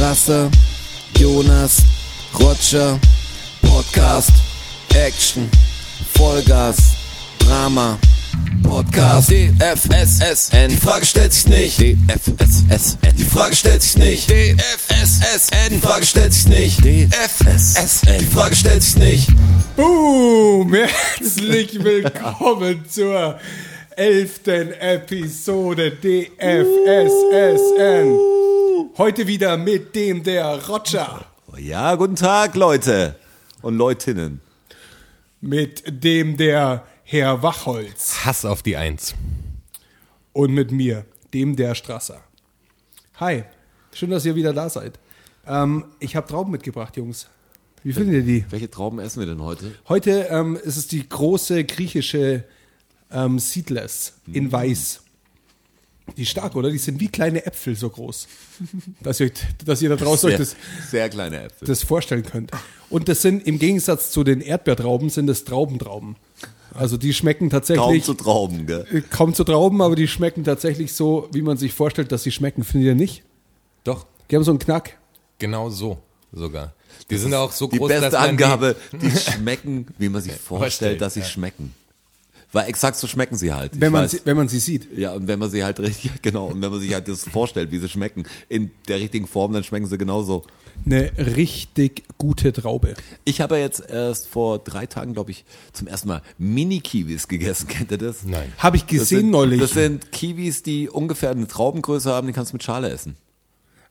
Strasser, Jonas, Roger, Podcast, Action, Vollgas, Drama, Podcast, DFSSN, die Frage stellt sich nicht, DFSSN, die Frage stellt sich nicht, DFSSN, die Frage stellt sich nicht, DFSSN, die Frage stellt sich nicht. Boom! Herzlich willkommen zur elften Episode DFSSN. Heute wieder mit dem der Roger, Ja, guten Tag, Leute und Leutinnen. mit dem der Herr Wachholz Hass auf die Eins. und mit mir, dem der Strasser. Hi, schön, dass ihr wieder da seid. Ähm, ich habe Trauben mitgebracht, Jungs. Wie findet ihr die? Welche Trauben essen wir denn heute? Heute ähm, ist es die große griechische ähm, Seedless in Weiß. Die ist stark, oder? Die sind wie kleine Äpfel so groß. Dass ihr, dass ihr da draußen euch Sehr, das, sehr kleine Äpfel. das vorstellen könnt. Und das sind im Gegensatz zu den Erdbeertrauben, sind das Traubentrauben. Also die schmecken Kaum tatsächlich zu Trauben, gell? äh, kaum zu Trauben, aber die schmecken tatsächlich so, wie man sich vorstellt, dass sie schmecken. Findet ihr nicht? Doch, Die haben so einen Knack. genau so sogar. Die sind auch so Die groß, beste dass man Angabe, die schmecken, wie man sich vorstellt, vorstellt, dass sie ja. schmecken. Weil exakt so schmecken sie halt. Ich Wenn man, weiß. sie, wenn man sie sieht. ja, und wenn man sie halt richtig, genau, und wenn man sich halt das vorstellt, wie sie schmecken, in der richtigen Form, dann schmecken sie genauso. Eine richtig gute Traube. Ich habe ja jetzt erst vor drei Tagen, glaube ich, zum ersten Mal Mini-Kiwis gegessen. Kennt ihr das? Nein. Habe ich Das gesehen sind, neulich. Das sind Kiwis, die ungefähr eine Traubengröße haben, die kannst du mit Schale essen.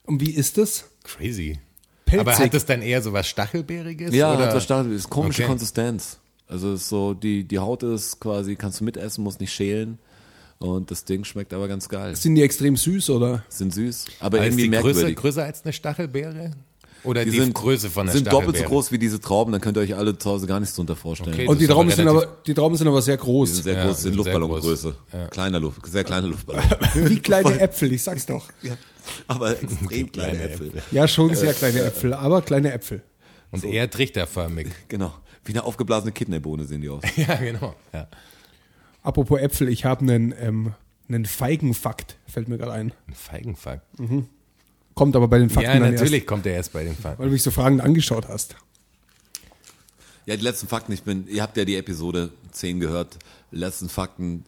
Und wie ist das? Crazy. Pelzig. Aber hat das dann eher so was Stachelbeeriges? Ja, oder? hat was Stachel, ist komische Okay. Konsistenz. Also ist so, die, die Haut ist quasi, kannst du mitessen, musst nicht schälen. Und das Ding schmeckt aber ganz geil. Sind die extrem süß oder? Sind süß, aber ist irgendwie die Größe merkwürdig. größer als eine Stachelbeere? Oder die, die sind, Größe von einer sind doppelt so groß wie diese Trauben, dann könnt ihr euch alle zu Hause gar nichts drunter vorstellen. Okay. Und die ist Trauben sind aber, die Trauben sind aber sehr Die groß. sind sehr Ja, groß, die sind sind sehr Luftballongröße. Kleiner Luft, sehr kleine Luftballon. Wie kleine Äpfel, ich sag's doch. aber extrem kleine Kleine Äpfel. Ja, schon sehr kleine Äpfel, aber kleine Äpfel. Und eher trichterförmig. Genau. Wie eine aufgeblasene Kidneybohne sehen die aus. ja, genau. Ja. Apropos Äpfel, ich habe einen, ähm, einen Feigenfakt, fällt mir gerade ein. Ein Feigenfakt. Kommt aber bei den Fakten Ja, dann natürlich erst, kommt er erst bei den Fakten. weil du mich so fragend angeschaut hast. Ja, die letzten Fakten, ich bin, ihr habt ja die Episode 10 gehört. Die letzten Fakten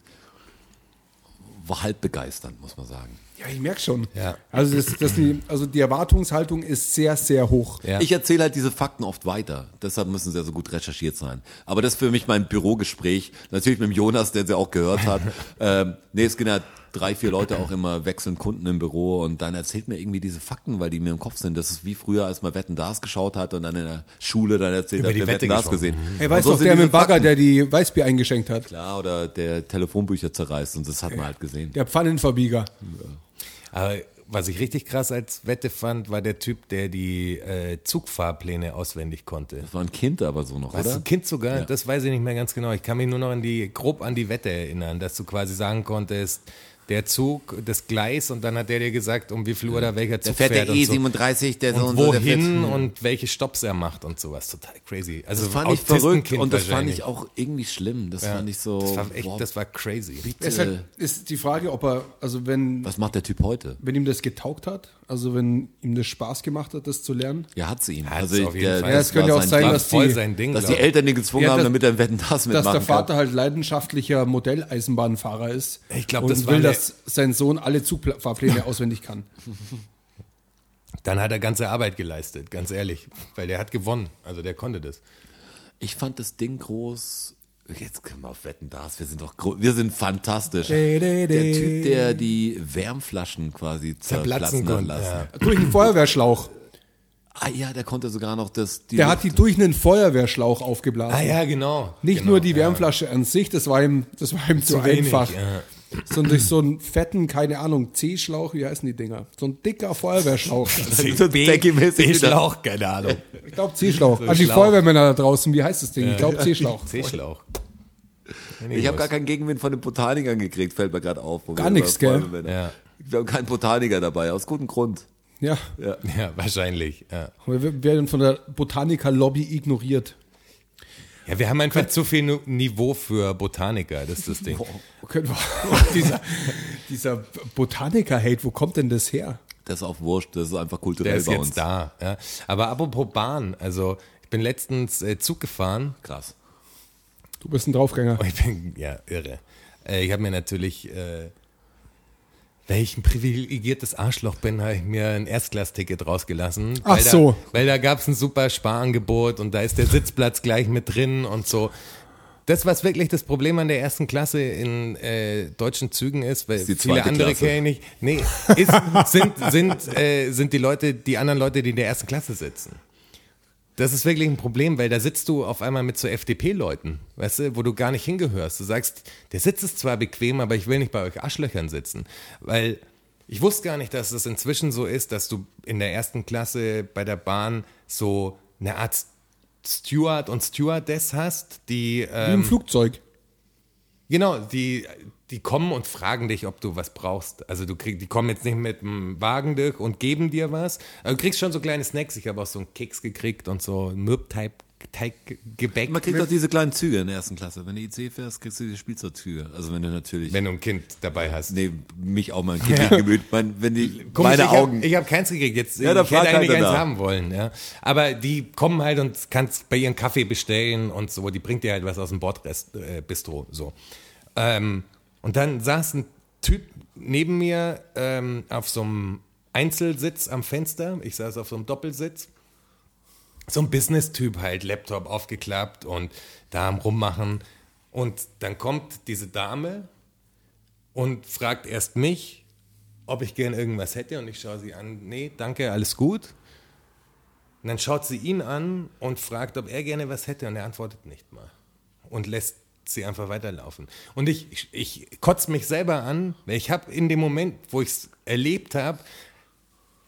war halb begeisternd, muss man sagen. Ja, ich merk schon. Ja. Also, das, das die, also die Erwartungshaltung ist sehr, sehr hoch. Ja. Ich erzähle halt diese Fakten oft weiter. Deshalb müssen sie ja so gut recherchiert sein. Aber das ist für mich mein Bürogespräch. Natürlich mit dem Jonas, der sie auch gehört hat. ähm, nee, es gehen ja drei, vier Leute auch immer wechseln Kunden im Büro und dann erzählt mir irgendwie diese Fakten, weil die mir im Kopf sind. Das ist wie früher, als man Wetten das geschaut hat und dann in der Schule dann erzählt hat, Wette Wetten das gesehen. Ey, Und weißt so du, der mit dem Bagger, der die Weißbier eingeschenkt hat? Klar, oder der Telefonbücher zerreißt und das hat man halt gesehen. Der Pfannenverbieger. Aber was ich richtig krass als Wette fand, war der Typ, der die äh, Zugfahrpläne auswendig konnte. Das war ein Kind aber so noch, Warst oder? du Kind sogar? Ja. Das weiß ich nicht mehr ganz genau. Ich kann mich nur noch an die, grob an die Wette erinnern, dass du quasi sagen konntest, der Zug, das Gleis und dann hat der dir gesagt, um wie viel Uhr da welcher Zug Der fährt der und so. E37, der so und und so. der fährt- wohin und welche Stops er macht und sowas. Total crazy. Also Das fand ich verrückt Autistenkind und das fand ich auch irgendwie schlimm. Das Ja. fand ich so. Das war echt, boah, das war crazy. Es ist, halt, ist die Frage, ob er, also wenn, was macht der Typ heute? wenn ihm das getaugt hat, also wenn ihm das Spaß gemacht hat, das zu lernen. Ja, hat sie ihn. Also auf jeden Fall. Ja, es könnte auch sein, dass voll die- sein Ding. dass die. Eltern den gezwungen Ja, haben, dass- damit er ein Wetten das Dass mitmachen der Vater kann. halt leidenschaftlicher Modelleisenbahnfahrer ist. Ich glaub, und das will, dass sein Sohn alle Zugfahrpläne auswendig kann. Dann hat er ganze Arbeit geleistet, ganz ehrlich. Weil der hat gewonnen. Also der konnte das. Ich fand das Ding groß. Jetzt können wir auf Wetten das. Wir sind doch wir sind fantastisch. Dä, Der dä, dä. Typ, der die Wärmflaschen quasi zerplatzen Zerplatzen lassen. Ja. Durch einen Feuerwehrschlauch. Ah ja, der konnte sogar noch das. Die Der hat die durch einen Feuerwehrschlauch aufgeblasen. Ah ja, genau. Nicht genau, nur die ja. Wärmflasche an sich, das war ihm, das war ihm zu, wenig, einfach. ja. Sondern durch so einen fetten, keine Ahnung, C-Schlauch, wie heißen die Dinger? So ein dicker Feuerwehrschlauch. so Decki-mäßig wieder. Schlauch, keine Ahnung. Ich glaube C-Schlauch. So An die Schlauch. Feuerwehrmänner da draußen, wie heißt das Ding? Ich glaube C-Schlauch. C-Schlauch. Ich habe gar keinen Gegenwind von den Botanikern gekriegt, fällt mir gerade auf. Gar nichts, gell? Feuerwehrmänner- Ja. Wir haben keinen Botaniker dabei, aus gutem Grund. Ja. Ja. Ja, wahrscheinlich. Ja. Wir werden von der Botaniker-Lobby ignoriert. ja, wir haben einfach zu viel Niveau für Botaniker, das ist das Ding. Können wir, dieser dieser Botaniker-Hate, wo kommt denn das her? Das ist auch wurscht, das ist einfach kulturell Der ist bei jetzt uns. da. Ja. Aber apropos Bahn, also ich bin letztens äh, Zug gefahren. Krass. Du bist ein Draufgänger. Oh, ich bin ja irre. Äh, ich habe mir natürlich, äh, weil ich ein privilegiertes Arschloch bin, habe ich mir ein Erstklassticket rausgelassen. Ach weil so. Da, weil da gab es ein super Sparangebot und da ist der Sitzplatz gleich mit drin und so. Das, was wirklich das Problem an der ersten Klasse in äh, deutschen Zügen ist, weil Ist die viele andere kenne ich nicht. Nee, ist, sind, sind, äh, sind die Leute, die anderen Leute, die in der ersten Klasse sitzen. Das ist wirklich ein Problem, weil da sitzt du auf einmal mit so FDP-Leuten, weißt du, wo du gar nicht hingehörst. Du sagst, der Sitz ist zwar bequem, aber ich will nicht bei euch Arschlöchern sitzen. Weil ich wusste gar nicht, dass es inzwischen so ist, dass du in der ersten Klasse bei der Bahn so eine Art Steward und Stewardess hast, die Wie ähm, im Flugzeug. Genau, die, die kommen und fragen dich, ob du was brauchst. Also du kriegst, die kommen jetzt nicht mit dem Wagen durch und geben dir was. Aber du kriegst schon so kleine Snacks. Ich habe auch so einen Keks gekriegt und so Mürbteig Teiggebäck. Man kriegt auch diese kleinen Züge in der ersten Klasse. Wenn du IC fährst, kriegst du die Spielzeugzüge. Also wenn du natürlich. Wenn du ein Kind dabei hast. nee, mich auch mal ein Kind gemüt. Mein, wenn die, Komisch, meine ich Augen. Hab, ich habe keins gekriegt. Jetzt, Ja, da ich hätte eigentlich eins haben wollen. Ja. Aber die kommen halt und kannst bei ihren Kaffee bestellen und so. Die bringt dir halt was aus dem Bordrest, äh, Bistro. So. Ähm, und dann saß ein Typ neben mir ähm, auf so einem Einzelsitz am Fenster. Ich saß auf so einem Doppelsitz. So ein Business-Typ halt, Laptop aufgeklappt und da am Rummachen. Und dann kommt diese Dame und fragt erst mich, ob ich gern irgendwas hätte. Und ich schaue sie an, nee, danke, alles gut. Und dann schaut sie ihn an und fragt, ob er gerne was hätte. Und er antwortet nicht mal. Und lässt sie einfach weiterlaufen. Und ich, ich, ich kotze mich selber an, weil ich habe in dem Moment, wo ich es erlebt habe,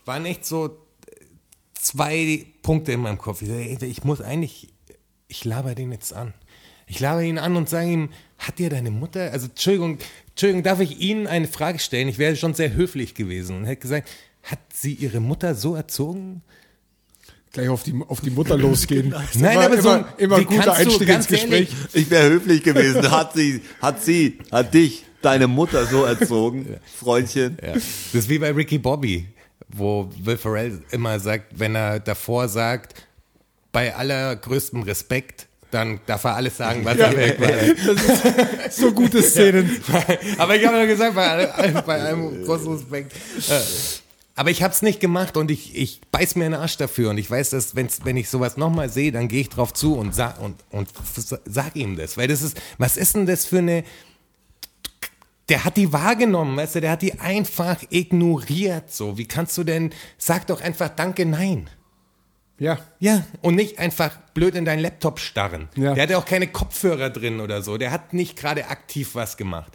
waren echt so zwei Punkte in meinem Kopf. Ich, muss eigentlich, ich laber den jetzt an. Ich laber ihn an und sage ihm, hat dir deine Mutter, also Entschuldigung, Entschuldigung, darf ich Ihnen eine Frage stellen? Ich wäre schon sehr höflich gewesen und hätte gesagt, hat sie ihre Mutter so erzogen? Gleich auf die, auf die Mutter losgehen. Nein, immer, aber so- immer, immer ein guter Einstieg ins ganz ehrlich, Gespräch. Ich wäre höflich gewesen. Hat sie, hat sie, hat dich, deine Mutter so erzogen, Freundchen. Ja. Das ist wie bei Ricky Bobby, wo Will Ferrell immer sagt, wenn er davor sagt, bei allergrößtem Respekt, dann darf er alles sagen, was er will. So gute Szenen. Aber ich habe ja gesagt, bei, allem- bei allem großen Respekt. Äh, Aber ich habe es nicht gemacht und ich, ich beiß mir in den Arsch dafür. Und ich weiß, dass wenn's, wenn ich sowas nochmal sehe, dann gehe ich drauf zu und sag, und, und sag ihm das. Weil das ist, was ist denn das für eine. Der hat die wahrgenommen, weißt du, der hat die einfach ignoriert. So, wie kannst du denn. Sag doch einfach Danke, nein. Ja. Ja, und nicht einfach blöd in deinen Laptop starren. Ja. Der hatte auch keine Kopfhörer drin oder so. Der hat nicht gerade aktiv was gemacht.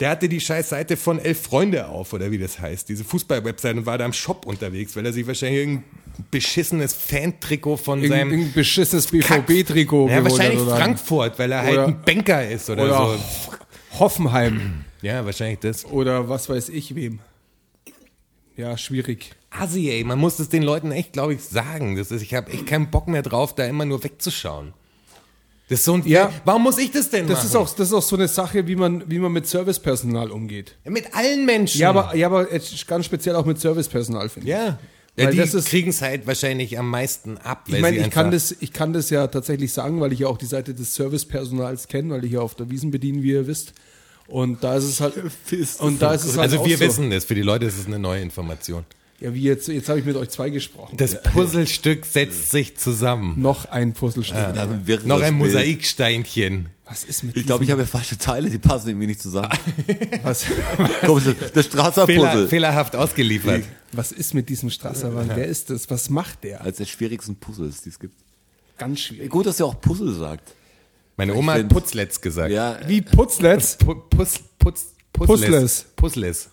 Der hatte die scheiß Seite von Elf Freunde auf, oder wie das heißt, diese Fußball-Webseite und war da im Shop unterwegs, weil er sich wahrscheinlich irgendein beschissenes Fan-Trikot von Irgendein, seinem irgendein beschissenes BVB-Trikot ja, wahrscheinlich oder- Frankfurt, weil er halt ein Banker ist oder, Oder so. Hoffenheim. Ja, wahrscheinlich das. Oder was weiß ich wem. Ja, schwierig. Assi, ey, man muss es den Leuten echt, glaube ich, sagen. Das ist, ich habe echt keinen Bock mehr drauf, da immer nur wegzuschauen. Das ist so ein, Ja. warum muss ich das denn Das machen? ist, auch, das ist auch so eine Sache, wie man, wie man mit Servicepersonal umgeht. Mit allen Menschen. Ja, aber, ja, aber ganz speziell auch mit Servicepersonal, finde ich. Ja. Ja, Weil die kriegen es halt wahrscheinlich am meisten ab. Ich meine, ich kann, das, ich kann das ja tatsächlich sagen, weil ich ja auch die Seite des Servicepersonals kenne, weil ich ja auf der Wiesen bediene, wie ihr wisst. Und da ist es halt. Und da ist es halt Also auch wir so. wissen das, für die Leute ist es eine neue Information. Ja, wie jetzt, jetzt habe ich mit euch zwei gesprochen. Das Puzzlestück setzt sich zusammen. Noch ein Puzzlestück. Das wirres Noch ein. Mosaiksteinchen. Was ist mit Ich glaube, ich habe ja falsche Teile, die passen irgendwie nicht zusammen. was, Komisch, das Fehler, Strasser-Puzzle. fehlerhaft ausgeliefert. was ist mit diesem Strasserwand? Wer ist das? Was macht der? Als der schwierigsten Puzzles, die es gibt. Ganz schwierig. Gut, dass er auch Puzzle sagt. Meine Oma hat Putzletz gesagt. Ja, Wie Putzlets? Pu Puz Puzzles. Puzzles.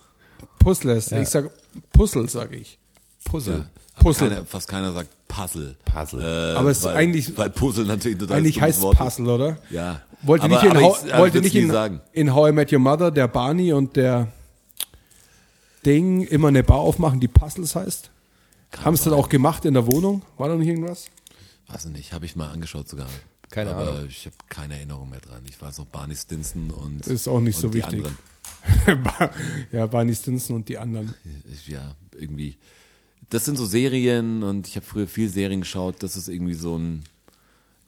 Puzzles. Ich sag Puzzle, sage ich. Puzzle. aber Puzzle. Keiner, fast keiner sagt Puzzle. Puzzle. Äh, Aber es ist weil, eigentlich- Weil Puzzle natürlich total Eigentlich heißt Wort ist. Puzzle, oder? Ja. Wollte aber, nicht, in, aber How, ich, wollte nicht in, sagen. in How I Met Your Mother der Barney und der Ding immer eine Bar aufmachen, die Puzzles heißt? Haben es dann auch gemacht in der Wohnung? War da nicht irgendwas? Weiß ich nicht, habe ich mal angeschaut sogar. Keine aber Ahnung. ich habe keine Erinnerung mehr dran. Ich weiß noch Barney Stinson und Ist auch nicht und so die wichtig. Anderen. ja, Barney Stinson und die anderen. Ja, irgendwie. Das sind so Serien und ich habe früher viel Serien geschaut. Das ist irgendwie so ein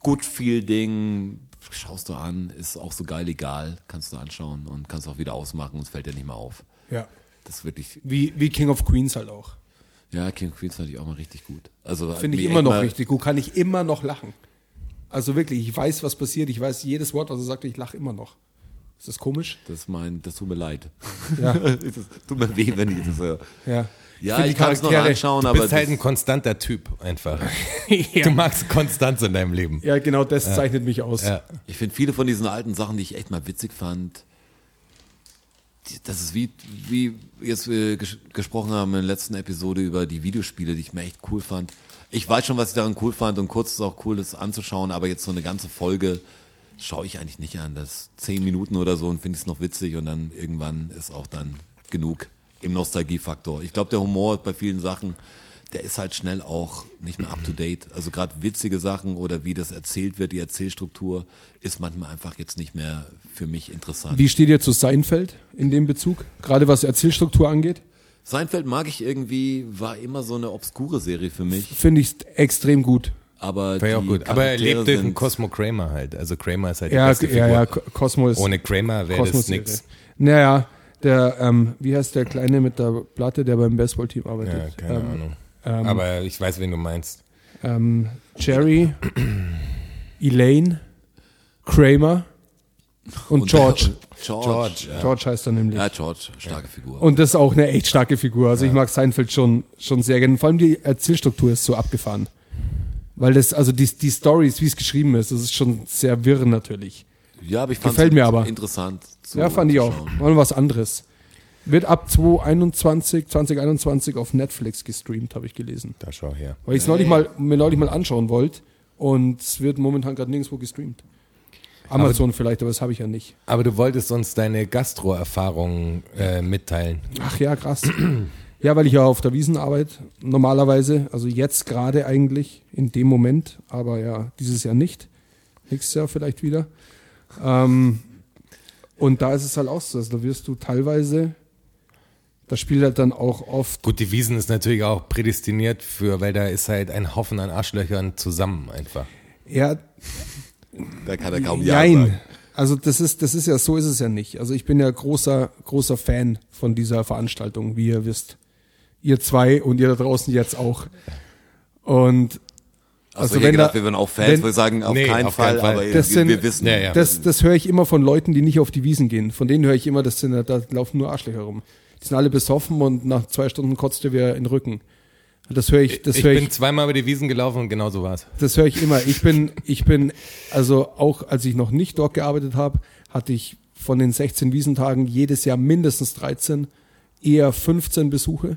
gut viel Ding. Schaust du an, ist auch so geil egal, kannst du anschauen und kannst auch wieder ausmachen und es fällt dir nicht mehr auf. Ja. Das ist wirklich, Wie, wie King of Queens halt auch. ja, King of Queens fand ich auch mal richtig gut. Also Finde ich immer noch richtig gut. Kann ich immer noch lachen. Also wirklich, ich weiß, was passiert. Ich weiß jedes Wort, was er sagt. Ich lache immer noch. Ist das komisch? Das ist mein, das tut mir leid. Ja. das tut mir weh, wenn ich das höre. Ja. Ja, ich, die kann es noch anschauen, Du aber bist halt ein konstanter Typ einfach. ja. Du magst Konstanz in deinem Leben. ja, genau das zeichnet mich aus. Ja. ich finde viele von diesen alten Sachen, die ich echt mal witzig fand, das ist wie, wie jetzt wir ges gesprochen haben in der letzten Episode über die Videospiele, die ich mir echt cool fand. Ich weiß schon, was ich daran cool fand und kurz ist auch cool, das anzuschauen, aber jetzt so eine ganze Folge schaue ich eigentlich nicht an. Das zehn Minuten oder so und finde ich es noch witzig und dann irgendwann ist auch dann genug im Nostalgiefaktor. Ich glaube, der Humor bei vielen Sachen, der ist halt schnell auch nicht mehr up to date. Also gerade witzige Sachen oder wie das erzählt wird, die Erzählstruktur, ist manchmal einfach jetzt nicht mehr für mich interessant. Wie steht ihr zu Seinfeld in dem Bezug? Gerade was Erzählstruktur angeht? Seinfeld mag ich irgendwie, war immer so eine obskure Serie für mich, Finde ich extrem gut. Aber War ja auch die gut. Aber er lebt den Cosmo Kramer halt. Also Kramer ist halt die Ja, beste ja, Figur. ja, Cosmo ist Ohne Kramer wäre das nix. Naja, der, ähm, wie heißt der Kleine mit der Platte, der beim Baseballteam Ja, arbeitet? keine ähm, Ahnung. ähm, Aber ich weiß, wen du meinst. ähm, Jerry, Elaine, Kramer und, und- George. George. George, ja. George heißt er nämlich. Ja, George, starke Figur. Und das ist auch eine echt starke Figur. Also ich mag Seinfeld schon, schon sehr gerne. Vor allem die Erzählstruktur ist so abgefahren. Weil das, also die, die Stories, wie es geschrieben ist, das ist schon sehr wirr natürlich. ja, aber ich fand gefällt mir aber. interessant. Zu, ja, fand ich auch. Mal was anderes. Wird ab 2021, 2021 auf Netflix gestreamt, habe ich gelesen. Da schau her. Weil ich es neulich mal, mir neulich mal anschauen wollte. Und es wird momentan gerade nirgendwo gestreamt. Amazon vielleicht, aber das habe ich ja nicht. Aber du wolltest uns deine Gastro-Erfahrungen äh, mitteilen. Ach ja, krass. Ja, weil ich ja auf der Wiesen arbeite, normalerweise, also jetzt gerade eigentlich, in dem Moment, aber ja, dieses Jahr nicht. Nächstes Jahr vielleicht wieder. Ähm, und da ist es halt auch so, also da wirst du teilweise, das spielt halt dann auch oft, Gut, die Wiesen ist natürlich auch prädestiniert für, weil da ist halt ein Haufen an Arschlöchern zusammen einfach. ja, Da kann er kaum Ja Jein. sagen. Also das ist, das ist ja, so ist es ja nicht. Also ich bin ja großer, großer Fan von dieser Veranstaltung, wie ihr wisst. Ihr zwei und ihr da draußen jetzt auch. Und Also, Also ich wenn gedacht, da- wir würden auch Fans, wenn- wir sagen auf, Nee, keinen, auf Fall, keinen Fall. aber Das wir, sind- wir wissen. Ja, ja. das, das höre ich immer von Leuten, die nicht auf die Wiesen gehen. Von denen höre ich immer, das sind, da laufen nur Arschlöcher rum. Die sind alle besoffen und nach zwei Stunden kotzt ihr wieder in den Rücken. Das höre ich, das ich höre bin ich, zweimal über die Wiesen gelaufen und genau so war's. das höre ich immer. Ich bin, ich bin, also auch als ich noch nicht dort gearbeitet habe, hatte ich von den 16 Wiesentagen jedes Jahr mindestens 13, eher 15 Besuche.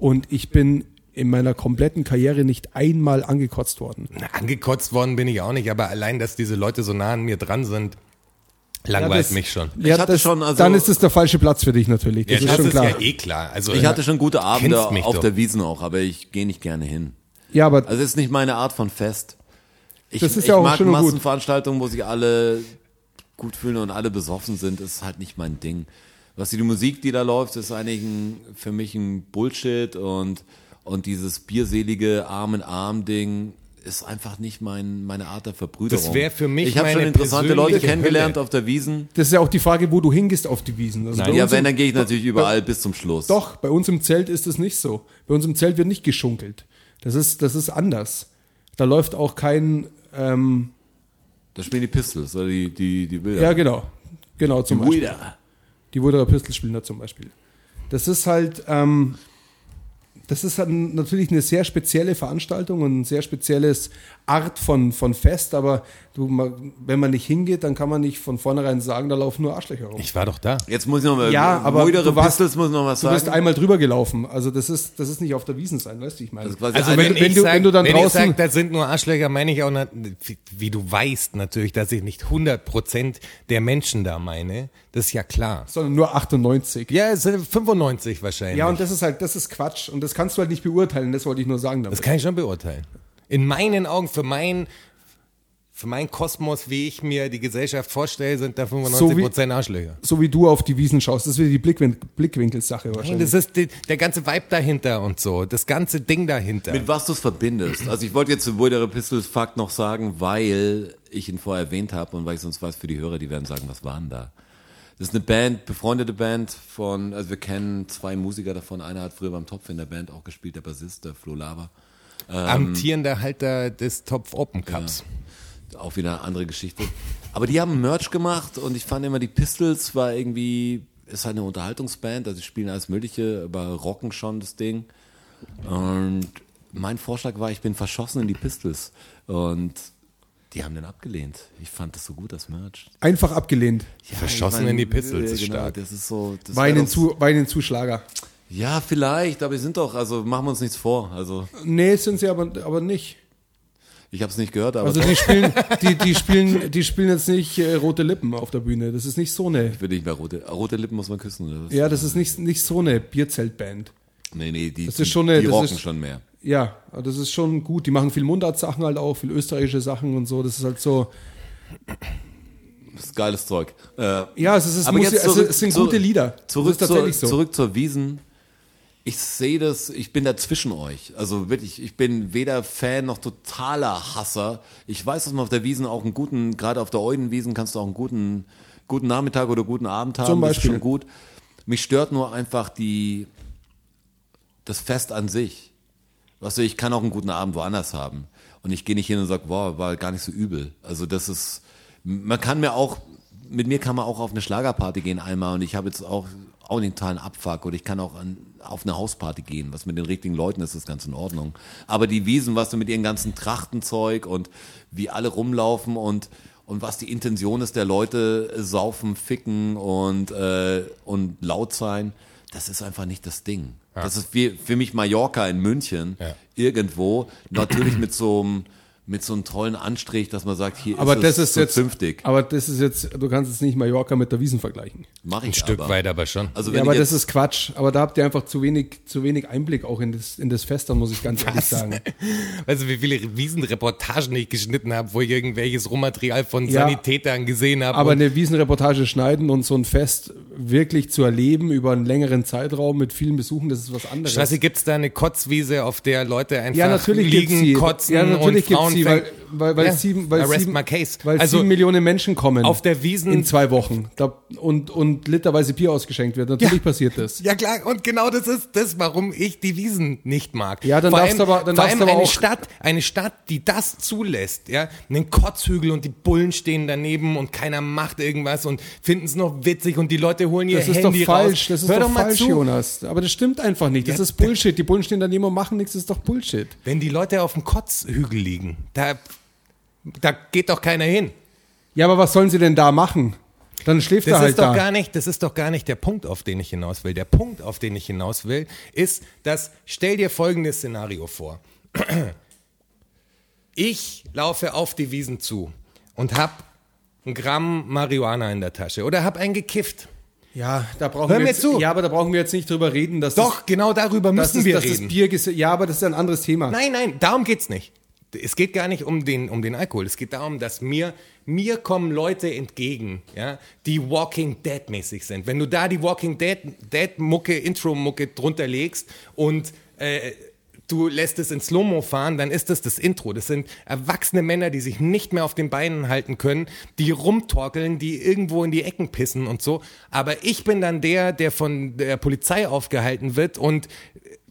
Und ich bin in meiner kompletten Karriere nicht einmal angekotzt worden. Na, angekotzt worden bin ich auch nicht, aber allein, dass diese Leute so nah an mir dran sind, langweilt Ja, das- mich schon. Ja, hatte das, schon, also- dann ist es der falsche Platz für dich natürlich. Das Ja, ist das schon ist klar. ja eh klar. Also, Ich hatte schon gute Abende auf doch. der Wiesen auch, aber ich gehe nicht gerne hin. Ja, aber Also es ist nicht meine Art von Fest. Ich, Das ist ich ja auch mag. Massenveranstaltungen, wo sich alle gut fühlen und alle besoffen sind, ist halt nicht mein Ding. Was die, die Musik, die da läuft, ist eigentlich ein, für mich ein Bullshit und, und dieses bierselige Arm in Arm Ding ist einfach nicht mein, meine Art der Verbrüderung. Das wär für mich Ich habe schon interessante Leute kennengelernt Hölle. auf der Wiesen. das ist ja auch die Frage, wo du hingehst auf die Wiesen. Also bei Ja, wenn, dann gehe ich natürlich überall bis zum Schluss. Doch, bei uns im Zelt ist es nicht so. Bei uns im Zelt wird nicht geschunkelt. Das ist, das ist anders. Da läuft auch kein, ähm, Da spielen die Pistols oder die, die, die Bilder. ja genau, genau zum Beispiel. Wieder. Die Wuderer Pistol spielen da zum Beispiel. Das ist halt, ähm, das ist halt natürlich eine sehr spezielle Veranstaltung und ein sehr spezielles Art von, von Fest, aber du, wenn man nicht hingeht, dann kann man nicht von vornherein sagen, da laufen nur Arschlöcher rum. ich war doch da. Jetzt muss ich noch mal, Ja, aber du warst- Pistols muss noch was Du sagen. bist einmal drüber gelaufen. Also das ist, das ist nicht auf der Wiesen sein, weißt du, ich meine. Das ist quasi Also eine- wenn, wenn ich du- sag, wenn du dann wenn ich draußen- sag, das sind nur Arschlöcher, meine ich auch, wie du weißt natürlich, dass ich nicht 100% der Menschen da meine. Das ist ja klar. sondern nur 98. Ja, es sind 95 wahrscheinlich. Ja, und das ist halt, das ist Quatsch. Und das kannst du halt nicht beurteilen, das wollte ich nur sagen damit. das kann ich schon beurteilen. In meinen Augen, für mein für meinen Kosmos, wie ich mir die Gesellschaft vorstelle, sind da 95 Prozent Arschlöcher. So wie du auf die Wiesen schaust, das ist wieder die Blickwin Blickwinkelsache Nein, wahrscheinlich. das ist die, der ganze Vibe dahinter und so, das ganze Ding dahinter. Mit was du es verbindest. Also ich wollte jetzt zu Boulder Pistols Fakt noch sagen, weil ich ihn vorher erwähnt habe und weil ich sonst weiß für die Hörer, die werden sagen, was waren da? Das ist eine Band, befreundete Band von, also wir kennen zwei Musiker davon. Einer hat früher beim Topf in der Band auch gespielt, der Bassist, der Flo Lava. Amtierender Halter des Topf Open Cups. Auch wieder eine andere Geschichte. Aber die haben Merch gemacht und ich fand immer, die Pistols war irgendwie, ist halt eine Unterhaltungsband, also die spielen alles Mögliche, aber rocken schon das Ding. Und mein Vorschlag war, ich bin verschossen in die Pistols. Und die haben den abgelehnt. Ich fand das so gut, das Merch. Einfach abgelehnt. Ja, Verschossen in die Pistols ist stark. Das ist so. Das Weinen zu, Weinen Zuschlager. Ja, vielleicht, aber wir sind doch, also machen wir uns nichts vor. Also Nee, sind sie aber, aber nicht. ich habe es nicht gehört, aber Also die spielen, die, die spielen, die spielen jetzt nicht äh, rote Lippen auf der Bühne. Das ist nicht so eine. ich will nicht mehr rote, rote Lippen muss man küssen. Oder was? Ja, das ist nicht, nicht so eine Bierzeltband. Nee, nee, die, Das ist schon eine- die das rocken ist- schon mehr. Ja, das ist schon gut. Die machen viel Mundartsachen halt auch, viel österreichische Sachen und so. Das ist halt so. Das ist geiles Zeug. Äh, Ja, es, ist, es, Aber muss, jetzt es, zurück es sind gute Lieder. Zurück, das zur, so. zurück zur Wiesen. Ich sehe das, ich bin da zwischen euch. Also wirklich, ich bin weder Fan noch totaler Hasser. Ich weiß, dass man auf der Wiesen auch einen guten, gerade auf der Eudenwiesen kannst du auch einen guten, guten Nachmittag oder guten Abend haben. Zum Beispiel. schon gut. Mich stört nur einfach die, das Fest an sich. Weißt du, ich kann auch einen guten Abend woanders haben. Und ich gehe nicht hin und sage, wow, war gar nicht so übel. Also das ist, man kann mir auch, mit mir kann man auch auf eine Schlagerparty gehen einmal und ich habe jetzt auch, auch den totalen Abfuck oder ich kann auch an, auf eine Hausparty gehen, was mit den richtigen Leuten ist, ist ganz in Ordnung. Aber die Wiesen, was du mit ihren ganzen Trachtenzeug und wie alle rumlaufen und und was die Intention ist der Leute, saufen, ficken und, äh, und laut sein, das ist einfach nicht das Ding. Das ist wie, für mich Mallorca in München, Ja. irgendwo, natürlich mit so einem, mit so einem tollen Anstrich, dass man sagt, hier aber ist das es ist so jetzt, zünftig. aber das ist jetzt, du kannst jetzt nicht Mallorca mit der Wiesen vergleichen. Mach ich Ein Stück aber. weit aber schon. Also Ja, wenn aber ich das ist Quatsch. Aber da habt ihr einfach zu wenig, zu wenig Einblick auch in das, in das Fest, dann muss ich ganz ehrlich sagen. Weißt du, wie viele Wiesenreportagen ich geschnitten habe, wo ich irgendwelches Rohmaterial von Ja. Sanitätern gesehen habe. Aber eine Wiesenreportage schneiden und so ein Fest wirklich zu erleben über einen längeren Zeitraum mit vielen Besuchen, das ist was anderes. Scheiße, gibt's da eine Kotzwiese, auf der Leute einfach ja, natürlich liegen, kotzen ja, natürlich und gibt's Frauen sie, weil, fängt- weil, weil, Ja, sieben, weil, arrest sieben, my case. weil Also, sieben Millionen Menschen kommen. auf der Wiesen- In zwei Wochen. Da, und, und literweise Bier ausgeschenkt wird. Natürlich Ja. passiert das. Ja klar, und genau das ist das, warum ich die Wiesen nicht mag. Ja, dann vor darfst allem, du aber- dann vor darfst allem du aber eine auch- Stadt, eine Stadt, die das zulässt, ja, einen Kotzhügel und die Bullen stehen daneben und keiner macht irgendwas und finden es noch witzig und die Leute holen ihr Das ist Handy doch falsch, raus. das ist Hör doch, mal falsch, zu. Jonas. Aber das stimmt einfach nicht. Das Ja, ist Bullshit. Die Bullen stehen daneben und machen nichts, das ist doch Bullshit. Wenn die Leute auf dem Kotzhügel liegen, da, da geht doch keiner hin. Ja, aber was sollen sie denn da machen? Dann schläft Das er halt ist doch da. gar nicht, das ist doch gar nicht der Punkt, auf den ich hinaus will. Der Punkt, auf den ich hinaus will, ist, dass stell dir folgendes Szenario vor. Ich laufe auf die Wiesen zu und hab ein Gramm Marihuana in der Tasche oder hab einen gekifft. Ja, da brauchen Hör wir mir jetzt, zu. Ja, aber da brauchen wir jetzt nicht drüber reden, dass Doch, genau darüber das, müssen wir das, dass reden. das Bier Ja, aber das ist ein anderes Thema. Nein, nein, darum geht's nicht. Es geht gar nicht um den, um den Alkohol. Es geht darum, dass mir, mir kommen Leute entgegen, ja, die Walking Dead mäßig sind. Wenn du da die Walking Dead, Dead Mucke, Intro Mucke drunter legst und, äh, du lässt es in Slow-Mo fahren, dann ist das das Intro. Das sind erwachsene Männer, die sich nicht mehr auf den Beinen halten können, die rumtorkeln, die irgendwo in die Ecken pissen und so. Aber ich bin dann der, der von der Polizei aufgehalten wird und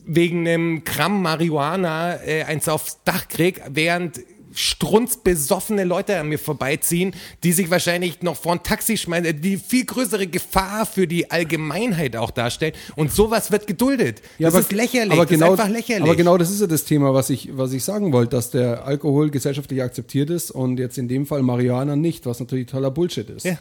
wegen einem Gramm Marihuana äh, eins aufs Dach krieg, während strunzbesoffene Leute an mir vorbeiziehen, die sich wahrscheinlich noch vor ein Taxi schmeißen, die viel größere Gefahr für die Allgemeinheit auch darstellen. Und sowas wird geduldet. das ist lächerlich. Aber das genau, ist einfach lächerlich. Aber genau das ist ja das Thema, was ich, was ich sagen wollte, dass der Alkohol gesellschaftlich akzeptiert ist und jetzt in dem Fall Marihuana nicht, was natürlich totaler Bullshit ist. Ja.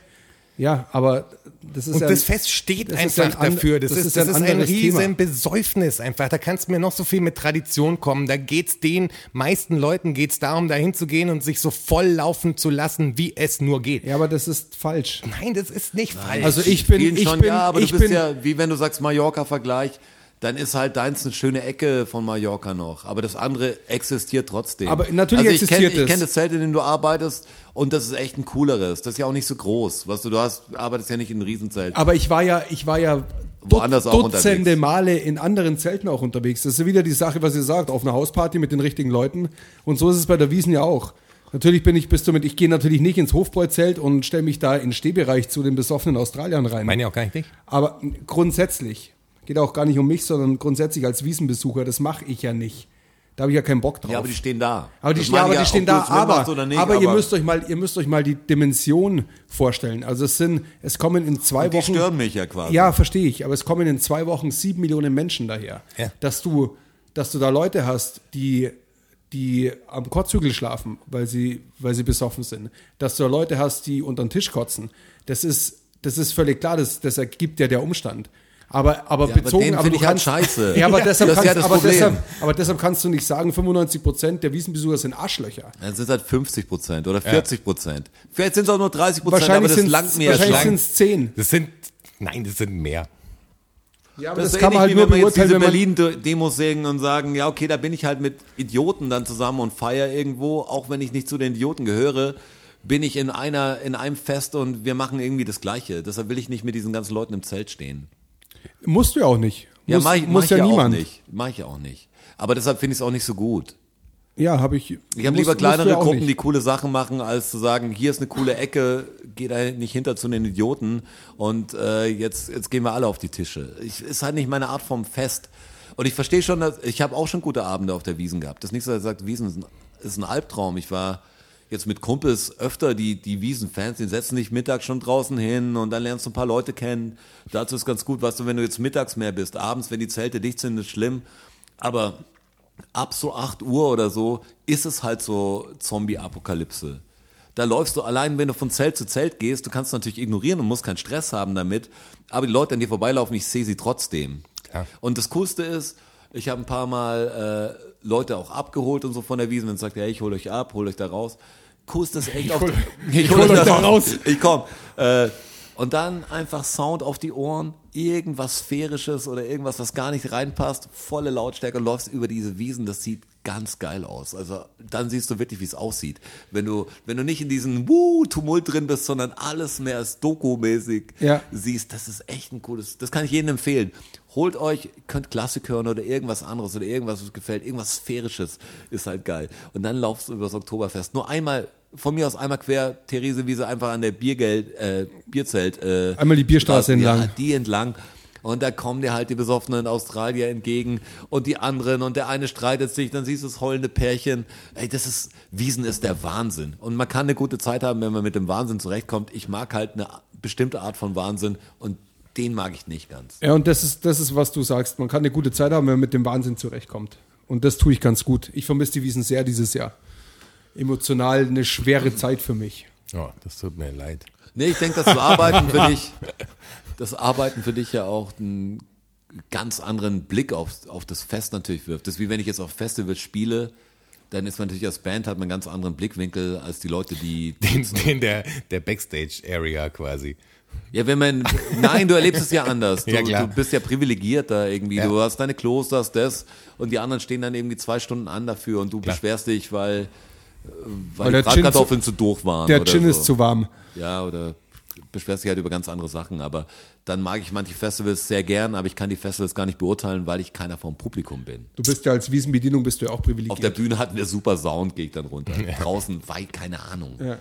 Ja, aber das ist Und ja, das Fest steht das ist einfach ja ein an- dafür. Das, das ist, ist ja das ein ist ein anderes riesen Thema. Besäufnis einfach. Da kannst mir noch so viel mit Tradition kommen. Da geht's den meisten Leuten geht's darum, dahin zu gehen und sich so voll laufen zu lassen, wie es nur geht. Ja, aber das ist falsch. Nein, das ist nicht falsch. Also ich bin, ich schon, bin, ja, aber ich du bist bin, ja, wie wenn du sagst Mallorca-Vergleich, dann ist halt deins eine schöne Ecke von Mallorca noch. Aber das andere existiert trotzdem. Aber natürlich also ich existiert kenn, es. Ich kenne das Zelt, in dem du arbeitest und das ist echt ein cooleres. Das ist ja auch nicht so groß. Weißt du, du hast, arbeitest ja nicht in einem Riesenzelt. Aber ich war ja, ich war ja Woanders auch Dutzende unterwegs. Male in anderen Zelten auch unterwegs. Das ist wieder die Sache, was ihr sagt, auf einer Hausparty mit den richtigen Leuten. Und so ist es bei der Wiesen ja auch. Natürlich bin ich bis zum, ich gehe natürlich nicht ins Hofbräuzelt und stelle mich da in den Stehbereich zu den besoffenen Australiern rein. Meine ich auch gar nicht. nicht. Aber grundsätzlich, geht auch gar nicht um mich, sondern grundsätzlich als Wiesenbesucher, das mache ich ja nicht. Da habe ich ja keinen Bock drauf. ja, aber die stehen da. Aber die, ja, aber die stehen da, aber, nicht, aber, ihr müsst euch mal, ihr müsst euch mal die Dimension vorstellen. Also es sind, es kommen in zwei die Wochen. stören mich ja quasi. Ja, verstehe ich. Aber es kommen in zwei Wochen sieben Millionen Menschen daher. Ja. Dass du, dass du da Leute hast, die, die am Kotzhügel schlafen, weil sie, weil sie besoffen sind. Dass du da Leute hast, die unter den Tisch kotzen. Das ist, das ist völlig klar. Das, das ergibt ja der Umstand. Aber, aber Ja, aber bezogen, den aber find du ich halt kannst, scheiße. Ja, aber Ja. deshalb ja kannst, das aber deshalb, aber deshalb kannst du nicht sagen, 95 Prozent der Wiesenbesucher sind Arschlöcher. Dann sind es halt 50 Prozent oder 40 Prozent. Vielleicht sind es auch nur 30 Prozent, aber Wahrscheinlich das sind langt mir ja wahrscheinlich schon. sind es zehn. Das sind, nein, das sind mehr. Ja, aber Das, das, ist kann man halt ähnlich, nur wie wenn wir jetzt diese Berlin-Demos sehen und sagen, ja, okay, da bin ich halt mit Idioten dann zusammen und feier irgendwo, auch wenn ich nicht zu den Idioten gehöre, bin ich in einer, in einem Fest und wir machen irgendwie das Gleiche. Deshalb will ich nicht mit diesen ganzen Leuten im Zelt stehen. Musst du ja auch nicht. Ja, muss, mach ich, mach muss ich ja, ja niemand. auch nicht. Mach ich ja auch nicht. Aber deshalb finde ich es auch nicht so gut. Ja, habe ich. Ich habe lieber kleinere Gruppen, nicht. die coole Sachen machen, als zu sagen, hier ist eine coole Ecke, geh da nicht hinter zu den Idioten und äh, jetzt, jetzt gehen wir alle auf die Tische. Ich, ist halt nicht meine Art vom Fest. Und ich verstehe schon, dass, ich habe auch schon gute Abende auf der Wiesen gehabt. Das ist nicht so, dass sagt, Wiesen ist ein, ist ein Albtraum. Ich war jetzt mit Kumpels öfter die, die Wiesen-Fans, die setzen sich mittags schon draußen hin und dann lernst du ein paar Leute kennen. Dazu ist ganz gut, weißt du, wenn du jetzt mittags mehr bist, abends, wenn die Zelte dicht sind, ist schlimm. Aber ab so 8 Uhr oder so ist es halt so Zombie-Apokalypse. Da läufst du allein, wenn du von Zelt zu Zelt gehst, du kannst natürlich ignorieren und musst keinen Stress haben damit, aber die Leute an dir vorbeilaufen, ich sehe sie trotzdem. Ja. Und das Coolste ist, ich habe ein paar Mal äh, Leute auch abgeholt und so von der Wiese, wenn es sagt, ja, ich hole euch ab, hole euch da raus. Coolste ist echt hol- ich hol euch da raus. Ich komm. Äh, und dann einfach Sound auf die Ohren, irgendwas Sphärisches oder irgendwas, was gar nicht reinpasst, volle Lautstärke, läufst über diese Wiesen, das sieht ganz geil aus. Also dann siehst du wirklich, wie es aussieht. Wenn du, wenn du nicht in diesem Wuh, Tumult drin bist, sondern alles mehr als Doku-mäßig Ja. siehst, das ist echt ein cooles, das kann ich jedem empfehlen. Holt euch, könnt Klassik hören oder irgendwas anderes oder irgendwas, was gefällt, irgendwas Sphärisches ist halt geil. Und dann laufst du übers Oktoberfest. Nur einmal, von mir aus einmal quer, Therese Wiese einfach an der Biergeld, äh, Bierzelt, äh, Einmal die Bierstraße ja, entlang. die entlang. Und da kommen dir halt die besoffenen Australier entgegen und die anderen und der eine streitet sich, dann siehst du das heulende Pärchen. Ey, das ist, Wiesen ist der Wahnsinn. Und man kann eine gute Zeit haben, wenn man mit dem Wahnsinn zurechtkommt. Ich mag halt eine bestimmte Art von Wahnsinn und den mag ich nicht ganz. Ja, und das ist, das ist, was du sagst. Man kann eine gute Zeit haben, wenn man mit dem Wahnsinn zurechtkommt. Und das tue ich ganz gut. Ich vermisse die Wiesen sehr dieses Jahr. Emotional eine schwere Zeit für mich. Oh, das tut mir leid. Nee, ich denke, das Arbeiten für dich, das Arbeiten für dich ja auch einen ganz anderen Blick auf, auf das Fest natürlich wirft. Das ist wie wenn ich jetzt auf Festivals spiele, dann ist man natürlich als Band hat man einen ganz anderen Blickwinkel als die Leute, die Den, den der, der Backstage-Area quasi. Ja, wenn man, nein, du erlebst es ja anders. Du, Ja, klar. du bist ja privilegiert da irgendwie. Ja. Du hast deine Klosters, das und die anderen stehen dann irgendwie zwei Stunden an dafür und du Klar. beschwerst dich, weil, äh, weil, Weil der die Gin Bratkartoffeln zu doof waren. Der oder Gin so. ist zu warm. Ja, oder beschwerst dich halt über ganz andere Sachen. Aber dann mag ich manche Festivals sehr gern, aber ich kann die Festivals gar nicht beurteilen, weil ich keiner vom Publikum bin. Du bist ja als Wiesenbedienung bist du ja auch Auf der privilegiert. Bühne hatten wir super Sound, gehe ich dann runter. Draußen weit, keine Ahnung. Ja.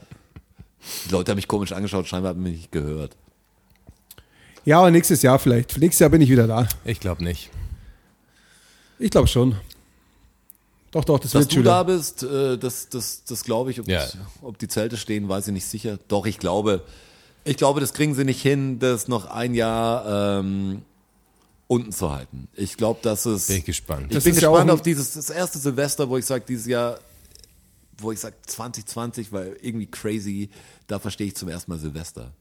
Die Leute haben mich komisch angeschaut, scheinbar haben mich nicht gehört. ja, aber nächstes Jahr vielleicht. Nächstes Jahr bin ich wieder da. Ich glaube nicht. Ich glaube schon. Doch, doch, das Dass wird du da bist, äh, das, das, das glaube ich. Ob, Ja. ob die Zelte stehen, weiß ich nicht sicher. Doch, ich glaube, ich glaube, das kriegen sie nicht hin, das noch ein Jahr ähm, unten zu halten. Ich glaube, dass es. Bin ich gespannt. Ich Das bin ist ja gespannt auf dieses das erste Silvester, wo ich sage, dieses Jahr, wo ich sage 2020, weil irgendwie crazy, da verstehe ich zum ersten Mal Silvester.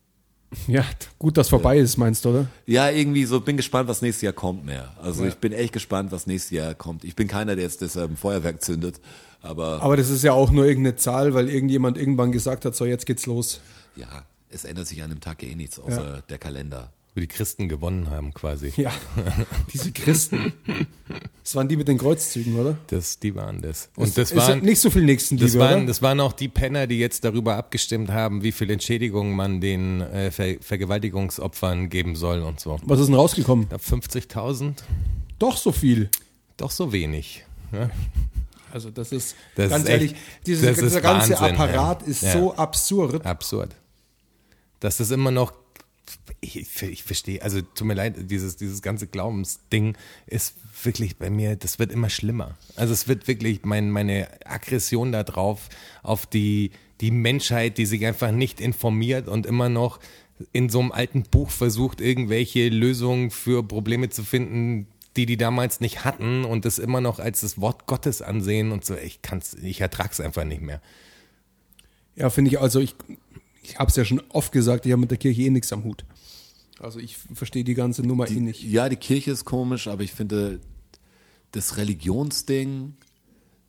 Ja, gut, dass vorbei ist, meinst du, oder? Ja, irgendwie so, bin gespannt, was nächstes Jahr kommt mehr. Also ich bin echt gespannt, was nächstes Jahr kommt. Ich bin keiner, der jetzt deshalb ein Feuerwerk zündet, aber Aber das ist ja auch nur irgendeine Zahl, weil irgendjemand irgendwann gesagt hat, so jetzt geht's los. ja, es ändert sich an dem Tag eh nichts, außer der Kalender. Wo die Christen gewonnen haben quasi. Ja, diese Christen. Das waren die mit den Kreuzzügen, oder? Das, die waren das. Und das ist waren, nicht so viel Nächstenliebe, das waren, oder? das waren auch die Penner, die jetzt darüber abgestimmt haben, wie viel Entschädigung man den äh, Ver Vergewaltigungsopfern geben soll und so. Was ist denn rausgekommen? Ich glaube 50.000, Doch so viel. doch so wenig. Ja? Also das ist, Das ganz ist echt- ehrlich, dieses, das ist dieser ganze Wahnsinn, Apparat ja. ist Ja. so absurd. Absurd. Das ist immer noch, ich, ich verstehe, also tut mir leid, dieses, dieses ganze Glaubensding ist wirklich bei mir, das wird immer schlimmer. Also es wird wirklich mein, meine Aggression darauf, auf die, die Menschheit, die sich einfach nicht informiert und immer noch in so einem alten Buch versucht, irgendwelche Lösungen für Probleme zu finden, die die damals nicht hatten und das immer noch als das Wort Gottes ansehen und so. Ich kann's, ich ertrag's einfach nicht mehr. Ja, finde ich, also ich, ich habe es ja schon oft gesagt, ich habe mit der Kirche eh nichts am Hut. Also ich verstehe die ganze Nummer eh nicht. Ja, die Kirche ist komisch, aber ich finde, das Religionsding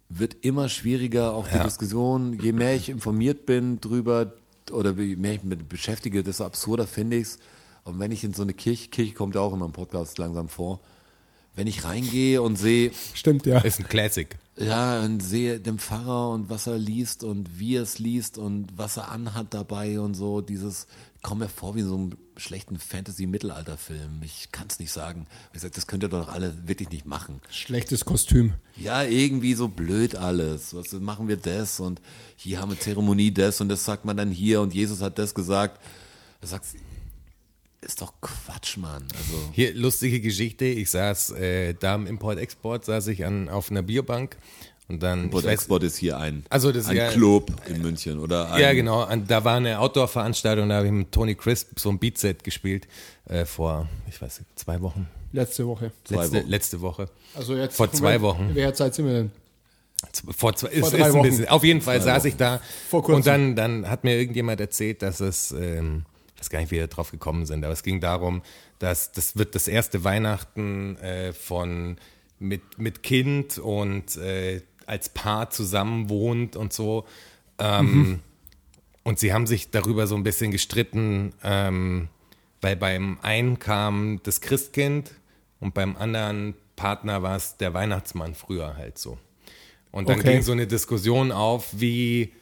wird immer schwieriger, auch die Ja. Diskussion. Je mehr ich informiert bin drüber oder je mehr ich mich mit beschäftige, desto absurder finde ich es. Und wenn ich in so eine Kirche, Kirche kommt ja auch immer im Podcast langsam vor, wenn ich reingehe und sehe, Stimmt, ja. Ist ein Classic. Ja, und sehe den Pfarrer und was er liest und wie er es liest und was er anhat dabei und so, dieses, komme mir vor wie in so einem schlechten Fantasy-Mittelalter-Film. Ich kann es nicht sagen. Ich sag, das könnt ihr doch alle wirklich nicht machen. Schlechtes Kostüm. Ja, irgendwie so blöd alles. Was machen wir das und hier haben wir Zeremonie das und das sagt man dann hier und Jesus hat das gesagt. Sagst du, ist doch Quatsch, Mann. Also, Hier, lustige Geschichte. Ich saß äh, da im Import-Export, saß ich an, auf einer Bierbank und dann. Import ich weiß- Export ist hier ein, Also das ist ein ja- Club in München oder ein, Ja, genau. An, da war eine Outdoor-Veranstaltung, da habe ich mit Tony Crisp so ein Beatset gespielt äh, vor, ich weiß nicht, zwei Wochen. Letzte Woche. Zwei letzte, Wochen. letzte Woche. Also jetzt Vor zwei Wochen. Wer Zeit sind wir denn? Vor zwei, ist, Vor ist drei ein Wochen. bisschen, auf jeden Fall saß ich da Vor kurzem. und dann, dann hat mir irgendjemand erzählt, dass es, ähm, ich weiß gar nicht, wie wir drauf gekommen sind, aber es ging darum, dass das wird das erste Weihnachten äh, von mit, mit Kind und äh, als Paar zusammen wohnt und so. Ähm, Und sie haben sich darüber so ein bisschen gestritten, ähm, weil beim einen kam das Christkind und beim anderen Partner war es der Weihnachtsmann früher halt so. Und dann Okay. ging so eine Diskussion auf, wie,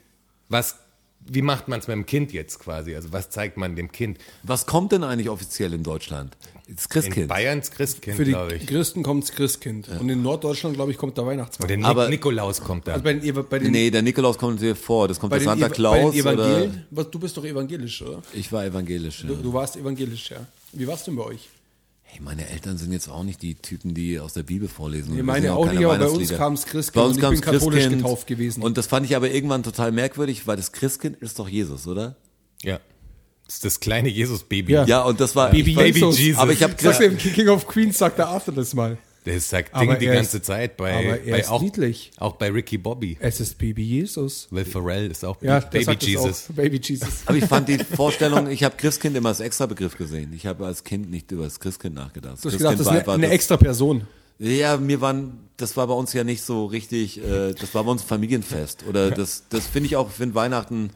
was, wie macht man es mit dem Kind jetzt quasi? Also was zeigt man dem Kind? Was kommt denn eigentlich offiziell in Deutschland? Das In Christkind. Bayerns Christkind, Für die. Christen kommt das Christkind. Und in Norddeutschland, glaube ich, kommt der Weihnachtsmann. Und der Nikolaus kommt da. Also bei den, bei den, Nee, der Nikolaus kommt dir vor. Das kommt bei der den, Santa Claus den oder du bist doch evangelisch, oder? ich war evangelisch. Ja. Du, du warst evangelisch, ja. Wie war's denn bei euch? Hey, meine Eltern sind jetzt auch nicht die Typen, die aus der Bibel vorlesen. Nee, meine auch nicht, aber bei uns Weihnachtslieder. kam's Christkind Bei uns und ich bin katholisch Christkind. getauft gewesen. Und das fand ich aber irgendwann total merkwürdig, weil das Christkind ist doch Jesus, oder? ja. Das ist das kleine Jesus-Baby. Ja. Ja, und das war Baby ich war, Jesus. Aber ich habe Sagt Christ, im King of Queens, sagt der Arthur das mal. Das sagt Aber Ding die ganze ist- Zeit bei, aber er bei ist auch, niedlich. auch bei Ricky Bobby. Es ist Baby Jesus. Will Ferrell ist auch Ja, der Baby Jesus. Auch. Baby Jesus. aber ich fand die Vorstellung, ich habe Christkind immer als extra Begriff gesehen. Ich habe als Kind nicht über das Christkind nachgedacht. Du hast Christkind gedacht, das ist eine, einfach eine extra Person. Ja, mir waren, das war bei uns ja nicht so richtig, äh, das war bei uns ein Familienfest. Oder das, das finde ich auch, ich finde Weihnachten,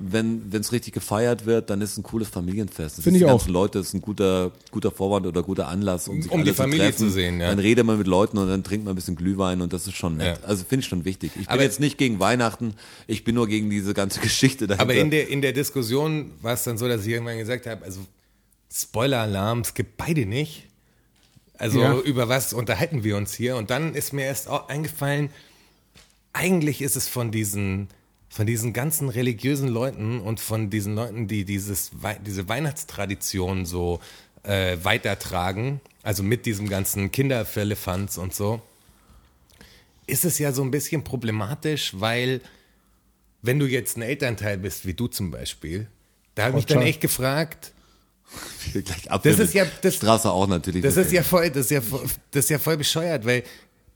wenn es richtig gefeiert wird, dann ist es ein cooles Familienfest. Das Finde ich die auch. ganzen Leute, das ist ein guter, guter Vorwand oder guter Anlass, um sich Um die alle Familie zu, treffen. zu sehen, ja. Dann redet man mit Leuten und dann trinkt man ein bisschen Glühwein und das ist schon nett. Ja. Also finde ich schon wichtig. Ich bin Aber- jetzt nicht gegen Weihnachten, ich bin nur gegen diese ganze Geschichte dahinter. Aber in der, in der Diskussion war es dann so, dass ich irgendwann gesagt habe, also Spoiler-Alarm, es gibt beide nicht. Also Ja. über was unterhalten wir uns hier? Und dann ist mir erst auch eingefallen, eigentlich ist es von diesen, von diesen ganzen religiösen Leuten und von diesen Leuten, die dieses, diese Weihnachtstradition so äh, weitertragen, also mit diesem ganzen Kinderfirlefanz und so, ist es ja so ein bisschen problematisch, weil wenn du jetzt ein Elternteil bist, wie du zum Beispiel, da habe ich mich dann echt gefragt, Das ist ja- das- Straße auch natürlich. das ist ja voll, das ist ja, voll- das ist ja voll bescheuert, weil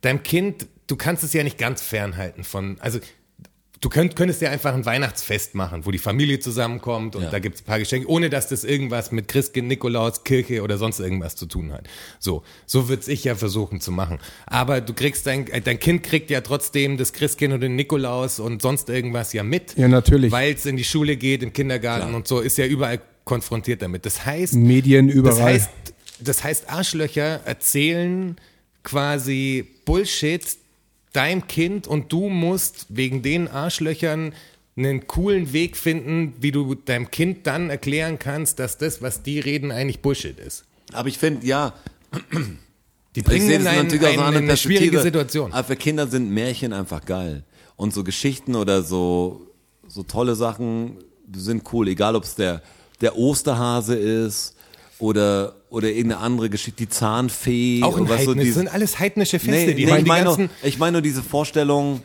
deinem Kind, du kannst es ja nicht ganz fernhalten von, also du könnt, könntest ja einfach ein Weihnachtsfest machen, wo die Familie zusammenkommt und Ja. da gibt es ein paar Geschenke, ohne dass das irgendwas mit Christkind, Nikolaus, Kirche oder sonst irgendwas zu tun hat. So, so würde ich ja versuchen zu machen. Aber du kriegst dein, äh, dein Kind kriegt ja trotzdem das Christkind und den Nikolaus und sonst irgendwas ja mit. Ja, natürlich. Weil es in die Schule geht, im Kindergarten Klar. und so, ist ja überall konfrontiert damit. Das heißt, Medien das überall. heißt, das heißt, Arschlöcher erzählen quasi Bullshit deinem Kind und du musst wegen den Arschlöchern einen coolen Weg finden, wie du deinem Kind dann erklären kannst, dass das, was die reden, eigentlich Bullshit ist. Aber ich finde, ja, Die ich bringen in, ein, natürlich ein, einer anderen eine schwierige. Situation. Aber für Kinder sind Märchen einfach geil. Und so Geschichten oder so, so tolle Sachen sind cool. Egal, ob es der, der Osterhase ist oder, oder irgendeine andere Geschichte, die Zahnfee. Auch ein oder was so diese- sind alles heidnische Feste. Nee, die nee, ich meine nur, ich meine nur diese Vorstellung,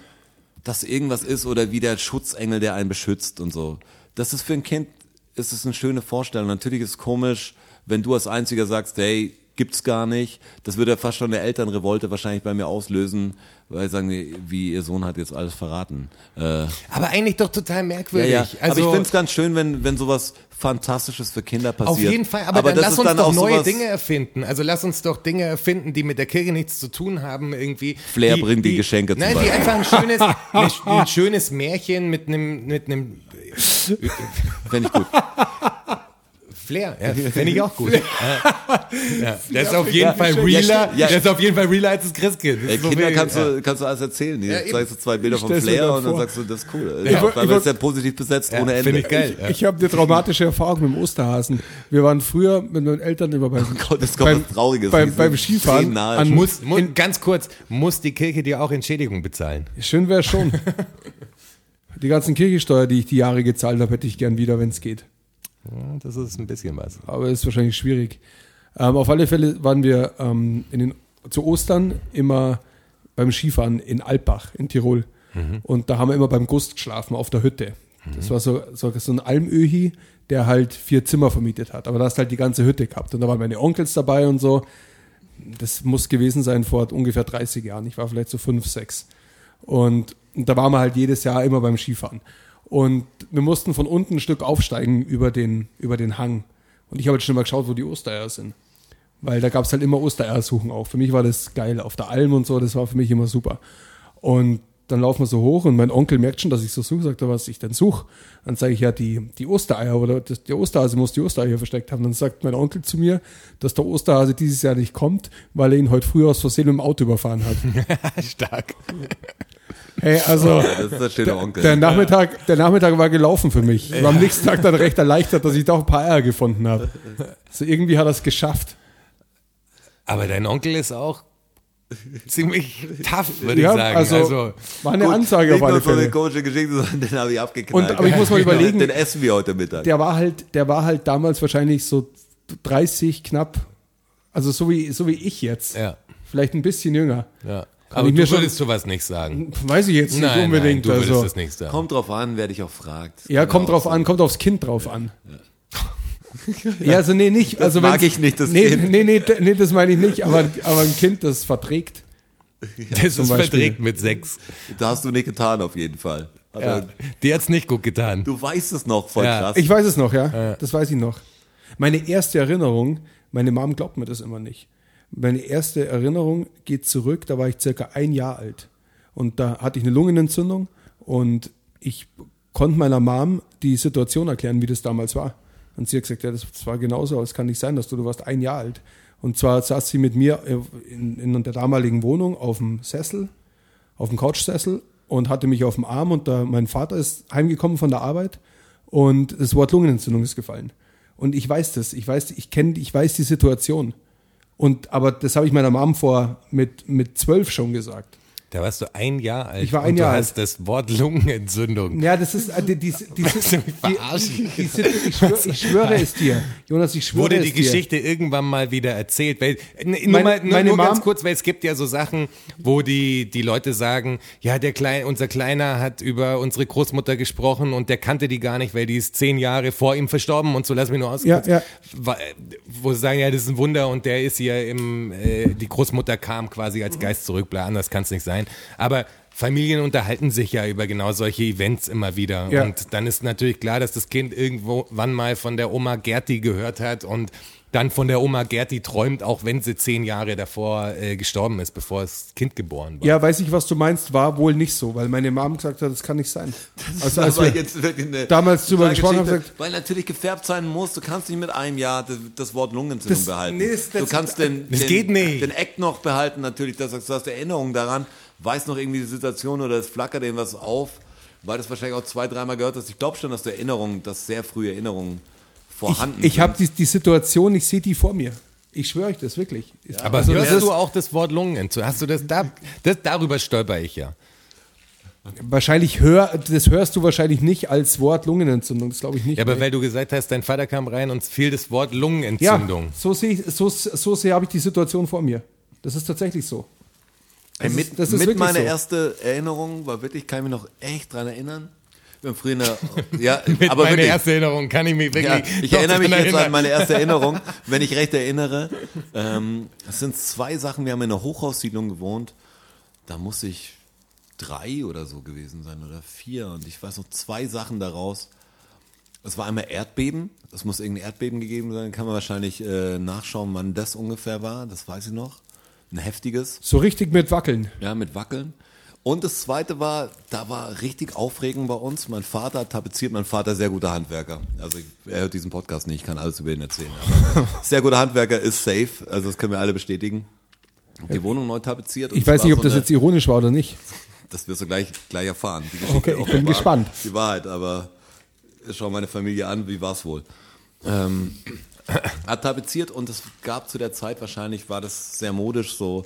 dass irgendwas ist oder wie der Schutzengel, der einen beschützt und so. Das ist für ein Kind, ist es eine schöne Vorstellung. Natürlich ist es komisch, wenn du als Einziger sagst, hey, gibt's gar nicht. Das würde ja fast schon eine Elternrevolte wahrscheinlich bei mir auslösen, weil sie sagen, wie ihr Sohn hat jetzt alles verraten. Äh, aber eigentlich doch total ja, merkwürdig. ja. Also, aber ich finde es ganz schön, wenn, wenn sowas Fantastisches für Kinder passiert. Auf jeden Fall, aber, dann das lass uns dann doch neue Dinge erfinden. Also lass uns doch Dinge erfinden, die mit der Kirche nichts zu tun haben, irgendwie. Flair bringt die Geschenke zum Nein, die einfach ein schönes, ein, ein schönes Märchen mit einem, mit einem Fände ich gut. Flair. Ja, Fände ich auch gut. ja. Ja. Das ist auf jeden Fall realer, ja. das ist auf jeden Fall realer als das Christkind. Das so Kinder kannst ja. du, kannst du alles erzählen. Die Ja, zeigst du zwei Bilder mir Flair und dann sagst du, das ist cool. Ja. Ja, Ich- weil ich- es ja positiv besetzt ohne Ende. Finde ich geil. Ja. Ich habe eine traumatische Erfahrung mit dem Osterhasen. Wir waren früher mit meinen Eltern immer beim, Gott, das kommt beim, was Trauriges. beim, beim Skifahren. An, Muss, muss, in, ganz kurz, muss die Kirche dir auch Entschädigung bezahlen? schön wäre schon. Die ganzen Kirchensteuer, die ich die Jahre gezahlt habe, hätte ich gern wieder, wenn es geht. Das ist ein bisschen was. aber ist wahrscheinlich schwierig. Ähm, auf alle Fälle waren wir ähm, in den, zu Ostern immer beim Skifahren in Alpbach in Tirol. Und da haben wir immer beim Gust geschlafen auf der Hütte. Das war so, so, so ein Almöhi, der halt vier Zimmer vermietet hat. Aber da hast halt die ganze Hütte gehabt. Und da waren meine Onkels dabei und so. Das muss gewesen sein vor ungefähr 30 Jahren. Ich war vielleicht so fünf, sechs. Und, und da waren wir halt jedes Jahr immer beim Skifahren. Und wir mussten von unten ein Stück aufsteigen über den, über den Hang. Und ich habe jetzt schon mal geschaut, wo die Ostereier sind. Weil da gab es halt immer Ostereiersuchen auch. Für mich war das geil. Auf der Alm und so, das war für mich immer super. Und dann laufen wir so hoch und mein Onkel merkt schon, dass ich so suche, sagt er, was ich denn suche. Dann sage ich ja, die, die Ostereier oder das, der Osterhase muss die Ostereier versteckt haben. Dann sagt mein Onkel zu mir, dass der Osterhase dieses Jahr nicht kommt, weil er ihn heute früh aus Versehen dem Auto überfahren hat. Stark. Hey, also Das ist der schöne Onkel. der Nachmittag, der Nachmittag war gelaufen für mich. Ich war am nächsten Tag dann recht erleichtert, dass ich doch ein paar Eier gefunden habe. Also irgendwie hat er es geschafft. Aber dein Onkel ist auch ziemlich tough, würde Ja, ich sagen. also- Also, War eine Gut, Ansage nicht auf alle nur so eine Fälle. komische Geschichte, sondern den habe ich abgeknallt. Und- aber ich muss mal überlegen- Den essen wir heute Mittag. Der war halt, der war halt damals wahrscheinlich so 30 knapp. Also so wie, so wie ich jetzt. ja, Vielleicht ein bisschen jünger. ja. Kann Aber ich du mir schon- würdest sowas nicht sagen. Weiß ich jetzt nicht Nein, unbedingt. nein, du würdest also. das nicht sagen. Kommt drauf an, wer dich auch fragt. Ja, kommt auch drauf sein. an, kommt aufs Kind drauf an. Ja, also nee, nicht. Also mag ich nicht, das nee, Kind. Nee, nee, nee, das meine ich nicht, aber, aber ein Kind, das verträgt. Das zum ist verdreckt mit sechs. Da hast du nicht getan, auf jeden Fall. Hat Ja. er- Die hat's nicht gut getan. Du weißt es noch, voll Ja. krass. Ich weiß es noch, ja. Das weiß ich noch. Meine erste Erinnerung, meine Mom glaubt mir das immer nicht. Meine erste Erinnerung geht zurück, da war ich circa ein Jahr alt. Und da hatte ich eine Lungenentzündung und ich konnte meiner Mom die Situation erklären, wie das damals war. Und sie hat gesagt, ja, das war genauso, aber es kann nicht sein, dass du, du warst ein Jahr alt. Und zwar saß sie mit mir in, in der damaligen Wohnung auf dem Sessel, auf dem Couchsessel und hatte mich auf dem Arm und da, mein Vater ist heimgekommen von der Arbeit und das Wort Lungenentzündung ist gefallen. Und ich weiß das, ich weiß, ich kenne, ich weiß die Situation. Und, aber das habe ich meiner Mom vor mit, mit zwölf schon gesagt. Da warst du ein Jahr alt. Ich war ein und Jahr du alt. hast das Wort Lungenentzündung. Ja, das ist, äh, die, die, die, die, Willst du mich verarschen? die, die, die, ich, schwöre, ich schwöre es dir. Jonas, ich schwöre Wurde es die dir. Geschichte irgendwann mal wieder erzählt? Weil, nur Meine- mal, nur, nur ganz Mom- kurz, weil es gibt ja so Sachen, wo die, die Leute sagen, ja, der Klein, unser Kleiner hat über unsere Großmutter gesprochen und der kannte die gar nicht, weil die ist zehn Jahre vor ihm verstorben und so, lass mich nur aus. Ja, ja. Wo sie sagen, ja, das ist ein Wunder und der ist hier im, äh, die Großmutter kam quasi als Geist zurück, bla, anders kann es nicht sein. Aber Familien unterhalten sich ja über genau solche Events immer wieder. Ja. Und dann ist natürlich klar, dass das Kind irgendwo wann mal von der Oma Gerti gehört hat und dann von der Oma Gerti träumt, auch wenn sie zehn Jahre davor äh, gestorben ist, bevor das Kind geboren war. Ja, weiß ich, was du meinst, war wohl nicht so, weil meine Mom gesagt hat, das kann nicht sein. Also als Aber wir jetzt wirklich eine damals drüber gesprochen haben, gesagt, weil natürlich gefärbt sein muss. Du kannst nicht mit einem Jahr das, das Wort Lungenentzündung Das- behalten. nee, das- du das- kannst den, das den, geht nicht. den Eck noch behalten, natürlich. Das, du hast Erinnerungen daran, weißt noch irgendwie die Situation oder es flackert dir was auf, weil das wahrscheinlich auch zwei, dreimal gehört hast. Ich glaube schon, dass du Erinnerungen, dass sehr frühe Erinnerungen vorhanden ich, ich habe sind. die, die Situation, ich sehe die vor mir. Ich schwöre euch das wirklich. Aber Also hörst das du auch das Wort Lungenentzündung? Hast du das da? Das, darüber stolper ich ja. Wahrscheinlich hör, das hörst du wahrscheinlich nicht als Wort Lungenentzündung, das glaube ich nicht. Ja, aber Nee. weil du gesagt hast, dein Vater kam rein und es fiel das Wort ja, Lungenentzündung. so sehe ich, so, so sehr habe ich die Situation vor mir. Das ist tatsächlich so. Ey, Das mit ist- das ist mit meiner so. erste Erinnerung war wirklich, ich kann mich noch echt dran erinnern. Wir haben früher ja, Mit aber meiner wirklich. ersten Erinnerung kann ich mich wirklich. Ja, ich erinnere mich jetzt an erinnern. meine erste Erinnerung, wenn ich recht erinnere. Ähm, es sind zwei Sachen. Wir haben in einer Hochhaussiedlung gewohnt. Da muss ich drei oder so gewesen sein oder vier. Und ich weiß noch zwei Sachen daraus. Es war einmal Erdbeben. Es muss irgendein Erdbeben gegeben sein. Kann man wahrscheinlich äh, nachschauen, wann das ungefähr war. Das weiß ich noch. Ein heftiges. So richtig mit Wackeln. Ja, mit Wackeln. Und das zweite war, da war richtig Aufregung bei uns. Mein Vater tapeziert, mein Vater sehr guter Handwerker. Also ich, er hört diesen Podcast nicht, ich kann alles über ihn erzählen. Sehr guter Handwerker ist safe, also das können wir alle bestätigen. Die Wohnung neu tapeziert. Ich es weiß war nicht, ob so das eine- jetzt ironisch war oder nicht. Das wirst du gleich, gleich erfahren. Okay, ich bin gespannt. Die Wahrheit, aber schau meine Familie an, wie war's wohl? Ähm, hat tapeziert und es gab zu der Zeit wahrscheinlich, war das sehr modisch, so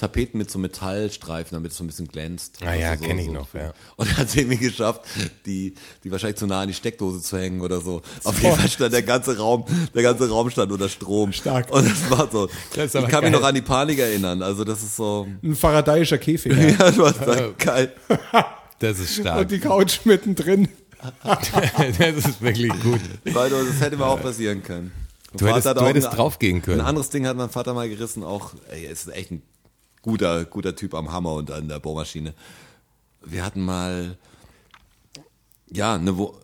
Tapeten mit so Metallstreifen, damit es so ein bisschen glänzt. Ah ja, Also so, kenn ich so. noch, ja. Und er hat es irgendwie geschafft, die, die wahrscheinlich zu nah an die Steckdose zu hängen oder so. Auf jeden Fall stand der ganze Raum, der ganze Raum stand unter Strom. Stark. Und das war so. Das ich kann mich geil. noch an die Panik erinnern. Also das ist so. Ein faradayischer Käfig. Ja, das war so geil. Das ist stark. Und die Couch mittendrin. das ist wirklich gut. Weil das hätte mir auch passieren können. Du hättest- hat du hättest ein- draufgehen können. Ein anderes Ding hat mein Vater mal gerissen, auch, ey, er ist echt ein guter, guter Typ am Hammer und an der Bohrmaschine. Wir hatten mal, ja, eine Wo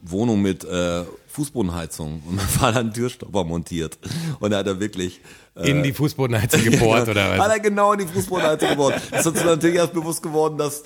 Wohnung mit äh, Fußbodenheizung und mein Vater hat einen Türstopper montiert. Und da hat er wirklich, äh, In die Fußbodenheizung gebohrt oder Hat was? er genau in die Fußbodenheizung gebohrt. Es ist uns natürlich erst bewusst geworden, dass,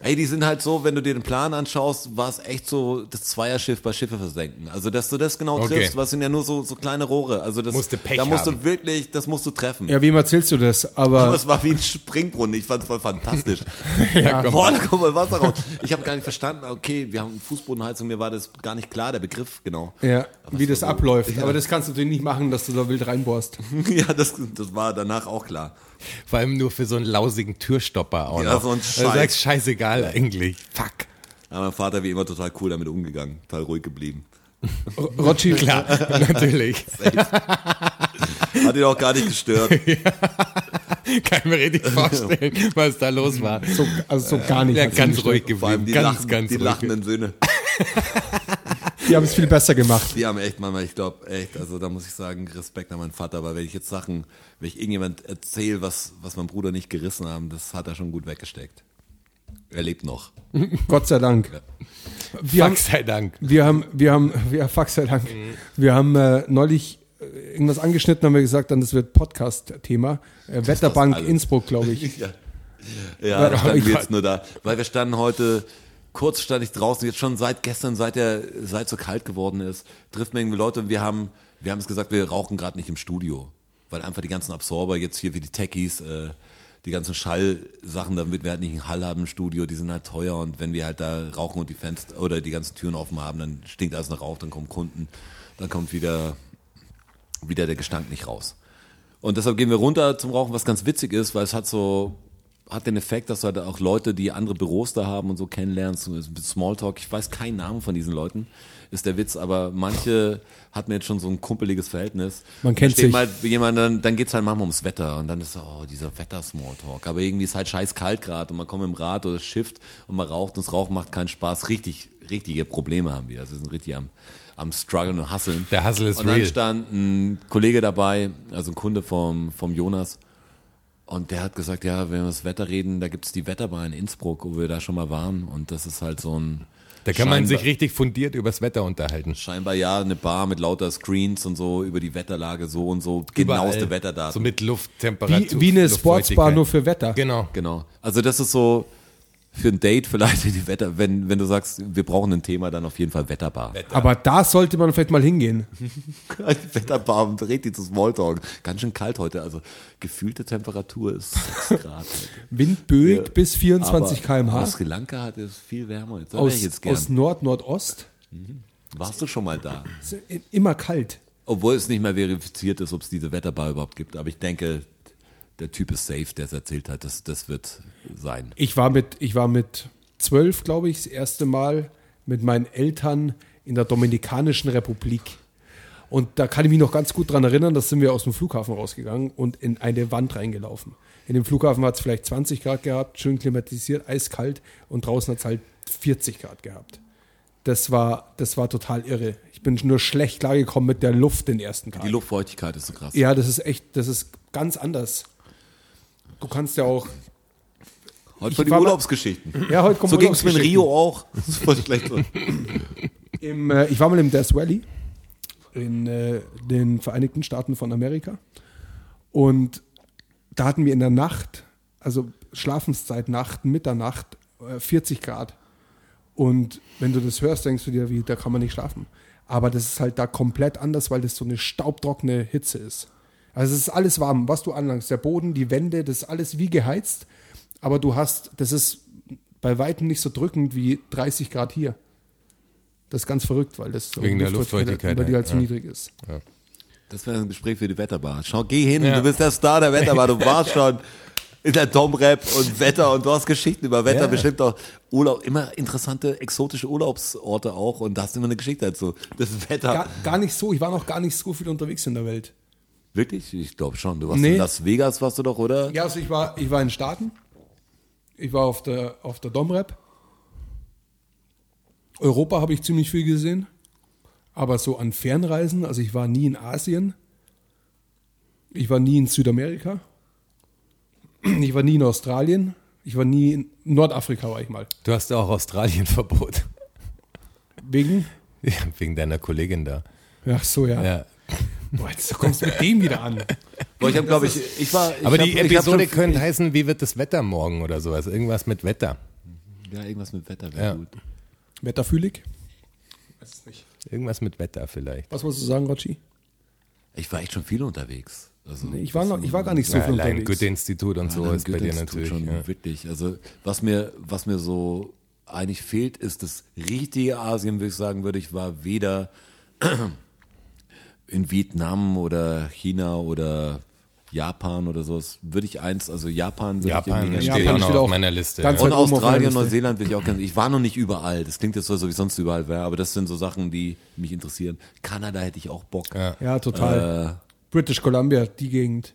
ey, die sind halt so, wenn du dir den Plan anschaust, war es echt so das Zweierschiff bei Schiffe versenken. Also, dass du das genau Okay. triffst, was sind ja nur so, so kleine Rohre. Also, das, Musste Pech da musst haben. du wirklich, das musst du treffen. Ja, wem erzählst du das? Aber Aber es war wie ein Springbrunnen. Ich fand es voll fantastisch. Ja, komm. Boah, da kommt mal Wasser raus. Ich habe gar nicht verstanden, okay, wir haben Fußbodenheizung, mir war das gar nicht klar, der Begriff, genau. ja, wie das so- abläuft. Aber das kannst du natürlich nicht machen, dass du da wild reinbohrst. Ja, das, das war danach auch klar. Vor allem nur für so einen lausigen Türstopper auch Ja, noch. so ein Du Scheiß. sagst scheißegal eigentlich. Fuck. Aber mein Vater wie immer total cool damit umgegangen, total ruhig geblieben. Rotschi, Klar, natürlich. Hat ihn auch gar nicht gestört. Kann ich mir richtig vorstellen, was da los war. so, also so gar nicht. Ja, ganz ruhig geblieben. die, Ganz, lachen, ganz die ruhig. lachenden Söhne. Die haben es viel besser gemacht. Die haben echt manchmal, ich glaube, echt, also da muss ich sagen, Respekt an meinen Vater, aber wenn ich jetzt Sachen, wenn ich irgendjemand erzähle, was, was mein Bruder nicht gerissen haben, das hat er schon gut weggesteckt. Er lebt noch. Gott sei Dank. Wir haben, Fuck sei Dank. wir haben, wir haben, ja, fuck sei Dank. Wir haben äh, neulich äh, irgendwas angeschnitten, haben wir gesagt, dann das wird Podcast-Thema. Äh, Wetterbank. Innsbruck, glaube ich. Ja, ja da Ja, standen ich wir war- jetzt nur da, weil wir standen heute, kurz stand ich draußen, jetzt schon seit gestern, seit der, seit so kalt geworden ist, trifft man irgendwie Leute und wir haben, wir haben es gesagt, wir rauchen gerade nicht im Studio, weil einfach die ganzen Absorber jetzt hier wie die Techies, äh, die ganzen Schallsachen, damit wir halt nicht einen Hall haben im Studio, die sind halt teuer und wenn wir halt da rauchen und die Fenster oder die ganzen Türen offen haben, dann stinkt alles nach Rauch, dann kommen Kunden, dann kommt wieder, wieder der Gestank nicht raus. Und deshalb gehen wir runter zum Rauchen, was ganz witzig ist, weil es hat so, hat den Effekt, dass du halt auch Leute, die andere Büros da haben und so kennenlernst, Smalltalk. Ich weiß keinen Namen von diesen Leuten, ist der Witz, aber manche hatten jetzt schon so ein kumpeliges Verhältnis. Man kennt sich. Mal jemand, dann, dann geht's halt manchmal ums Wetter und dann ist so, oh, dieser Wetter-Smalltalk. Aber irgendwie ist halt scheiß kalt gerade und man kommt im Rad oder Shift und man raucht und das Rauchen macht keinen Spaß. Richtig, richtige Probleme haben wir. Also wir sind richtig am, am struggeln und hustlen. Der Hustle ist Und dann real. stand ein Kollege dabei, also ein Kunde vom, vom Jonas. Und der hat gesagt, ja, wenn wir das Wetter reden, da gibt's die Wetterbar in Innsbruck, wo wir da schon mal waren. Und das ist halt so ein Da kann man sich richtig fundiert übers Wetter unterhalten. scheinbar ja eine Bar mit lauter Screens und so über die Wetterlage so und so genaueste. Wetterdaten. So mit Lufttemperatur. Wie, wie eine. Sportsbar nur für Wetter. Genau. Genau. Also das ist so für ein Date vielleicht die Wetter, wenn, wenn du sagst, wir brauchen ein Thema, dann auf jeden Fall Wetterbar. Aber da sollte man vielleicht mal hingehen. Wetterbar und richtig zu Smalltalk. Ganz schön kalt heute, also gefühlte Temperatur ist 6 Grad. Wind böig bis 24 Aber km/h. Sri Lanka hat es viel wärmer. Jetzt Aus, ich jetzt gern. aus Nord-Nordost. Warst du schon mal da? Immer kalt. Obwohl es nicht mehr verifiziert ist, ob es diese Wetterbar überhaupt gibt. Aber ich denke, der Typ ist safe, der es erzählt hat. Das, das wird sein. Ich war mit, ich war mit zwölf, glaube ich, das erste Mal mit meinen Eltern in der Dominikanischen Republik. Und da kann ich mich noch ganz gut dran erinnern, da sind wir aus dem Flughafen rausgegangen und in eine Wand reingelaufen. In dem Flughafen hat es vielleicht 20 Grad gehabt, schön klimatisiert, eiskalt und draußen hat es halt 40 Grad gehabt. Das war, das war total irre. Ich bin nur schlecht klargekommen mit der Luft den ersten Tag. Die Luftfeuchtigkeit ist so krass. Ja, das ist echt, das ist ganz anders. Du kannst ja auch. Heute für die Urlaubsgeschichten. Ja, heute kommt So ging es mit Urlaubsgeschichten. Rio auch. Das ist voll schlecht. Im, äh, ich war mal im Death Valley in äh, den Vereinigten Staaten von Amerika. Und da hatten wir in der Nacht, also Schlafenszeit, Nacht, Mitternacht, äh, 40 Grad. Und wenn du das hörst, denkst du dir, wie, da kann man nicht schlafen. Aber das ist halt da komplett anders, weil das so eine staubtrockene Hitze ist. Also es ist alles warm, was du anlangst. Der Boden, die Wände, das ist alles wie geheizt. Aber du hast, das ist bei weitem nicht so drückend wie 30 Grad hier. Das ist ganz verrückt, weil das so Wegen der Luftfeuchtigkeit, weil die halt so ja. niedrig ist. Das wäre ein Gespräch für die Wetterbar. Schau, geh hin, Ja. du bist der Star der Wetterbar. Du warst schon in der Domrep und Wetter und du hast Geschichten über Wetter, Ja. bestimmt auch Urlaub, immer interessante, exotische Urlaubsorte auch und da hast du immer eine Geschichte dazu. Das Wetter. Gar, gar nicht so, ich war noch gar nicht so viel unterwegs in der Welt. Wirklich? Ich glaube schon. Du warst Nee. in Las Vegas, warst du doch, oder? Ja, also ich war, ich war in den Staaten. Ich war auf der, auf der Domrep. Europa habe ich ziemlich viel gesehen. Aber so an Fernreisen, also ich war nie in Asien. Ich war nie in Südamerika. Ich war nie in Australien. Ich war nie in Nordafrika, war ich mal. Du hast auch Australien-Verbot. Wegen? Ja, wegen deiner Kollegin da. Ach so, ja. Ja. Boah, jetzt kommst du mit dem wieder an. Boah, ich habe, glaube ich, ich war. Ich Aber hab, die Episode schon- könnte heißen, wie wird das Wetter morgen oder sowas? Irgendwas mit Wetter. Ja, irgendwas mit Wetter wäre Ja. gut. Wetterfühlig? Weiß es nicht. Irgendwas mit Wetter vielleicht. Was wolltest du sagen, Rotschi? Ich war echt schon viel unterwegs. Also, Nee, ich, war noch, ich war gar nicht so Ja, viel allein unterwegs. Goethe-Institut und so Ja, ist bei dir natürlich. schon Ja. wirklich. Also was mir, was mir so eigentlich fehlt, ist das richtige Asien, würde ich sagen, würde ich war weder in Vietnam oder China oder Japan oder sowas. Würde ich eins, also Japan würde ich Japan steht Japan auch steht auf meiner Liste. ganz ja. und Australien, Liste. Neuseeland will ich auch gerne. Ich war noch nicht überall. Das klingt jetzt so, als ob ich sonst überall wäre, aber das sind so Sachen, die mich interessieren. Kanada hätte ich auch Bock. Ja. Ja, total. Äh, British Columbia, die Gegend.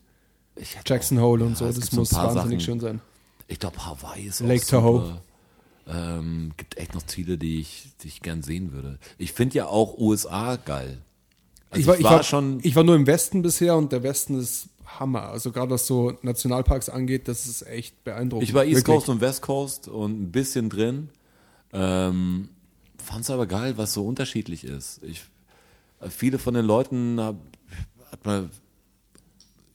Jackson Hole und so, Ja, das so ein muss paar wahnsinnig Sachen. schön sein. Ich glaube, Hawaii ist Lake auch Tahoe. super. Ähm, gibt echt noch Ziele, die ich, die ich gern sehen würde. Ich finde ja auch USA geil. Also ich, war, ich, war, schon. ich war nur im Westen bisher und der Westen ist Hammer. Also gerade was so Nationalparks angeht, das ist echt beeindruckend. Ich war East Wirklich. Coast und West Coast und ein bisschen drin. Ähm, fand's aber geil, was so unterschiedlich ist. Ich, viele von den Leuten hab, hat man,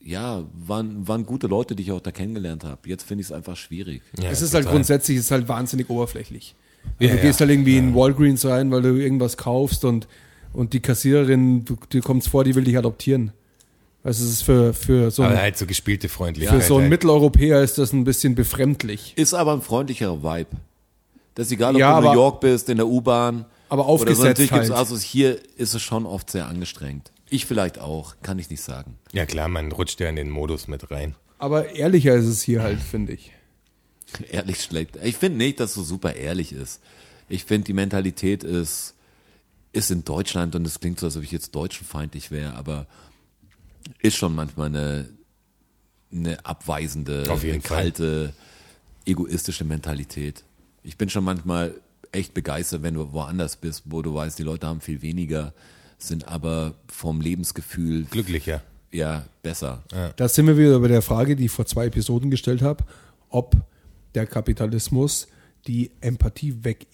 ja, waren, waren gute Leute, die ich auch da kennengelernt habe. Jetzt finde ich es einfach schwierig. Ja, es ist halt total. grundsätzlich es ist halt wahnsinnig oberflächlich. Ja, du ja. gehst halt irgendwie in Walgreens rein, weil du irgendwas kaufst und, und die Kassiererin, du, dir kommst vor, die will dich adoptieren. Also es ist für, für so Aber ein, halt so gespielte Freundlichkeit. für so einen halt. Mitteleuropäer ist das ein bisschen befremdlich. Ist aber ein freundlicherer Vibe. Das ist egal, ob Ja, du in New aber- York bist, in der U-Bahn. Aber Oder so. aufgesetzt Natürlich gibt's halt. also hier ist es schon oft sehr angestrengt. Ich vielleicht auch, kann ich nicht sagen. Ja klar, man rutscht ja in den Modus mit rein. Aber ehrlicher ist es hier halt, finde ich. Ehrlich schlecht. Ich finde nicht, dass es so super ehrlich ist. Ich finde, die Mentalität ist, ist in Deutschland, und es klingt so, als ob ich jetzt deutschenfeindlich wäre, aber ist schon manchmal eine, eine abweisende, Auf jeden eine Fall. kalte, egoistische Mentalität. Ich bin schon manchmal echt begeistert, wenn du woanders bist, wo du weißt, die Leute haben viel weniger, sind aber vom Lebensgefühl Glücklicher. ja besser. Da sind wir wieder bei der Frage, die ich vor zwei Episoden gestellt habe, ob der Kapitalismus die Empathie weg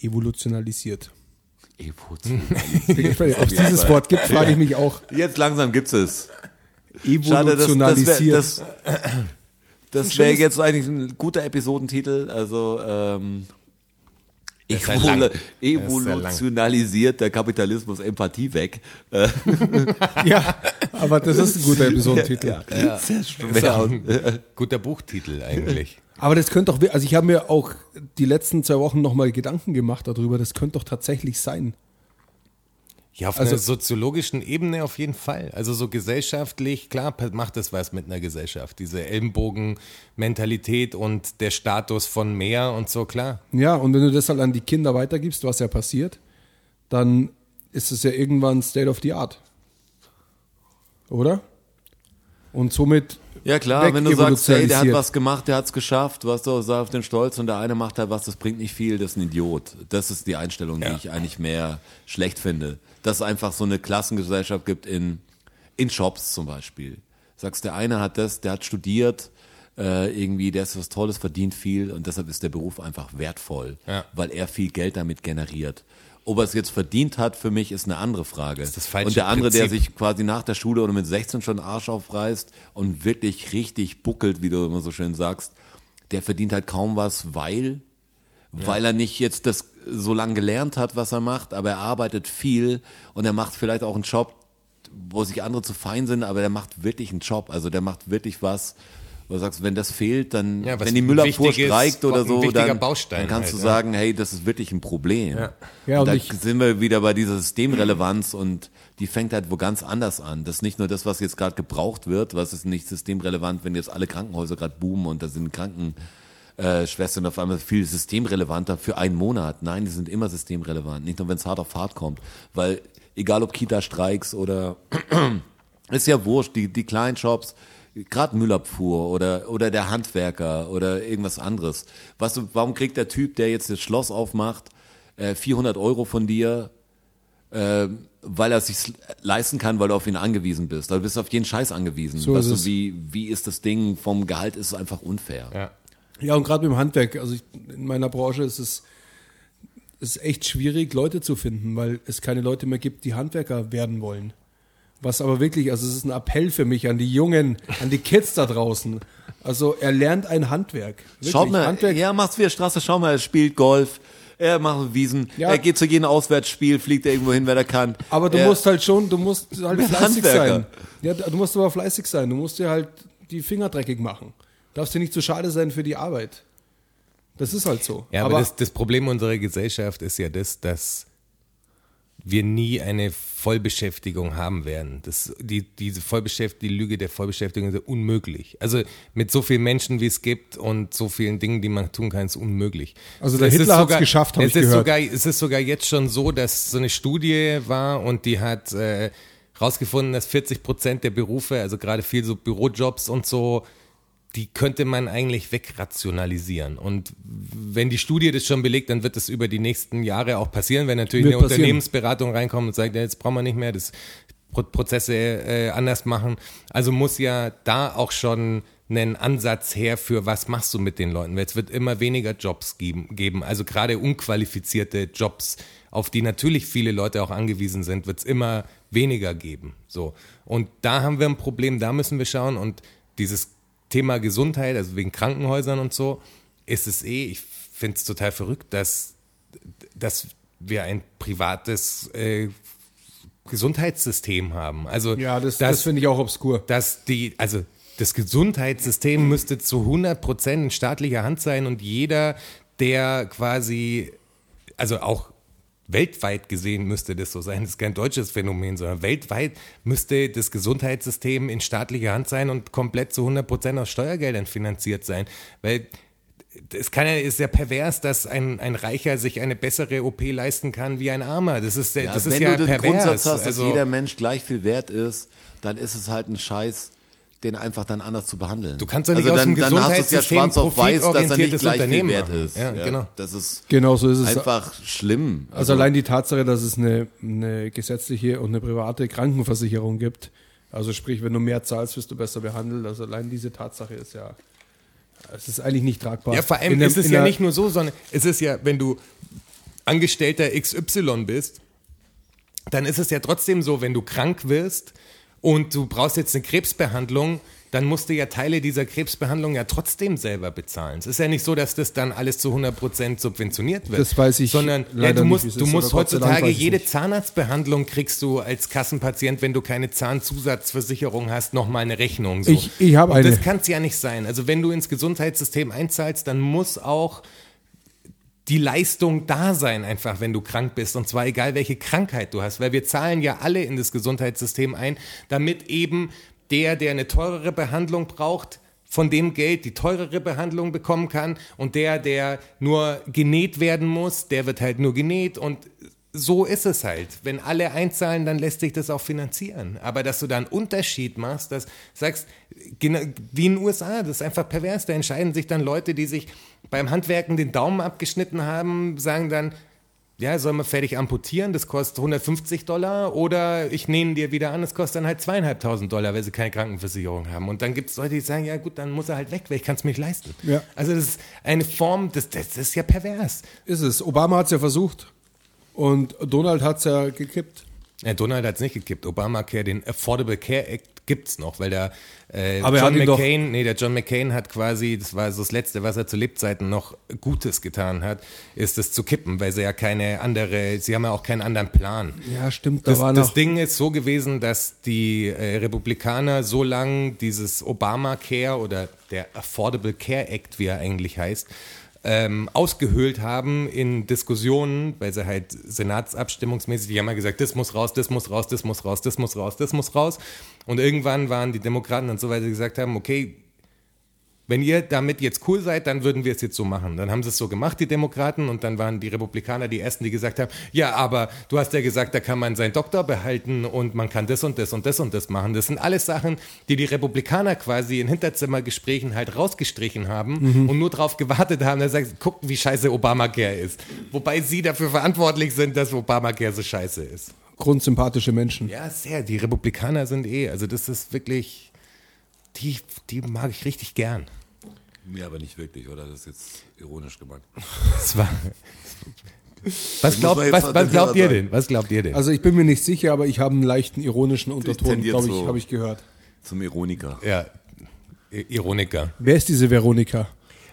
evolutionalisiert. Emotionalisiert. Ob es dieses Wort gibt, frage ich mich auch. Jetzt langsam gibt's es. Schade, das, das Evolutionalisiert. wäre das, das wär jetzt eigentlich ein guter Episodentitel. Also ähm, ist halt lang. evolu ist sehr lang. evolutionalisiert der Kapitalismus Empathie weg. Ja, aber das ist ein guter Episodentitel. ja, sehr Ist schwer. guter Buchtitel eigentlich. Aber das könnte doch, also ich habe mir auch die letzten zwei Wochen nochmal Gedanken gemacht darüber, das könnte doch tatsächlich sein. Ja, auf Also- einer soziologischen Ebene auf jeden Fall. Also so gesellschaftlich, klar, macht das was mit einer Gesellschaft. Diese Ellenbogen-Mentalität und der Status von mehr und so, klar. Ja, und wenn du das halt an die Kinder weitergibst, was ja passiert, dann ist es ja irgendwann State of the Art. Oder? Und somit Ja klar, wenn du sagst, hey, der hat was gemacht, der hat's geschafft, du hast doch sei auf den Stolz und der eine macht halt was, das bringt nicht viel, das ist ein Idiot. Das ist die Einstellung, die Ja. ich eigentlich mehr schlecht finde. Dass es einfach so eine Klassengesellschaft gibt in, in Shops zum Beispiel. Sagst, der eine hat das, der hat studiert, äh, irgendwie, der ist was Tolles, verdient viel und deshalb ist der Beruf einfach wertvoll, Ja. weil er viel Geld damit generiert. Ob er es jetzt verdient hat, für mich ist eine andere Frage. ist das falsche und der andere, der Prinzip. sich quasi nach der Schule oder mit 16 schon Arsch aufreißt und wirklich richtig buckelt, wie du immer so schön sagst, der verdient halt kaum was, weil, weil er nicht jetzt das so lange gelernt hat, was er macht, aber er arbeitet viel und er macht vielleicht auch einen Job, wo sich andere zu fein sind, aber der macht wirklich einen Job, also der macht wirklich was, wo du sagst, wenn das fehlt, dann, Ja, wenn die Müllabfuhr ist, streikt oder so, dann, dann kannst halt, du ja. sagen, hey, das ist wirklich ein Problem. Ja. Ja, und und da ich- sind wir wieder bei dieser Systemrelevanz und die fängt halt wo ganz anders an. Das ist nicht nur das, was jetzt gerade gebraucht wird, was ist nicht systemrelevant, wenn jetzt alle Krankenhäuser gerade boomen und da sind Krankenschwestern auf einmal viel systemrelevanter für einen Monat. Nein, die sind immer systemrelevant, nicht nur wenn es hart auf hart kommt, weil egal ob Kita-Streiks oder ist ja wurscht, die, die kleinen Shops, gerade Müllabfuhr oder, oder der Handwerker oder irgendwas anderes. Was, warum kriegt der Typ, der jetzt das Schloss aufmacht, äh, 400 Euro von dir, äh, weil er es sich leisten kann, weil du auf ihn angewiesen bist. Du bist auf jeden Scheiß angewiesen. So weißt ist du, wie, wie ist das Ding vom Gehalt ist es einfach unfair. Ja. Ja, und gerade beim Handwerk, also ich, in meiner Branche ist es ist echt schwierig, Leute zu finden, weil es keine Leute mehr gibt, die Handwerker werden wollen. Was aber wirklich, also es ist ein Appell für mich an die Jungen, an die Kids da draußen. Also er lernt ein Handwerk. Wirklich. Schaut mal, Handwerk, er macht's wie der Straße, schau mal, er spielt Golf, er macht Wiesen, Ja. er geht zu jedem Auswärtsspiel, fliegt er irgendwo hin, wer er kann. aber du er, musst halt schon, du musst halt fleißig Handwerker. sein. Ja, du musst aber fleißig sein. Du musst dir halt die Finger dreckig machen. Darfst dir nicht zu schade sein für die Arbeit. Das ist halt so. Ja, aber, das, das Problem unserer Gesellschaft ist ja das, dass wir nie eine Vollbeschäftigung haben werden. Das, die, diese Vollbeschäftigung, die Lüge der Vollbeschäftigung ist unmöglich. Also mit so vielen Menschen, wie es gibt und so vielen Dingen, die man tun kann, ist unmöglich. Also der Es ist Hitler hat's sogar- geschafft, hab es ich ist gehört. Sogar, es ist sogar jetzt schon so, dass so eine Studie war und die hat äh, rausgefunden, dass 40 Prozent der Berufe, also gerade viel so Bürojobs und so, die könnte man eigentlich wegrationalisieren. Und wenn die Studie das schon belegt, dann wird das über die nächsten Jahre auch passieren, wenn natürlich Wird eine passieren. Unternehmensberatung reinkommt und sagt, ja, jetzt brauchen wir nicht mehr das Pro Prozesse äh, anders machen. Also muss ja da auch schon einen Ansatz her für was machst du mit den Leuten. Weil Es wird immer weniger Jobs geben, geben. also gerade unqualifizierte Jobs, auf die natürlich viele Leute auch angewiesen sind, wird es immer weniger geben. So. Und da haben wir ein Problem, da müssen wir schauen und dieses Thema Gesundheit, also wegen Krankenhäusern und so, ist es eh, ich finde es total verrückt, dass, dass wir ein privates äh, Gesundheitssystem haben. Also ja, das, das finde ich auch obskur. dass die, also das Gesundheitssystem müsste zu 100 Prozent in staatlicher Hand sein und jeder, der quasi, also auch weltweit gesehen müsste das so sein. Das ist kein deutsches Phänomen, sondern weltweit müsste das Gesundheitssystem in staatlicher Hand sein und komplett zu 100 Prozent aus Steuergeldern finanziert sein. Weil es kann ja, ist ja pervers, dass ein, ein Reicher sich eine bessere OP leisten kann wie ein Armer. Das ist, Ja, das ist wenn ja du den pervers. Grundsatz hast, dass also, jeder Mensch gleich viel wert ist, dann ist es halt ein Scheiß, den einfach dann anders zu behandeln. Du kannst doch nicht also aus dann, dem dann hast du es ja schwarz auf weiß, dass er nicht profitorientiertes gleich viel Unternehmen wert ist. Ja, genau. Das ist Genau so ist es. einfach schlimm. Also allein die Tatsache, dass es eine, eine gesetzliche und eine private Krankenversicherung gibt, Also sprich, wenn du mehr zahlst, wirst du besser behandelt. Also allein diese Tatsache ist ja, es ist eigentlich nicht tragbar. Ja, vor allem In ist es ja nicht nur so, sondern es ist ja, wenn du Angestellter XY bist, dann ist es ja trotzdem so, wenn du krank wirst und du brauchst jetzt eine Krebsbehandlung, dann musst du ja Teile dieser Krebsbehandlung ja trotzdem selber bezahlen. Es ist ja nicht so, dass das dann alles zu 100% subventioniert wird. Das weiß ich Sondern ja, du nicht, musst, es du musst heutzutage jede nicht. Zahnarztbehandlung kriegst du als Kassenpatient, wenn du keine Zahnzusatzversicherung hast, nochmal eine Rechnung. So. Ich- ich hab Und eine. Das kann es ja nicht sein. Also wenn du ins Gesundheitssystem einzahlst, dann muss auch die Leistung da sein, einfach wenn du krank bist. Und zwar egal, welche Krankheit du hast. Weil wir zahlen ja alle in das Gesundheitssystem ein, damit eben der, der eine teurere Behandlung braucht, von dem Geld die teurere Behandlung bekommen kann. Und der, der nur genäht werden muss, der wird halt nur genäht. Und so ist es halt. Wenn alle einzahlen, dann lässt sich das auch finanzieren. Aber dass du da einen Unterschied machst, dass sagst, wie in den USA, das ist einfach pervers. Da entscheiden sich dann Leute, die sich beim Handwerken den Daumen abgeschnitten haben, sagen dann, ja, sollen wir fertig amputieren, das kostet 150 Dollar oder ich nehme dir wieder an, das kostet dann halt zweieinhalbtausend Dollar, weil sie keine Krankenversicherung haben. Und dann gibt es Leute, die sagen, ja gut, dann muss er halt weg, weil ich kann es mir nicht leisten. Ja. Also das ist eine Form, das, das, das ist ja pervers. Ist es. Obama hat es ja versucht und Donald hat es ja gekippt. Ja, Donald hat es nicht gekippt. Obamacare, den Affordable Care Act gibt's noch, weil der äh, Aber er John McCain, nee, der John McCain hat quasi, das war so das Letzte, was er zu Lebzeiten noch Gutes getan hat, ist es zu kippen, weil sie ja keine andere, sie haben ja auch keinen anderen Plan. Ja, stimmt. Da Das, war das noch. Ding ist so gewesen, dass die äh, Republikaner so lang dieses Obamacare oder der Affordable Care Act, wie er eigentlich heißt, ähm, ausgehöhlt haben in Diskussionen, weil sie halt senatsabstimmungsmäßig, die haben ja gesagt, das muss raus, das muss raus, das muss raus, das muss raus, das muss raus. Und irgendwann waren die Demokraten dann so weit, dass sie gesagt haben, okay, wenn ihr damit jetzt cool seid, dann würden wir es jetzt so machen. Dann haben sie es so gemacht, die Demokraten, und dann waren die Republikaner die Ersten, die gesagt haben, ja, aber du hast ja gesagt, da kann man seinen Doktor behalten und man kann das und das und das und das machen. Das sind alles Sachen, die die Republikaner quasi in Hinterzimmergesprächen halt rausgestrichen haben und nur darauf gewartet haben, dass sie guck, wie scheiße Obamacare ist. Wobei sie dafür verantwortlich sind, dass Obamacare so scheiße ist. Grundsympathische Menschen. Ja, sehr. Die Republikaner sind eh, also das ist wirklich, die, die mag ich richtig gern. Mir aber nicht wirklich, oder? Das ist jetzt ironisch gemeint. Das war. Was, glaubt, jetzt was, was glaubt ihr denn? Was glaubt ihr denn? Also ich bin mir nicht sicher, aber ich habe einen leichten ironischen Unterton, glaube ich, zu- habe ich gehört. Zum Ironiker. ja, Ironiker. Wer ist diese Veronika?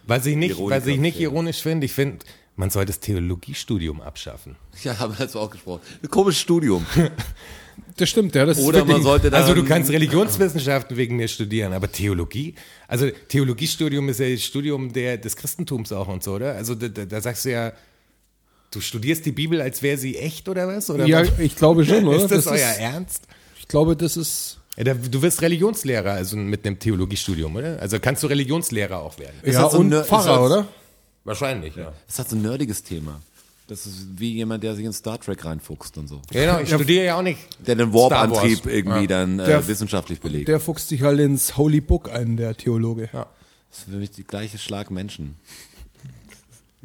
Was ich nicht, was ich nicht ironisch finde, ich finde, man sollte das Theologiestudium abschaffen. Ja, haben wir dazu auch gesprochen. Ein komisches Studium. Das stimmt, ja. Das ist Oder wirklich, man sollte dann, Also du kannst Religionswissenschaften wegen mir studieren, aber Theologie, also Theologiestudium ist ja das Studium der, des Christentums auch und so, oder? Also da, da, da sagst du ja, du studierst die Bibel, als wäre sie echt oder was? Oder Ja, was? ich glaube schon, oder? Ist das, Das euer ist- Ernst? Ich glaube, das ist. Ja, da, du wirst Religionslehrer, also mit einem Theologiestudium, oder? Also kannst du Religionslehrer auch werden. ja, das so und ist Pfarrer, das- oder? Wahrscheinlich, ja. Das hat so ein nerdiges Thema. Das ist wie jemand, der sich in Star Trek reinfuchst und so. Genau, ich studiere ja auch nicht. Der den Warp-Antrieb irgendwie Ja. dann äh, Der- wissenschaftlich belegt. Der fuchst sich halt ins Holy Book ein, der Theologe. Ja. das ist für mich die gleiche Schlag Menschen.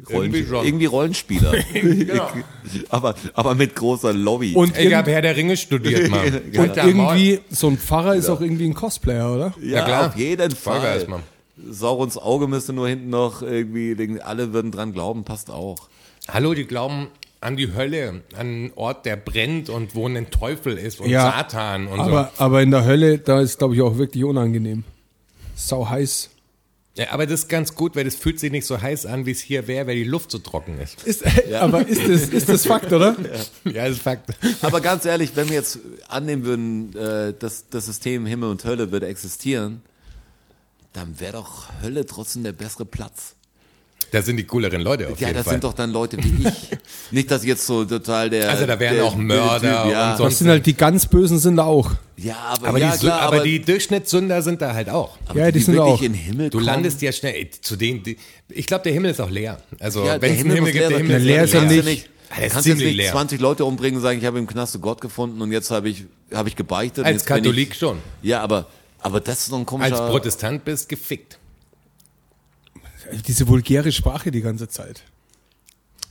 Irgendwie schon. irgendwie Rollenspieler. aber, aber mit großer Lobby. Und, Ich habe Herr der Ringe studiert, Mann. und irgendwie, so ein Pfarrer ist auch irgendwie ein Cosplayer, oder? ja, Ja, klar. auf jeden Fall. Mann. Saurons Auge müsste nur hinten noch irgendwie, alle würden dran glauben, passt auch. Hallo, die glauben an die Hölle, an einen Ort, der brennt und wo ein Teufel ist und Ja, Satan und Aber, aber in der Hölle, da ist, glaube ich, auch wirklich unangenehm. Sau heiß. so. Ja, aber das ist ganz gut, weil das fühlt sich nicht so heiß an, wie es hier wäre, weil die Luft so trocken ist. Ist, Aber ist das, ist das Fakt, oder? Ja, das ist Fakt. Aber ganz ehrlich, wenn wir jetzt annehmen würden, äh, dass das System Himmel und Hölle würde existieren, dann wäre doch Hölle trotzdem der bessere Platz. Da sind die cooleren Leute auf Ja, jeden das Fall. sind doch dann Leute wie ich. Nicht, dass ich jetzt so total der. Also da wären der auch Mörder Typ, ja. und sonst- Das sind halt die ganz Bösen sind da auch. Ja, aber, aber, ja, die, klar, aber, die Durchschnittssünder sind da halt auch. aber Ja, die sind wirklich auch. in Himmel Du kommen, landest ja schnell, ey, zu denen, die, ich glaube, der Himmel ist auch leer. Also, Ja, wenn es einen Himmel gibt, der leer Himmel. Der leer ist er Kannst du nicht. Ist kannst jetzt nicht leer. 20 Leute umbringen und sagen, ich habe im Knast Gott gefunden und jetzt habe ich, habe ich gebeichtet. Als Katholik ich, schon. Ja, aber, aber das ist so ein komischer. Als Protestant bist gefickt. Diese vulgäre Sprache die ganze Zeit.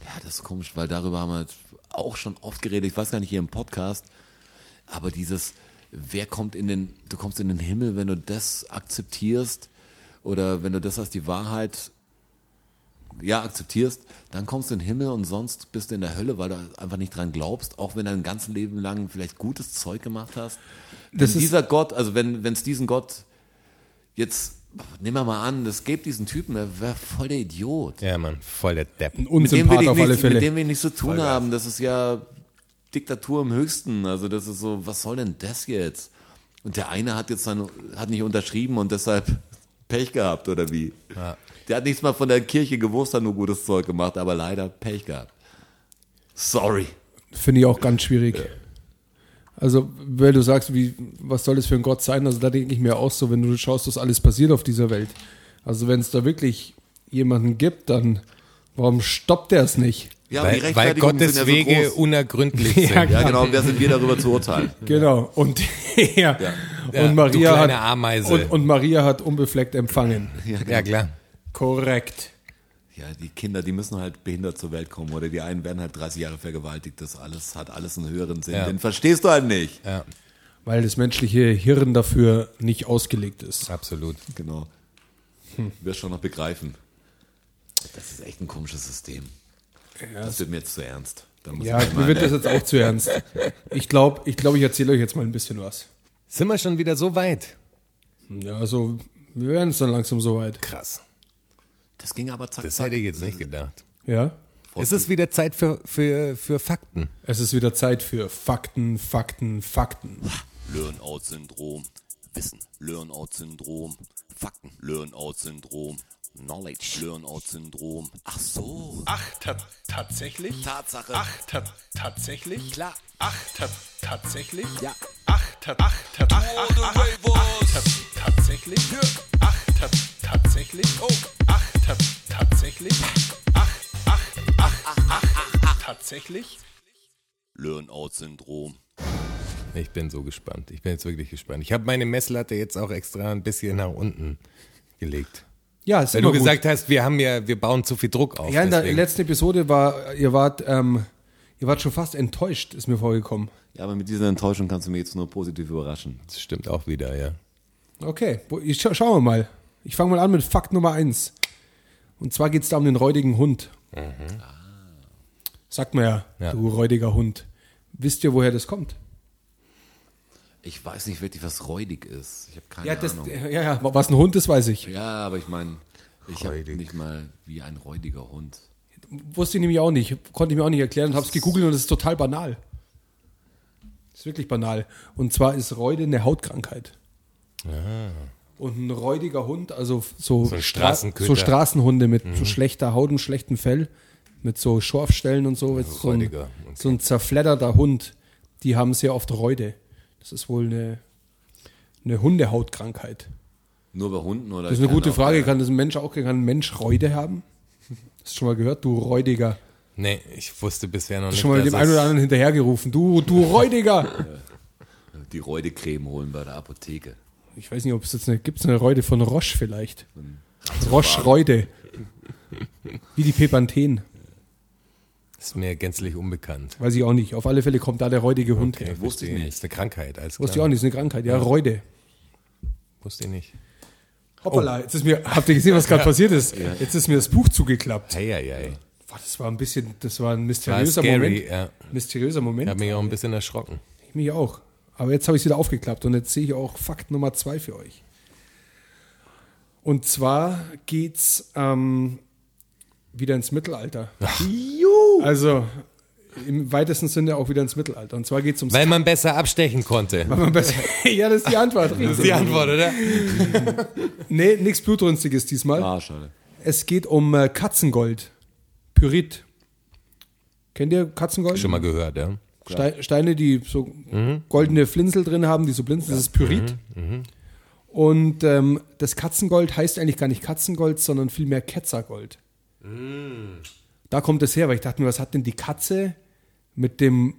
Ja, das ist komisch, weil darüber haben wir auch schon oft geredet. Ich weiß gar nicht hier im Podcast, aber dieses, wer kommt in den, du kommst in den Himmel, wenn du das akzeptierst oder wenn du das als die Wahrheit ja, akzeptierst, dann kommst du in den Himmel und sonst bist du in der Hölle, weil du einfach nicht dran glaubst, auch wenn du dein ganzes Leben lang vielleicht gutes Zeug gemacht hast. Das wenn ist- dieser Gott, also wenn es diesen Gott jetzt, nehmen wir mal an, es gäbe diesen Typen, der wäre voll der Idiot. Ja, Mann, voll der Depp. Ein Mit dem, will auf alle nichts, mit Fälle. dem wir nichts zu tun haben. Das ist ja Diktatur im Höchsten. Also das ist so, was soll denn das jetzt? Und der eine hat jetzt dann, hat nicht unterschrieben und deshalb Pech gehabt, oder wie? Der hat nichts mal von der Kirche gewusst, hat nur gutes Zeug gemacht, aber leider Pech gehabt. Sorry. Finde ich auch ganz schwierig. Also, weil du sagst, wie, was soll das für ein Gott sein? Also, da denke ich mir auch so, wenn du schaust, was alles passiert auf dieser Welt. Also, wenn es da wirklich jemanden gibt, dann warum stoppt er es nicht? Ja, weil, weil Gottes sind ja so Wege groß. unergründlich sind. Ja, Ja, genau, und wer sind wir darüber zu urteilen? Genau. Und, ja. Ja, und Maria hat Ameise. Und, und Maria hat unbefleckt empfangen. Ja, klar. Korrekt. Ja, die Kinder, die müssen halt behindert zur Welt kommen oder die einen werden halt 30 Jahre vergewaltigt. Das alles hat alles einen höheren Sinn. Ja. Den verstehst du halt nicht. Ja, Weil das menschliche Hirn dafür nicht ausgelegt ist. absolut. Genau. Hm. Wirst schon noch begreifen. Das ist echt ein komisches System. das wird mir jetzt zu ernst. Da muss Ja, ich mir wird das jetzt auch zu ernst. Ich glaube, ich, glaub, ich erzähle euch jetzt mal ein bisschen was. Sind wir schon wieder so weit? Ja, also, wir werden es dann langsam soweit. Krass. Das ging aber zack, Das zack. hätte ich jetzt nicht gedacht. Ja? Es ist wieder Zeit für, für, für Fakten. Es ist wieder Zeit für Fakten, Fakten, Fakten. Learn-out-Syndrom. Wissen. Learn-out-Syndrom. Fakten. Learn-out-Syndrom. Knowledge. Learn-out-Syndrom. Ach so. Ach, ta tatsächlich? Tatsache. Ach, ta tatsächlich? Klar. Ach, ta tatsächlich? Ja. Ach, ta ach, ta ach, ach, ach, ach, ach, ta tatsächlich? Ach, ta tatsächlich? Oh. Ach, ta tatsächlich? Ach, ach, ach, ach, ach, ach, tatsächlich? Learn-out-Syndrom. Ich bin so gespannt. Ich bin jetzt wirklich gespannt. Ich habe meine Messlatte jetzt auch extra ein bisschen nach unten gelegt. Ja, ist Weil immer du gut. gesagt hast, wir haben ja, wir bauen zu viel Druck auf. Ja, in der deswegen. letzten Episode war, ihr wart, ähm, ihr wart schon fast enttäuscht, ist mir vorgekommen. Ja, aber mit dieser Enttäuschung kannst du mich jetzt nur positiv überraschen. das stimmt auch wieder, ja. Okay, schauen wir mal. Ich fange mal an mit Fakt Nummer eins. Und zwar geht es da um den räudigen Hund. Sagt man ja, Ja. du räudiger Hund. Wisst ihr, woher das kommt? Ich weiß nicht wirklich, was räudig ist. Ich habe keine Ja, das, Ahnung. ja, ja, was ein Hund ist, weiß ich. Ja, aber ich meine, ich habe nicht mal wie ein räudiger Hund. Wusste ich nämlich auch nicht, konnte ich mir auch nicht erklären und habe es gegoogelt und es ist total banal. ist wirklich banal. Und zwar ist Räude eine Hautkrankheit. Und ein räudiger Hund, also so, So Stra- so Straßenhunde mit so schlechter Haut und schlechtem Fell, mit so Schorfstellen und so, jetzt so, ein, okay. so ein zerfledderter Hund, die haben sehr oft Räude. Das ist wohl eine, eine Hundehautkrankheit. Nur bei Hunden oder? Das ist eine gute Frage. Kann das ein Mensch auch, kann ein Mensch Räude haben? Hast du schon mal gehört? Du Räudiger. Nee, ich wusste bisher noch nicht. schon mal dem einen oder anderen hinterhergerufen. Du, du Räudiger. Die Räudecreme holen bei der Apotheke. Ich weiß nicht, ob es jetzt eine, gibt es eine Räude von Roche vielleicht? Roche Räude. Wie die Pepanthen. Ist mir gänzlich unbekannt. Weiß ich auch nicht. Auf alle Fälle kommt da der räudige Hund her. Okay, wusste ich nicht. Ist eine Krankheit, alles Wusste ich auch nicht, ist eine Krankheit. Ja, Räude. Wusste ich nicht. Hoppala, jetzt ist mir, habt ihr gesehen, was gerade passiert ist? Jetzt ist mir das Buch zugeklappt. Hey, hey, hey. Boah, das war ein bisschen, das war ein War mysteriöser scary, Moment. ja. Mysteriöser Ich Moment. habe mich auch ein bisschen erschrocken. Ich mich auch. Aber jetzt habe ich es wieder aufgeklappt und jetzt sehe ich auch Fakt Nummer zwei für euch. Und zwar geht's ähm, wieder ins Mittelalter. Also im weitesten Sinne auch wieder ins Mittelalter. Und zwar geht's ums Weil man besser abstechen konnte. man besser. ja, das ist die Antwort. Das ist die Antwort, oder? Nee, nichts Blutrünstiges diesmal. Ah, schade. Es geht um äh, Katzengold. Pyrit. Kennt ihr Katzengold? Schon mal gehört, ja. Ste Steine, die so goldene Flinsel drin haben, die so blinzeln, das ist Pyrit. Und ähm, das Katzengold heißt eigentlich gar nicht Katzengold, sondern vielmehr Ketzergold. Da kommt es her, weil ich dachte mir, was hat denn die Katze mit dem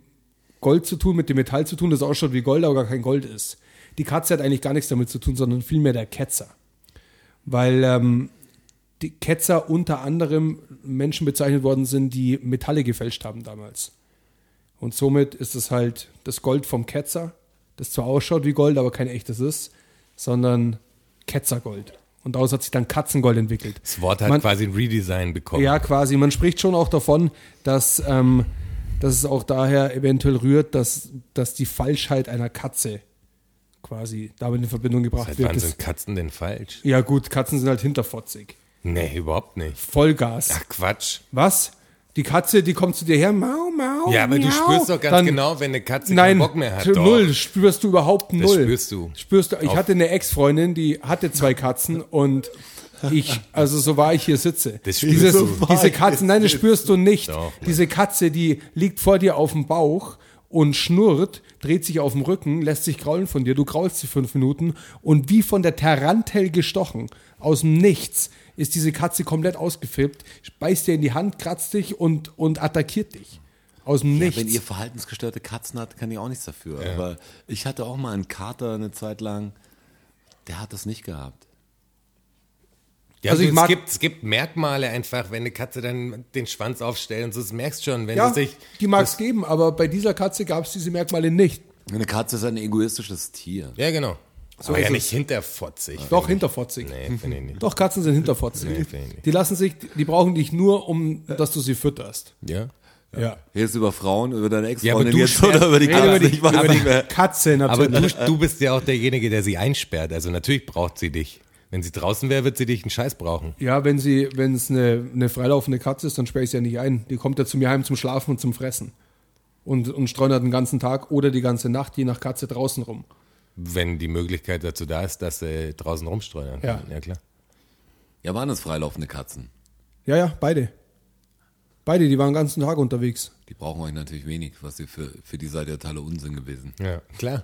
Gold zu tun, mit dem Metall zu tun, das ausschaut wie Gold, aber gar kein Gold ist. Die Katze hat eigentlich gar nichts damit zu tun, sondern vielmehr der Ketzer. Weil ähm, die Ketzer unter anderem Menschen bezeichnet worden sind, die Metalle gefälscht haben damals. Und somit ist es halt das Gold vom Ketzer, das zwar ausschaut wie Gold, aber kein echtes ist, sondern Ketzergold. Und daraus hat sich dann Katzengold entwickelt. Das Wort hat Man- quasi ein Redesign bekommen. Ja, quasi. Man spricht schon auch davon, dass, ähm, dass es auch daher eventuell rührt, dass, dass die Falschheit einer Katze quasi damit in Verbindung gebracht Seit wird. wann sind Katzen denn falsch? ja gut, Katzen sind halt hinterfotzig. Nee, überhaupt nicht. Vollgas. Ach Quatsch. Was? Die Katze, die kommt zu dir her, mau, mau, Ja, aber du miau. spürst doch ganz Dann- genau, wenn eine Katze Nein, keinen Bock mehr hat. Doch. null, spürst du überhaupt null. spürst du. Spürst du. Ich Auf- hatte eine Ex-Freundin, die hatte zwei Katzen und ich, also so war ich hier sitze. Das spürst Dieses, du. Diese Katze, nein, das spürst du nicht. Doch, diese Katze, die liegt vor dir auf dem Bauch und schnurrt, dreht sich auf dem Rücken, lässt sich kraulen von dir, du kraulst sie fünf Minuten und wie von der Tarantel gestochen, aus dem Nichts, ist diese Katze komplett ausgeflippt, beißt dir in die Hand, kratzt dich und, und attackiert dich. Aus dem Ja, Nichts. wenn ihr verhaltensgestörte Katzen habt, kann ich auch nichts dafür. Aber ich hatte auch mal einen Kater eine Zeit lang, der hat das nicht gehabt. Ja, Also also ich es, gibt, es gibt Merkmale einfach, wenn eine Katze dann den Schwanz aufstellt und so, das merkst schon, wenn Ja, sie sich. die mag es geben, aber bei dieser Katze gab es diese Merkmale nicht. Eine Katze ist ein egoistisches Tier. Ja, genau. So aber ja nicht hinterfotzig. Doch, hinterfotzig. Nee, finde ich nicht. Doch, Katzen sind hinterfotzig. Nee, finde ich nicht. die lassen sich, die brauchen dich nur, um, dass du sie fütterst. Ja. Ja. Jetzt über Frauen, über deine Ja, aber Ex-Freundin du jetzt oder über die Katze? über die, ich weiß über nicht die mehr. Katze Aber natürlich. du, du bist ja auch derjenige, der sie einsperrt. Also natürlich braucht sie dich. Wenn sie draußen wäre, wird sie dich einen Scheiß brauchen. ja, wenn sie, wenn es eine, eine freilaufende Katze ist, dann sperre ich sie ja nicht ein. Die kommt ja zu mir heim zum Schlafen und zum Fressen. Und, und streunert den ganzen Tag oder die ganze Nacht, je nach Katze draußen rum. Wenn die Möglichkeit dazu da ist, dass sie draußen rumstreunern. Ja. ja klar. Ja, waren es freilaufende Katzen. Ja, ja, beide. Beide, die waren den ganzen Tag unterwegs. Die brauchen euch natürlich wenig, was ihr für, für die seid ihr totaler Unsinn gewesen. Ja, klar.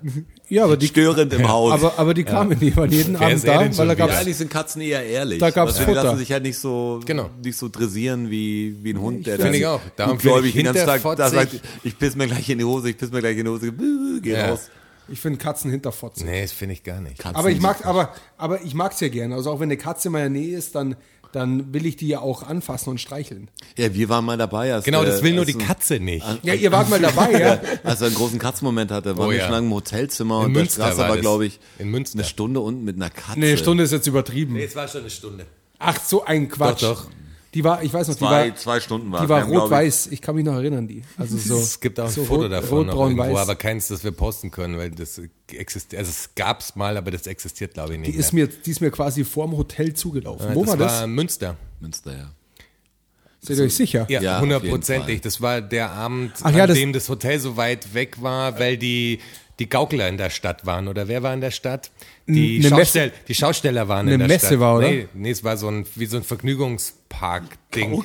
Ja, aber die, Störend im Haus. aber, aber die kamen, die waren jeden Wer Abend da, weil da gab's ja, eigentlich sind Katzen eher ehrlich. Da gab's Weißt du, die Futter. lassen sich halt nicht so, Genau. nicht so dressieren wie, wie ein Hund, der Finde ich auch. Darum gläubig finde den ich ganzen Tag da sagt, ich piss mir gleich in die Hose, ich piss mir gleich in die Hose, geh Ja. raus. Ich finde Katzen hinterfotzig. Nee, das finde ich gar nicht. Katzen Aber ich mag, aber, aber ich mag's ja gerne. Also auch wenn eine Katze in meiner Nähe ist, dann, dann will ich die ja auch anfassen und streicheln. Ja, wir waren mal dabei. Als Genau, das will nur als die Katze nicht. Ja, ihr wart mal dabei, ja? Als er einen großen Katzenmoment hatte, waren Oh wir ja. schon lange im Hotelzimmer In und Münster der Straße war war, glaube ich, In Münster. eine Stunde unten mit einer Katze. Nee, eine Stunde ist jetzt übertrieben. es war schon eine Stunde. Ach, so ein Quatsch. Doch, doch. Die war, ich weiß noch, die Zwei, war, zwei Stunden war die es. war glaub ich, rot-weiß. Ich kann mich noch erinnern, die. Also so. es gibt auch ein so Foto rot, davon noch irgendwo, rot-braun-weiß. aber keins, das wir posten können, weil das existiert. Also es gab's mal, aber das existiert, glaube ich, nicht. Die ist, mehr. mir, die ist mir quasi vorm Hotel zugelaufen. Ja, Wo das war das? war Münster. Münster, ja. Seid ihr euch sicher? Ja, Ja, hundertprozentig. Fall. Das war der Abend, Ach ja, an das- dem das Hotel so weit weg war, weil die, die Gaukler in der Stadt waren. Oder wer war in der Stadt? Die, Eine Schaustell die Schausteller waren in Eine der Messe Stadt. war, oder? Nee, nee, es war so ein, wie so ein Vergnügungspark-Ding.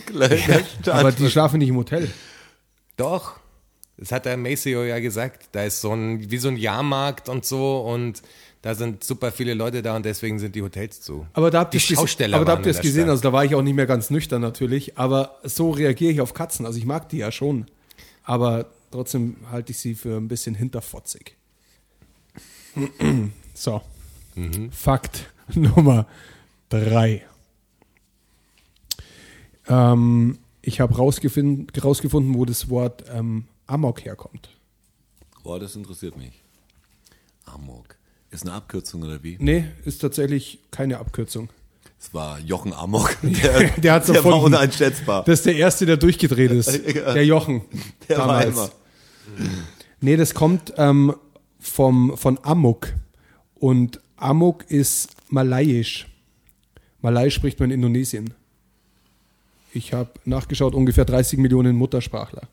Aber die schlafen nicht im Hotel. Doch. Das hat der Maceo ja gesagt. Da ist so ein, wie so ein Jahrmarkt und so und da sind super viele Leute da und deswegen sind die Hotels zu. Aber da habt ihr es gese- Schausteller aber da waren habt ihr in es der gesehen, Stadt. also da war ich auch nicht mehr ganz nüchtern natürlich, aber so reagiere ich auf Katzen. Also ich mag die ja schon, aber trotzdem halte ich sie für ein bisschen hinterfotzig. So. Mhm. Fakt Nummer drei. Ähm, ich habe rausgefunden, rausgefunden, wo das Wort ähm, Amok herkommt. Boah, das interessiert mich. Amok. Ist eine Abkürzung oder wie? Nee, ist tatsächlich keine Abkürzung. Es war Jochen Amok. Der, Der hat's der war uneinschätzbar. Das ist der Erste, der durchgedreht ist. Der Jochen. Der war damals. immer. Nee, das kommt ähm, vom, von Amok. Und Amok ist malayisch. Malayisch spricht man in Indonesien. Ich habe nachgeschaut, ungefähr 30 Millionen Muttersprachler.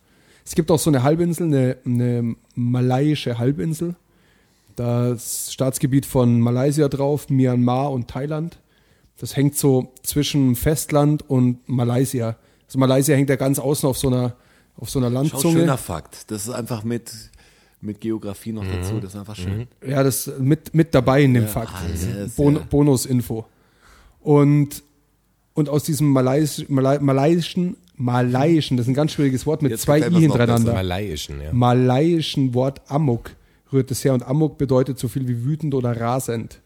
Es gibt auch so eine Halbinsel, eine, eine malayische Halbinsel. Das Staatsgebiet von Malaysia drauf, Myanmar und Thailand. Das hängt so zwischen Festland und Malaysia. Also Malaysia hängt ja ganz außen auf so einer, auf so einer Schau, Landzunge. schöner Fakt. Das ist einfach mit, mit Geografie noch dazu. Das ist einfach schön. Ja, das mit, mit dabei in dem Fakt. alles, Bon ja. Bonusinfo. Und, und aus diesem Malais, Malai, malaiischen, malaiischen, das ist ein ganz schwieriges Wort mit Jetzt zwei I hintereinander. Malaiischen, ja. Malaiischen Wort Amok rührt es her und Amok bedeutet so viel wie wütend oder rasend.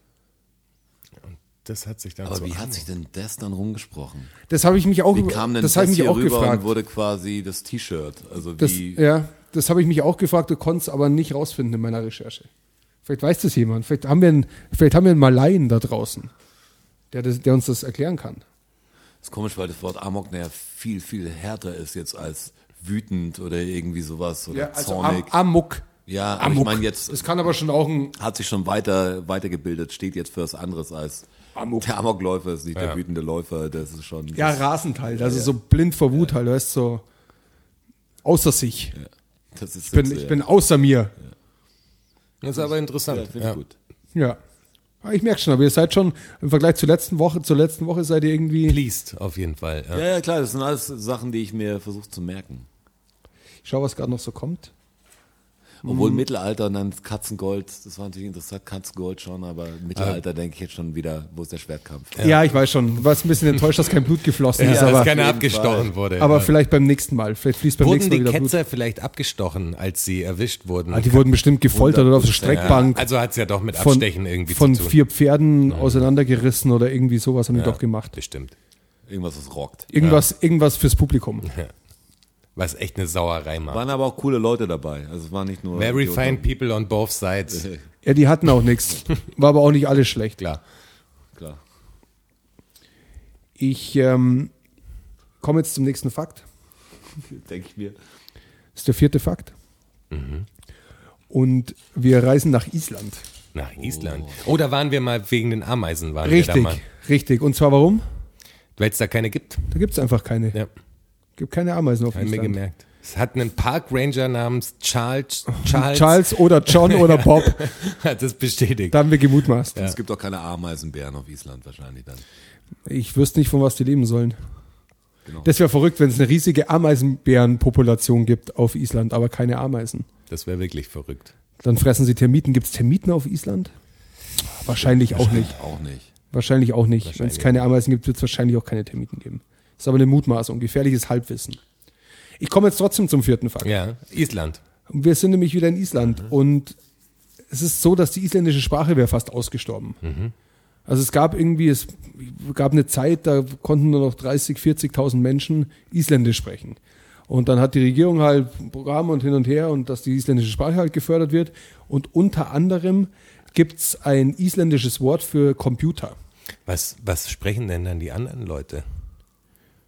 Das hat sich dann Aber so wie hat sich denn das dann rumgesprochen? Das habe ich mich auch, Wie kam denn das das, habe ich mich hier auch rüber gefragt. und wurde quasi das T-Shirt? Also Das, wie, ja, das habe ich mich auch gefragt, du konntest aber nicht rausfinden in meiner Recherche. Vielleicht weiß das jemand. Vielleicht haben wir einen, vielleicht haben wir einen Malaien da draußen, der, das, der uns das erklären kann. Das ist komisch, weil das Wort Amok naja viel, viel härter ist jetzt als wütend oder irgendwie sowas oder zornig. also Am Amok. ja, Amok. ich meine jetzt Das kann aber schon auch ein. hat sich schon weiter weitergebildet, steht jetzt für was anderes als Amok. der Amokläufer ist nicht Ja. der wütende Läufer, das ist schon Ja, das, rasend halt. Also so blind vor Wut halt. Du weißt so außer sich. Das ist Ich bin, jetzt, ich ja. bin außer mir. Das ist aber interessant. ja, finde ich gut. Ja. Aber Ich merke schon, aber ihr seid schon im Vergleich zur letzten Woche, zur letzten Woche seid ihr irgendwie. Pleased, auf jeden Fall. Ja. Ja, ja, klar, das sind alles Sachen, die ich mir versuche zu merken. Ich schau, was gerade noch so kommt. Obwohl Mittelalter und dann Katzengold, das war natürlich interessant, Katzengold schon, aber Mittelalter denke ich jetzt schon wieder, wo ist der Schwertkampf? Ja, ich weiß schon. Du warst ein bisschen enttäuscht, dass kein Blut geflossen Ja, ist, dass aber, keiner jeden abgestochen Fall. wurde. aber ja. vielleicht beim nächsten Mal. Vielleicht fließt beim Wurden nächsten Mal die wieder Blut. Ketzer vielleicht abgestochen, als sie erwischt wurden? Ah, die wurden bestimmt gefoltert oder auf der 100%, Streckbank also hat es ja doch mit von, Abstechen irgendwie von zu tun. vier Pferden auseinandergerissen oder irgendwie sowas haben die doch gemacht. Bestimmt. Irgendwas, was rockt. Irgendwas, irgendwas fürs Publikum. Was echt eine Sauerei macht. Waren aber auch coole Leute dabei. Also es war nicht nur. Very Idioten. fine people on both sides. Ja, die hatten auch nichts. War aber auch nicht alles schlecht. Klar. Klar. Ich ähm, komme jetzt zum nächsten Fakt. Denke ich mir. Das ist der vierte Fakt. Mhm. Und wir reisen nach Island. Nach Island. Oh, da waren wir mal wegen den Ameisen. Waren Wir Richtig, da mal. richtig. Und zwar warum? Weil es da keine gibt. Da gibt es einfach keine. Ja, gibt keine Ameisen auf haben wir Island. gemerkt. Es hat einen Park Ranger namens Charles. Charles, Charles oder John oder Bob. hat das bestätigt. Da haben wir gemutmaßt. Es gibt auch keine Ameisenbären auf Island wahrscheinlich dann. Ich wüsste nicht, von was die leben sollen. Genau. Das wäre verrückt, wenn es eine riesige Ameisenbärenpopulation gibt auf Island, aber keine Ameisen. Das wäre wirklich verrückt. Dann fressen sie Termiten. Gibt es Termiten auf Island? Wahrscheinlich auch nicht. Auch nicht. Wahrscheinlich auch nicht. Wenn es Wahrscheinlich. keine Ameisen gibt, wird es wahrscheinlich auch keine Termiten geben. Ist aber eine Mutmaßung, gefährliches Halbwissen. Ich komme jetzt trotzdem zum vierten Fakt. Ja, Island. Wir sind nämlich wieder in Island und es ist so, dass die isländische Sprache wäre fast ausgestorben. Also es gab irgendwie, es gab eine Zeit, da konnten nur noch 30, 40.000 Menschen Isländisch sprechen. Und dann hat die Regierung halt Programm und hin und her und dass die isländische Sprache halt gefördert wird. Und unter anderem gibt's ein isländisches Wort für Computer. Was, was sprechen denn dann die anderen Leute?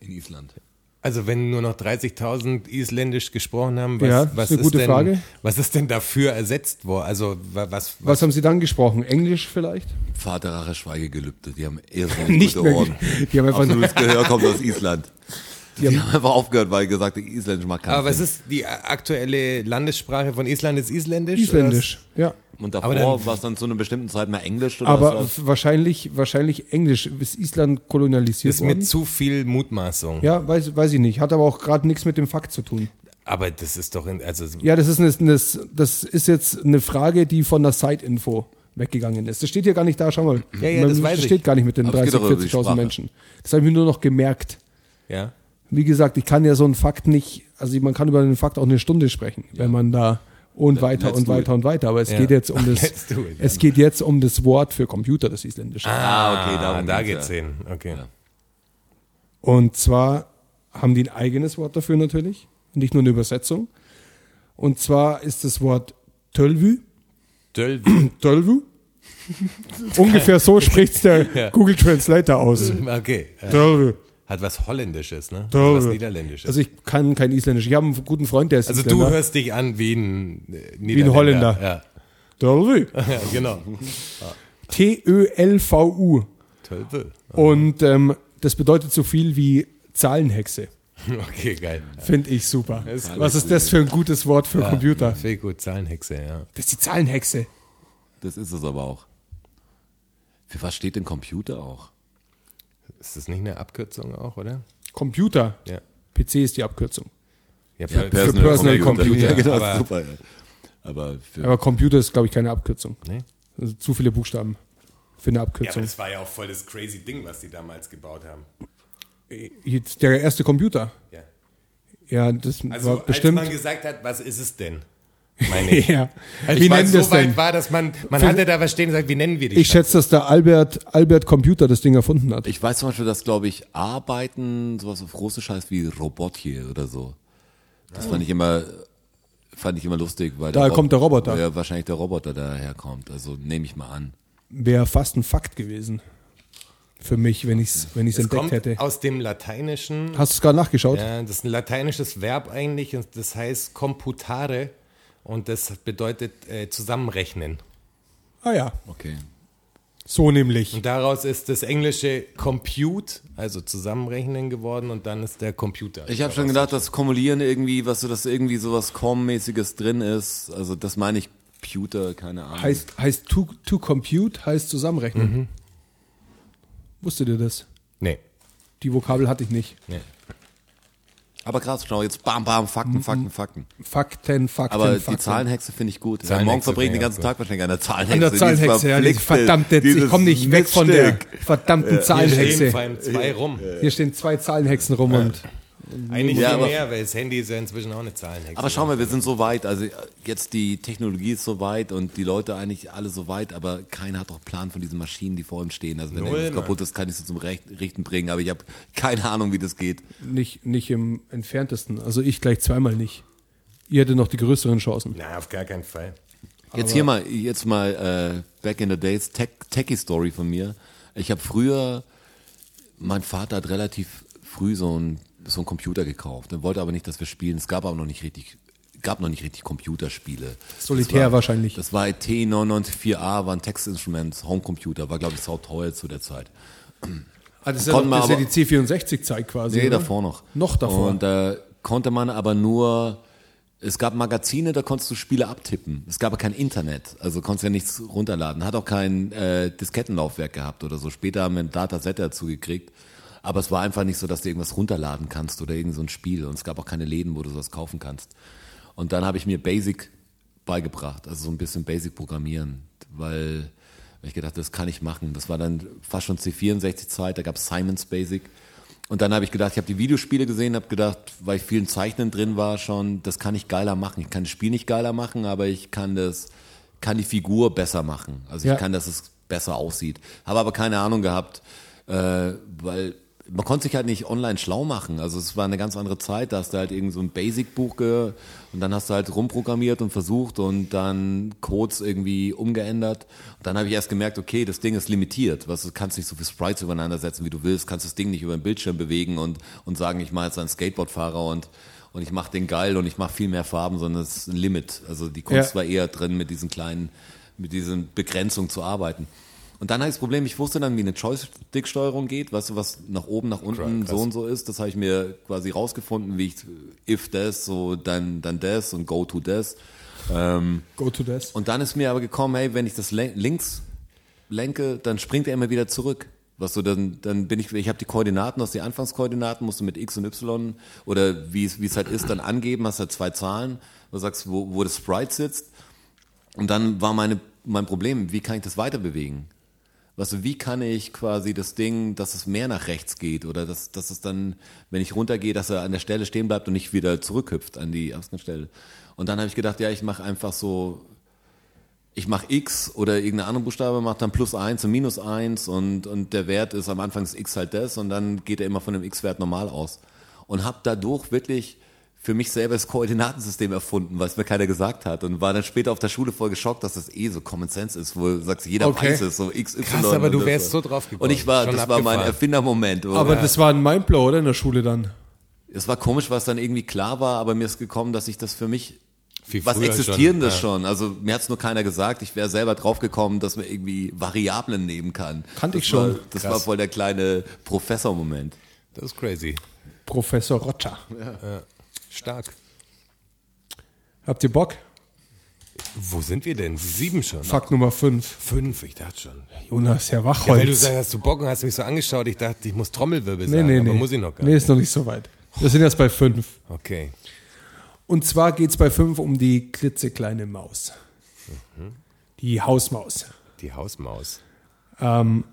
In Island. Also wenn nur noch 30.000 Isländisch gesprochen haben, was, Ja, was ist denn, Frage. Was ist denn dafür ersetzt worden? Also wa- was, Was haben sie dann gesprochen? Englisch vielleicht? Vater Rache Schweigegelübde. Die haben irrsinnig Nicht gute mehr. Ohren. Die haben einfach Absolutes Gehör kommt aus Island. Die, haben- haben einfach aufgehört, weil gesagt, Isländisch mag keinen Aber was ist die aktuelle Landessprache von Island? Ist Isländisch? Isländisch, ja. Und davor dann- war es dann zu einer bestimmten Zeit mal Englisch oder Aber was? wahrscheinlich, wahrscheinlich Englisch. Ist Island kolonialisiert Ist worden? mir zu viel Mutmaßung. Ja, weiß, weiß ich nicht. Hat aber auch gerade nichts mit dem Fakt zu tun. Aber das ist doch, in, also Ja, das ist, eine, das ist jetzt eine Frage, die von der Side-Info weggegangen ist. Das steht hier gar nicht da, schau mal. Ja, ja, das weiß steht ich. gar nicht mit den Aber es 30, geht doch über die 40.000 Sprache. Menschen. Das habe ich mir nur noch gemerkt. ja. Wie gesagt, ich kann ja so einen Fakt nicht, also man kann über einen Fakt auch eine Stunde sprechen, wenn man da und weiter let's und do it. weiter und weiter. Aber es Ja. geht jetzt um das, Let's do it. es geht jetzt um das Wort für Computer, das Isländische. Ah, okay, darum da geht's, ja. hin. Okay. Ja. Und zwar haben die ein eigenes Wort dafür natürlich, nicht nur eine Übersetzung. Und zwar ist das Wort Tölvü. Dölvi. Tölvü. Ungefähr so spricht's der Ja. Google Translator aus. Okay. Ja. Tölvü. Hat was Holländisches, ne? Tölvü. Was Niederländisches. Also ich kann kein Isländisch. Ich habe einen guten Freund, der ist Also du Isländer. hörst dich an wie ein äh, Wie ein Holländer. Ja. Tölvü. ja, genau. T-Ö-L-V-U. Tölve. Und ähm, das bedeutet so viel wie Zahlenhexe. Okay, geil. Finde ich super. ist Was ist das für ein gutes Wort für Computer? Viel gut, Zahlenhexe, ja. Das ist die Zahlenhexe. Das ist es aber auch. Für was steht denn Computer auch? Ist das nicht eine Abkürzung auch, oder? Computer. Ja. PC ist die Abkürzung. Ja, Ja, per- Personal Computer. Ja, genau, aber- super. Ja. Aber für, Aber Computer ist, glaube ich, keine Abkürzung. Nee? Also zu viele Buchstaben für eine Ja, aber Abkürzung. das war ja auch voll das crazy Ding, was die damals gebaut haben. Jetzt der erste Computer. Ja. Ja, das Also war als bestimmt. man gesagt hat, was ist es denn? Meine ich. ja. Als Wie man nennen so es weit denn? war, dass man, man Für- hatte da was stehen und sagt, wie nennen wir die Ich schätze, dass der Albert, Albert Computer das Ding erfunden hat. ich weiß zum Beispiel, dass, glaube ich, Arbeiten sowas auf Russisch heißt wie Robotje oder so. Das fand ich immer fand ich immer lustig, weil Daher Rob- kommt der Roboter. Ja, wahrscheinlich der Roboter daherkommt. Also nehme ich mal an. Wäre fast ein Fakt gewesen. Für mich, wenn ich es wenn ich's Es entdeckt kommt hätte. aus dem Lateinischen. Hast du es gerade nachgeschaut? Ja, das ist ein lateinisches Verb eigentlich und das heißt computare und das bedeutet äh, zusammenrechnen. Ah ja, Okay. so nämlich. Und daraus ist das englische compute, also zusammenrechnen geworden und dann ist der Computer. Ich habe schon gedacht, dass Kumulieren irgendwie, was so, dass irgendwie sowas Com-mäßiges drin ist. Also das meine ich Computer, keine Ahnung. Heißt, heißt to, to compute heißt zusammenrechnen. Wusstet ihr das? Nee, Die Vokabel hatte ich nicht. nee. Aber krass, schau, jetzt bam, bam, Fakten, Fakten, Fakten. Fakten, Fakten, Aber Fakten. die Zahlenhexe finde ich gut. Ja, Zahlenhexe morgen verbringen den ich ganzen Tag wahrscheinlich an der Zahlenhexe. An der Zahlenhexe, ja, die Dieses verdammte, ich dieses komme nicht weg von der verdammten Hier stehen Zahlenhexe. vor allem zwei rum. Hier stehen zwei Zahlenhexen rum und Eigentlich Ja, viel aber- mehr, weil das Handy ist ja inzwischen auch eine Zahlenhexe. Aber schau mal, wir sind so weit, also jetzt die Technologie ist so weit und die Leute eigentlich alle so weit, aber keiner hat doch Plan von diesen Maschinen, die vor uns stehen. Also wenn Null, irgendwas kaputt ist, kann ich sie zum Recht, Richten bringen, aber ich habe keine Ahnung, wie das geht. nicht, nicht im entferntesten. Also ich gleich zweimal nicht. Ihr hättet noch die größeren Chancen. Na, auf gar keinen Fall. Jetzt hier mal, jetzt mal äh, back in the days, Tech, Techie-Story von mir. Ich habe früher, mein Vater hat relativ früh so ein so einen Computer gekauft. Er wollte aber nicht, dass wir spielen. Es gab aber noch nicht richtig, gab noch nicht richtig Computerspiele. Solitär Das war, wahrscheinlich. Das war T994A, war ein Textinstrument, Homecomputer, war glaube ich sauteuer zu der Zeit. Ah, das ist ja, noch, das ist ja aber- die C64-Zeit quasi. Nee, oder? davor noch. Noch davor. Und äh, konnte man aber nur, es gab Magazine, da konntest du Spiele abtippen. Es gab aber kein Internet, also konntest ja nichts runterladen. Hat auch kein äh, Diskettenlaufwerk gehabt oder so. Später haben wir ein Dataset dazu gekriegt. Aber es war einfach nicht so, dass du irgendwas runterladen kannst oder irgend so ein Spiel. Und es gab auch keine Läden, wo du sowas kaufen kannst. Und dann habe ich mir Basic beigebracht, also so ein bisschen Basic programmieren, weil weil ich gedacht, das kann ich machen. Das war dann fast schon C64-Zeit, da gab es Simon's Basic. Und dann habe ich gedacht, ich habe die Videospiele gesehen, habe gedacht, weil ich vielen Zeichnen drin war schon, das kann ich geiler machen. Ich kann das Spiel nicht geiler machen, aber ich kann das, kann die Figur besser machen. Also Ja. ich kann, dass es besser aussieht. Habe aber keine Ahnung gehabt, äh, weil man konnte sich halt nicht online schlau machen. Also es war eine ganz andere Zeit. Da hast du halt irgend so ein Basic-Buch ge und dann hast du halt rumprogrammiert und versucht und dann Codes irgendwie umgeändert. Und dann habe ich erst gemerkt, okay, das Ding ist limitiert. Was, du kannst nicht so viele Sprites übereinander setzen, wie du willst. Kannst das Ding nicht über den Bildschirm bewegen und, und sagen, ich mache jetzt einen Skateboardfahrer und und ich mache den geil und ich mache viel mehr Farben, sondern es ist ein Limit. Also die Kunst Ja. war eher drin, mit diesen kleinen, mit diesen Begrenzungen zu arbeiten. Und dann habe ich das Problem, ich wusste dann, wie eine Joystick-Steuerung geht, weißt du, was nach oben, nach unten so und so ist. Das habe ich mir quasi rausgefunden, wie ich if das, so dann, dann das und go to das. Ähm, Go to this. und dann ist mir aber gekommen, hey, wenn ich das links lenke, dann springt er immer wieder zurück. Was du dann, dann bin ich, ich habe die Koordinaten, aus die Anfangskoordinaten, musst du mit X und Y oder wie es, wie es halt ist, dann angeben, hast halt zwei Zahlen, wo du sagst, wo, wo das Sprite sitzt. Und dann war meine, mein Problem, wie kann ich das weiter bewegen? Du, wie kann ich quasi das Ding, dass es mehr nach rechts geht oder dass, dass es dann, wenn ich runtergehe, dass er an der Stelle stehen bleibt und nicht wieder zurückhüpft an die Ausgangsstelle. Und dann habe ich gedacht, ja, ich mache einfach so, ich mache X oder irgendeine andere Buchstabe macht dann plus eins und minus eins und, und der Wert ist am Anfang ist X halt das und dann geht er immer von dem X-Wert normal aus. Und habe dadurch wirklich für mich selber das Koordinatensystem erfunden, was mir keiner gesagt hat und war dann später auf der Schule voll geschockt, dass das eh so Common Sense ist, wo du sagst, jeder Okay. weiß es, so X, Y. Krass, aber du wärst so drauf gekommen. Und ich war, Schon das war mein abgefahren. Erfindermoment. Aber das war ein Mindblow, oder? In der Schule dann. es war komisch, was dann irgendwie klar war, aber mir ist gekommen, dass ich das für mich Viel was Existierendes schon, schon, Also mir hat's nur keiner gesagt. Ich wäre selber drauf gekommen, dass man irgendwie Variablen nehmen kann. Kannte ich schon. War, das Krass. war voll der kleine Professor-Moment. Das ist crazy. Professor Roger. Stark. Habt ihr Bock? Wo sind wir denn? Sieben schon. Fakt Nummer 5. Fünf, ich dachte schon. Jonas, Herr Ja, weil du Wachholz. sagst, hast du Bock und hast mich so angeschaut, ich dachte, ich muss Trommelwirbel nee, sagen, nee, nee. muss ich noch gar nee, nicht. ist noch nicht so weit. Wir sind jetzt bei 5. Okay. Und zwar geht es bei 5 um die klitzekleine Maus. Die Hausmaus. Die Hausmaus. Ähm,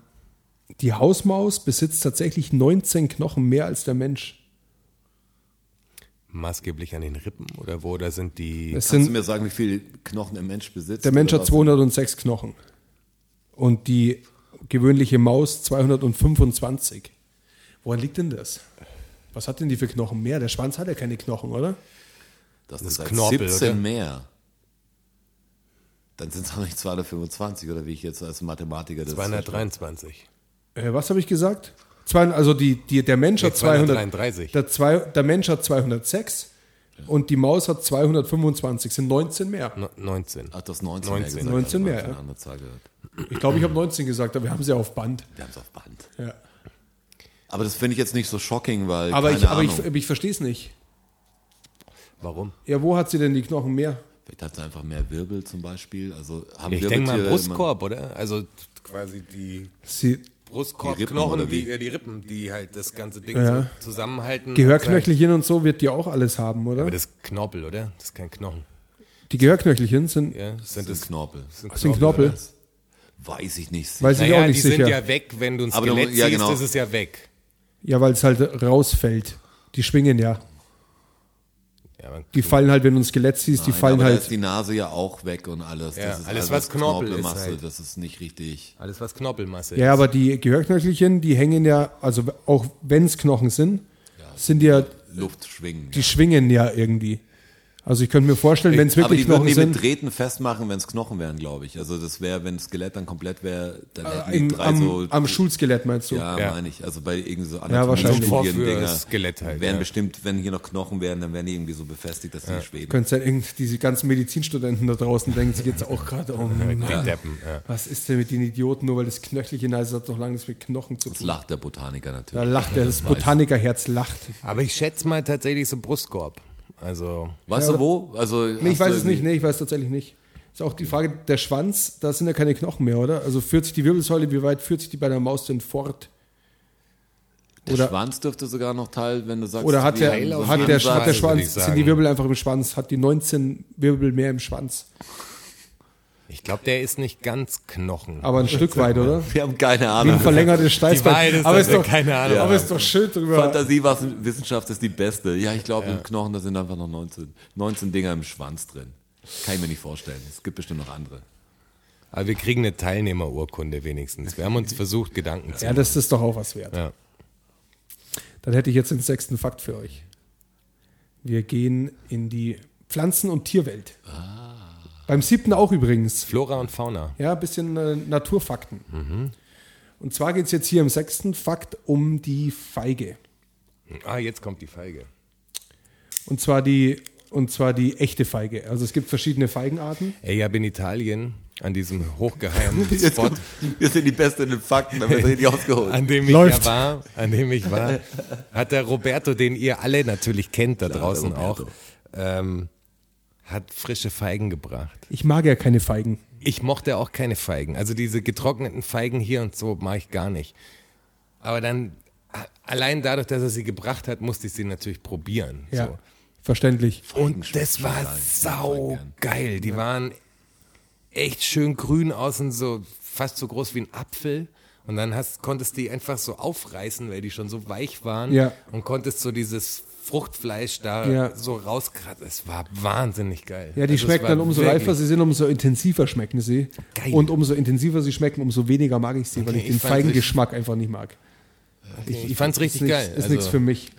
die Hausmaus besitzt tatsächlich 19 Knochen mehr als der Mensch. Maßgeblich an den Rippen oder wo? Da sind die. Es Kannst du sind, mir sagen, wie viele Knochen ein Mensch besitzt? der Mensch hat was? 206 Knochen. Und die gewöhnliche Maus 225. Woran liegt denn das? Was hat denn die für Knochen mehr? Der Schwanz hat ja keine Knochen, oder? Das, Das ist Knorpel, 17 oder? mehr. Dann sind es auch nicht 225 oder wie ich jetzt als Mathematiker das 223. Äh, was habe ich gesagt? Zwei, also die, die, der Mensch hat Nee, 200, 233. der, zwei, der Mensch hat 206 und die Maus hat 225, sind 19 mehr. No- 19. Ach, das 19, 19. gesagt, 19 aber mehr, ja. eine andere Zahl gehört. Ich glaube, ich habe 19 gesagt, aber wir haben sie auf Band. Wir haben es auf Band. Ja. Aber das finde ich jetzt nicht so shocking, weil Aber, keine ich, aber ich, ich verstehe es nicht. Warum? Ja, wo hat sie denn die Knochen mehr? Vielleicht hat es einfach mehr Wirbel zum Beispiel. Also haben Ich denke mal Brustkorb, oder? Also quasi die Sie, Brustkorbknochen, die, wie? äh, die Rippen, die halt das ganze Ding Ja. so zusammenhalten. Gehörknöchelchen und so wird die auch alles haben, oder? Aber das ist Knorpel, oder? Das ist kein Knochen. Die Gehörknöchelchen sind, Ja, Das sind sind das Knorpel. sind Knorpel. Weiß ich nicht. Weiß ich Naja, auch die nicht sind sicher. ja weg, wenn du ein Aber du- Skelett ja, siehst, genau. ist es ja weg. Ja, weil es halt rausfällt. Die schwingen ja. Ja, Die fallen halt, wenn du ein Skelett siehst, die Nein, fallen aber da halt. ist die Nase ja auch weg und alles. Ja, das ist alles, was Knorpel ist Knorpelmasse, halt. Das ist nicht richtig. alles, was Knorpelmasse Ja, ist. aber die Gehörknöchelchen, die hängen ja, also auch wenn es Knochen sind, sind ja, Luft schwingen. die schwingen ja irgendwie. Also ich könnte mir vorstellen, wenn es aber wirklich die würden Knochen die mit sind, Drähten festmachen, wenn es Knochen wären, glaube ich. Also das wäre, wenn das Skelett dann komplett wäre, dann hätten die im, drei am, so. am Schulskelett meinst du? ja, Ja. meine ich. Also bei irgendwie so wahrscheinlich. Anatomie-Studien-Dinger Für Skelett halt, wären ja. bestimmt, wenn hier noch Knochen wären, dann wären die irgendwie so befestigt, dass die schweben. Könnte sein, irgend- diese ganzen Medizinstudenten da draußen denken sich jetzt auch gerade um, Die Deppen, ja. was ist denn mit den Idioten, nur weil das Knöchelchen heißt, hat doch lange nichts mit Knochen zu Das tun. lacht der Botaniker Da natürlich. lacht er, das Botanikerherz lacht. Aber ich schätze mal tatsächlich so Brustkorb. Also, Weißt Ja, du wo? Also Nee, ich weiß es nicht, nee, ich weiß tatsächlich nicht. Ist auch die Frage, der Schwanz, da sind ja keine Knochen mehr, oder? Also führt sich die Wirbelsäule, wie weit führt sich die bei der Maus denn fort? Der Oder- Schwanz dürfte sogar noch Teil, wenn du sagst, Oder hat der, hat der, hat der Schwanz, sind die Wirbel einfach im Schwanz, hat die 19 Wirbel mehr im Schwanz. Ich glaube, der ist nicht ganz Knochen. Aber ein Stück weit, oder? Wir haben keine Wie ein Ahnung. verlängertes Steißbein. Aber ist doch, keine Ahnung aber haben. ist doch schön drüber. Fantasie, was Wissenschaft ist die beste. Ja, ich glaube, im Knochen, da sind einfach noch 19, 19 Dinger im Schwanz drin. Kann ich mir nicht vorstellen. Es gibt bestimmt noch andere. Aber wir kriegen eine Teilnehmerurkunde wenigstens. Wir haben uns versucht, Gedanken zu Ja, das ist doch auch was wert. Ja. Dann hätte ich jetzt den sechsten Fakt für euch. Wir gehen in die Pflanzen- und Tierwelt. Beim siebten auch übrigens. Flora und Fauna. Ja, ein bisschen äh, Naturfakten. Und zwar geht es jetzt hier im sechsten Fakt um die Feige. Ah, jetzt kommt die Feige. Und zwar die, und zwar die echte Feige. Also es gibt verschiedene Feigenarten. Ey, ich habe in Italien an diesem hochgeheimen Jetzt Spot, kommt, wir sind die Besten in den Fakten, da wird richtig ausgeholt. an dem ich Läuft. ja war, an dem ich war, hat der Roberto, den ihr alle natürlich kennt da Klar, draußen auch, ähm, hat frische Feigen gebracht. Ich mag ja keine Feigen. Ich mochte auch keine Feigen. Also diese getrockneten Feigen hier und so mag ich gar nicht. Aber dann, allein dadurch, dass er sie gebracht hat, musste ich sie natürlich probieren. Ja, So. verständlich. Und das war sau geil. Die waren echt schön grün außen, so fast so groß wie ein Apfel. Und dann hast, konntest die einfach so aufreißen, weil die schon so weich waren. Ja. Und konntest so dieses Fruchtfleisch da Ja. so rauskratzen. Es war wahnsinnig geil. Ja, die Also schmecken dann umso wirklich- reifer sie sind, umso intensiver schmecken sie. Geil. Und umso intensiver sie schmecken, umso weniger mag ich sie, weil Okay, ich den ich fand's Feigengeschmack einfach nicht mag. Ich fand's richtig ist geil. Ist Also- nichts für mich.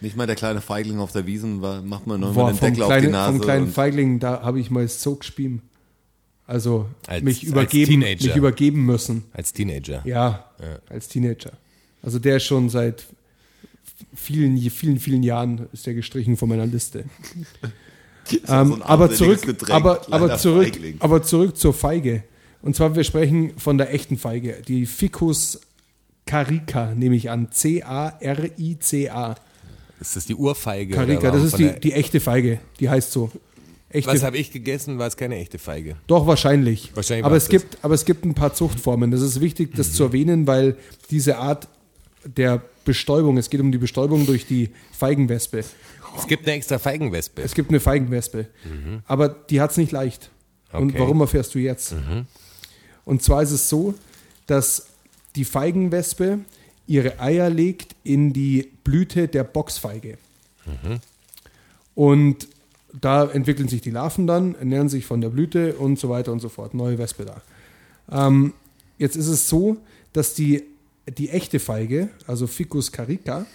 Nicht mal der kleine Feigling auf der Wiesen, war, macht man noch mal den Deckel auf die kleinen, Nase. vom kleinen Feigling, da habe ich mal so gespielt. Also Als- mich, als übergeben, Teenager. mich übergeben müssen. Als Teenager. Ja, als Teenager. Also der ist schon seit vielen, vielen, vielen Jahren ist der gestrichen von meiner Liste. Ähm, so aber, zurück, Getränk, aber, aber, zurück, Feigling. aber zurück zur Feige. Und zwar, wir sprechen von der echten Feige. Die Ficus carica, nehme ich an. C-A-R-I-C-A. Ist das die Urfeige? Carica, das ist die, die echte Feige. Die heißt so. Echte, Was habe ich gegessen? War es keine echte Feige? Doch, wahrscheinlich. Wahrscheinlich aber, es es gibt, aber es gibt ein paar Zuchtformen. Das ist wichtig, das zu erwähnen, weil diese Art der Bestäubung, es geht um die Bestäubung durch die Feigenwespe. Es gibt eine extra Feigenwespe. Es gibt eine Feigenwespe, aber die hat es nicht leicht. Und Okay. warum erfährst du jetzt? Und zwar ist es so, dass die Feigenwespe ihre Eier legt in die Blüte der Boxfeige. Und da entwickeln sich die Larven dann, ernähren sich von der Blüte und so weiter und so fort. Neue Wespe da. Ähm, jetzt ist es so, dass die, die echte Feige, also Ficus carica,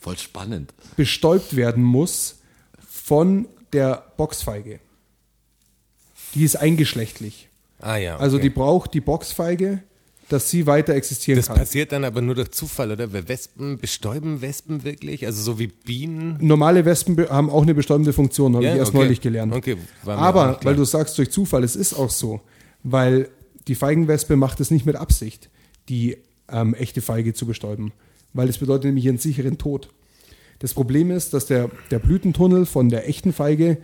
Voll spannend. bestäubt werden muss von der Boxfeige. Die ist eingeschlechtlich. Ah ja. Also okay. die braucht die Boxfeige, dass sie weiter existieren Das kann. passiert dann aber nur durch Zufall, oder? Weil Wespen bestäuben Wespen wirklich? Also so wie Bienen? Normale Wespen be- haben auch eine bestäubende Funktion, habe Ja, ich erst okay. neulich gelernt. Okay, Aber weil du sagst durch Zufall, es ist auch so, weil die Feigenwespe macht es nicht mit Absicht, die ähm, echte Feige zu bestäuben, weil es bedeutet nämlich ihren sicheren Tod. Das Problem ist, dass der, der Blütentunnel von der echten Feige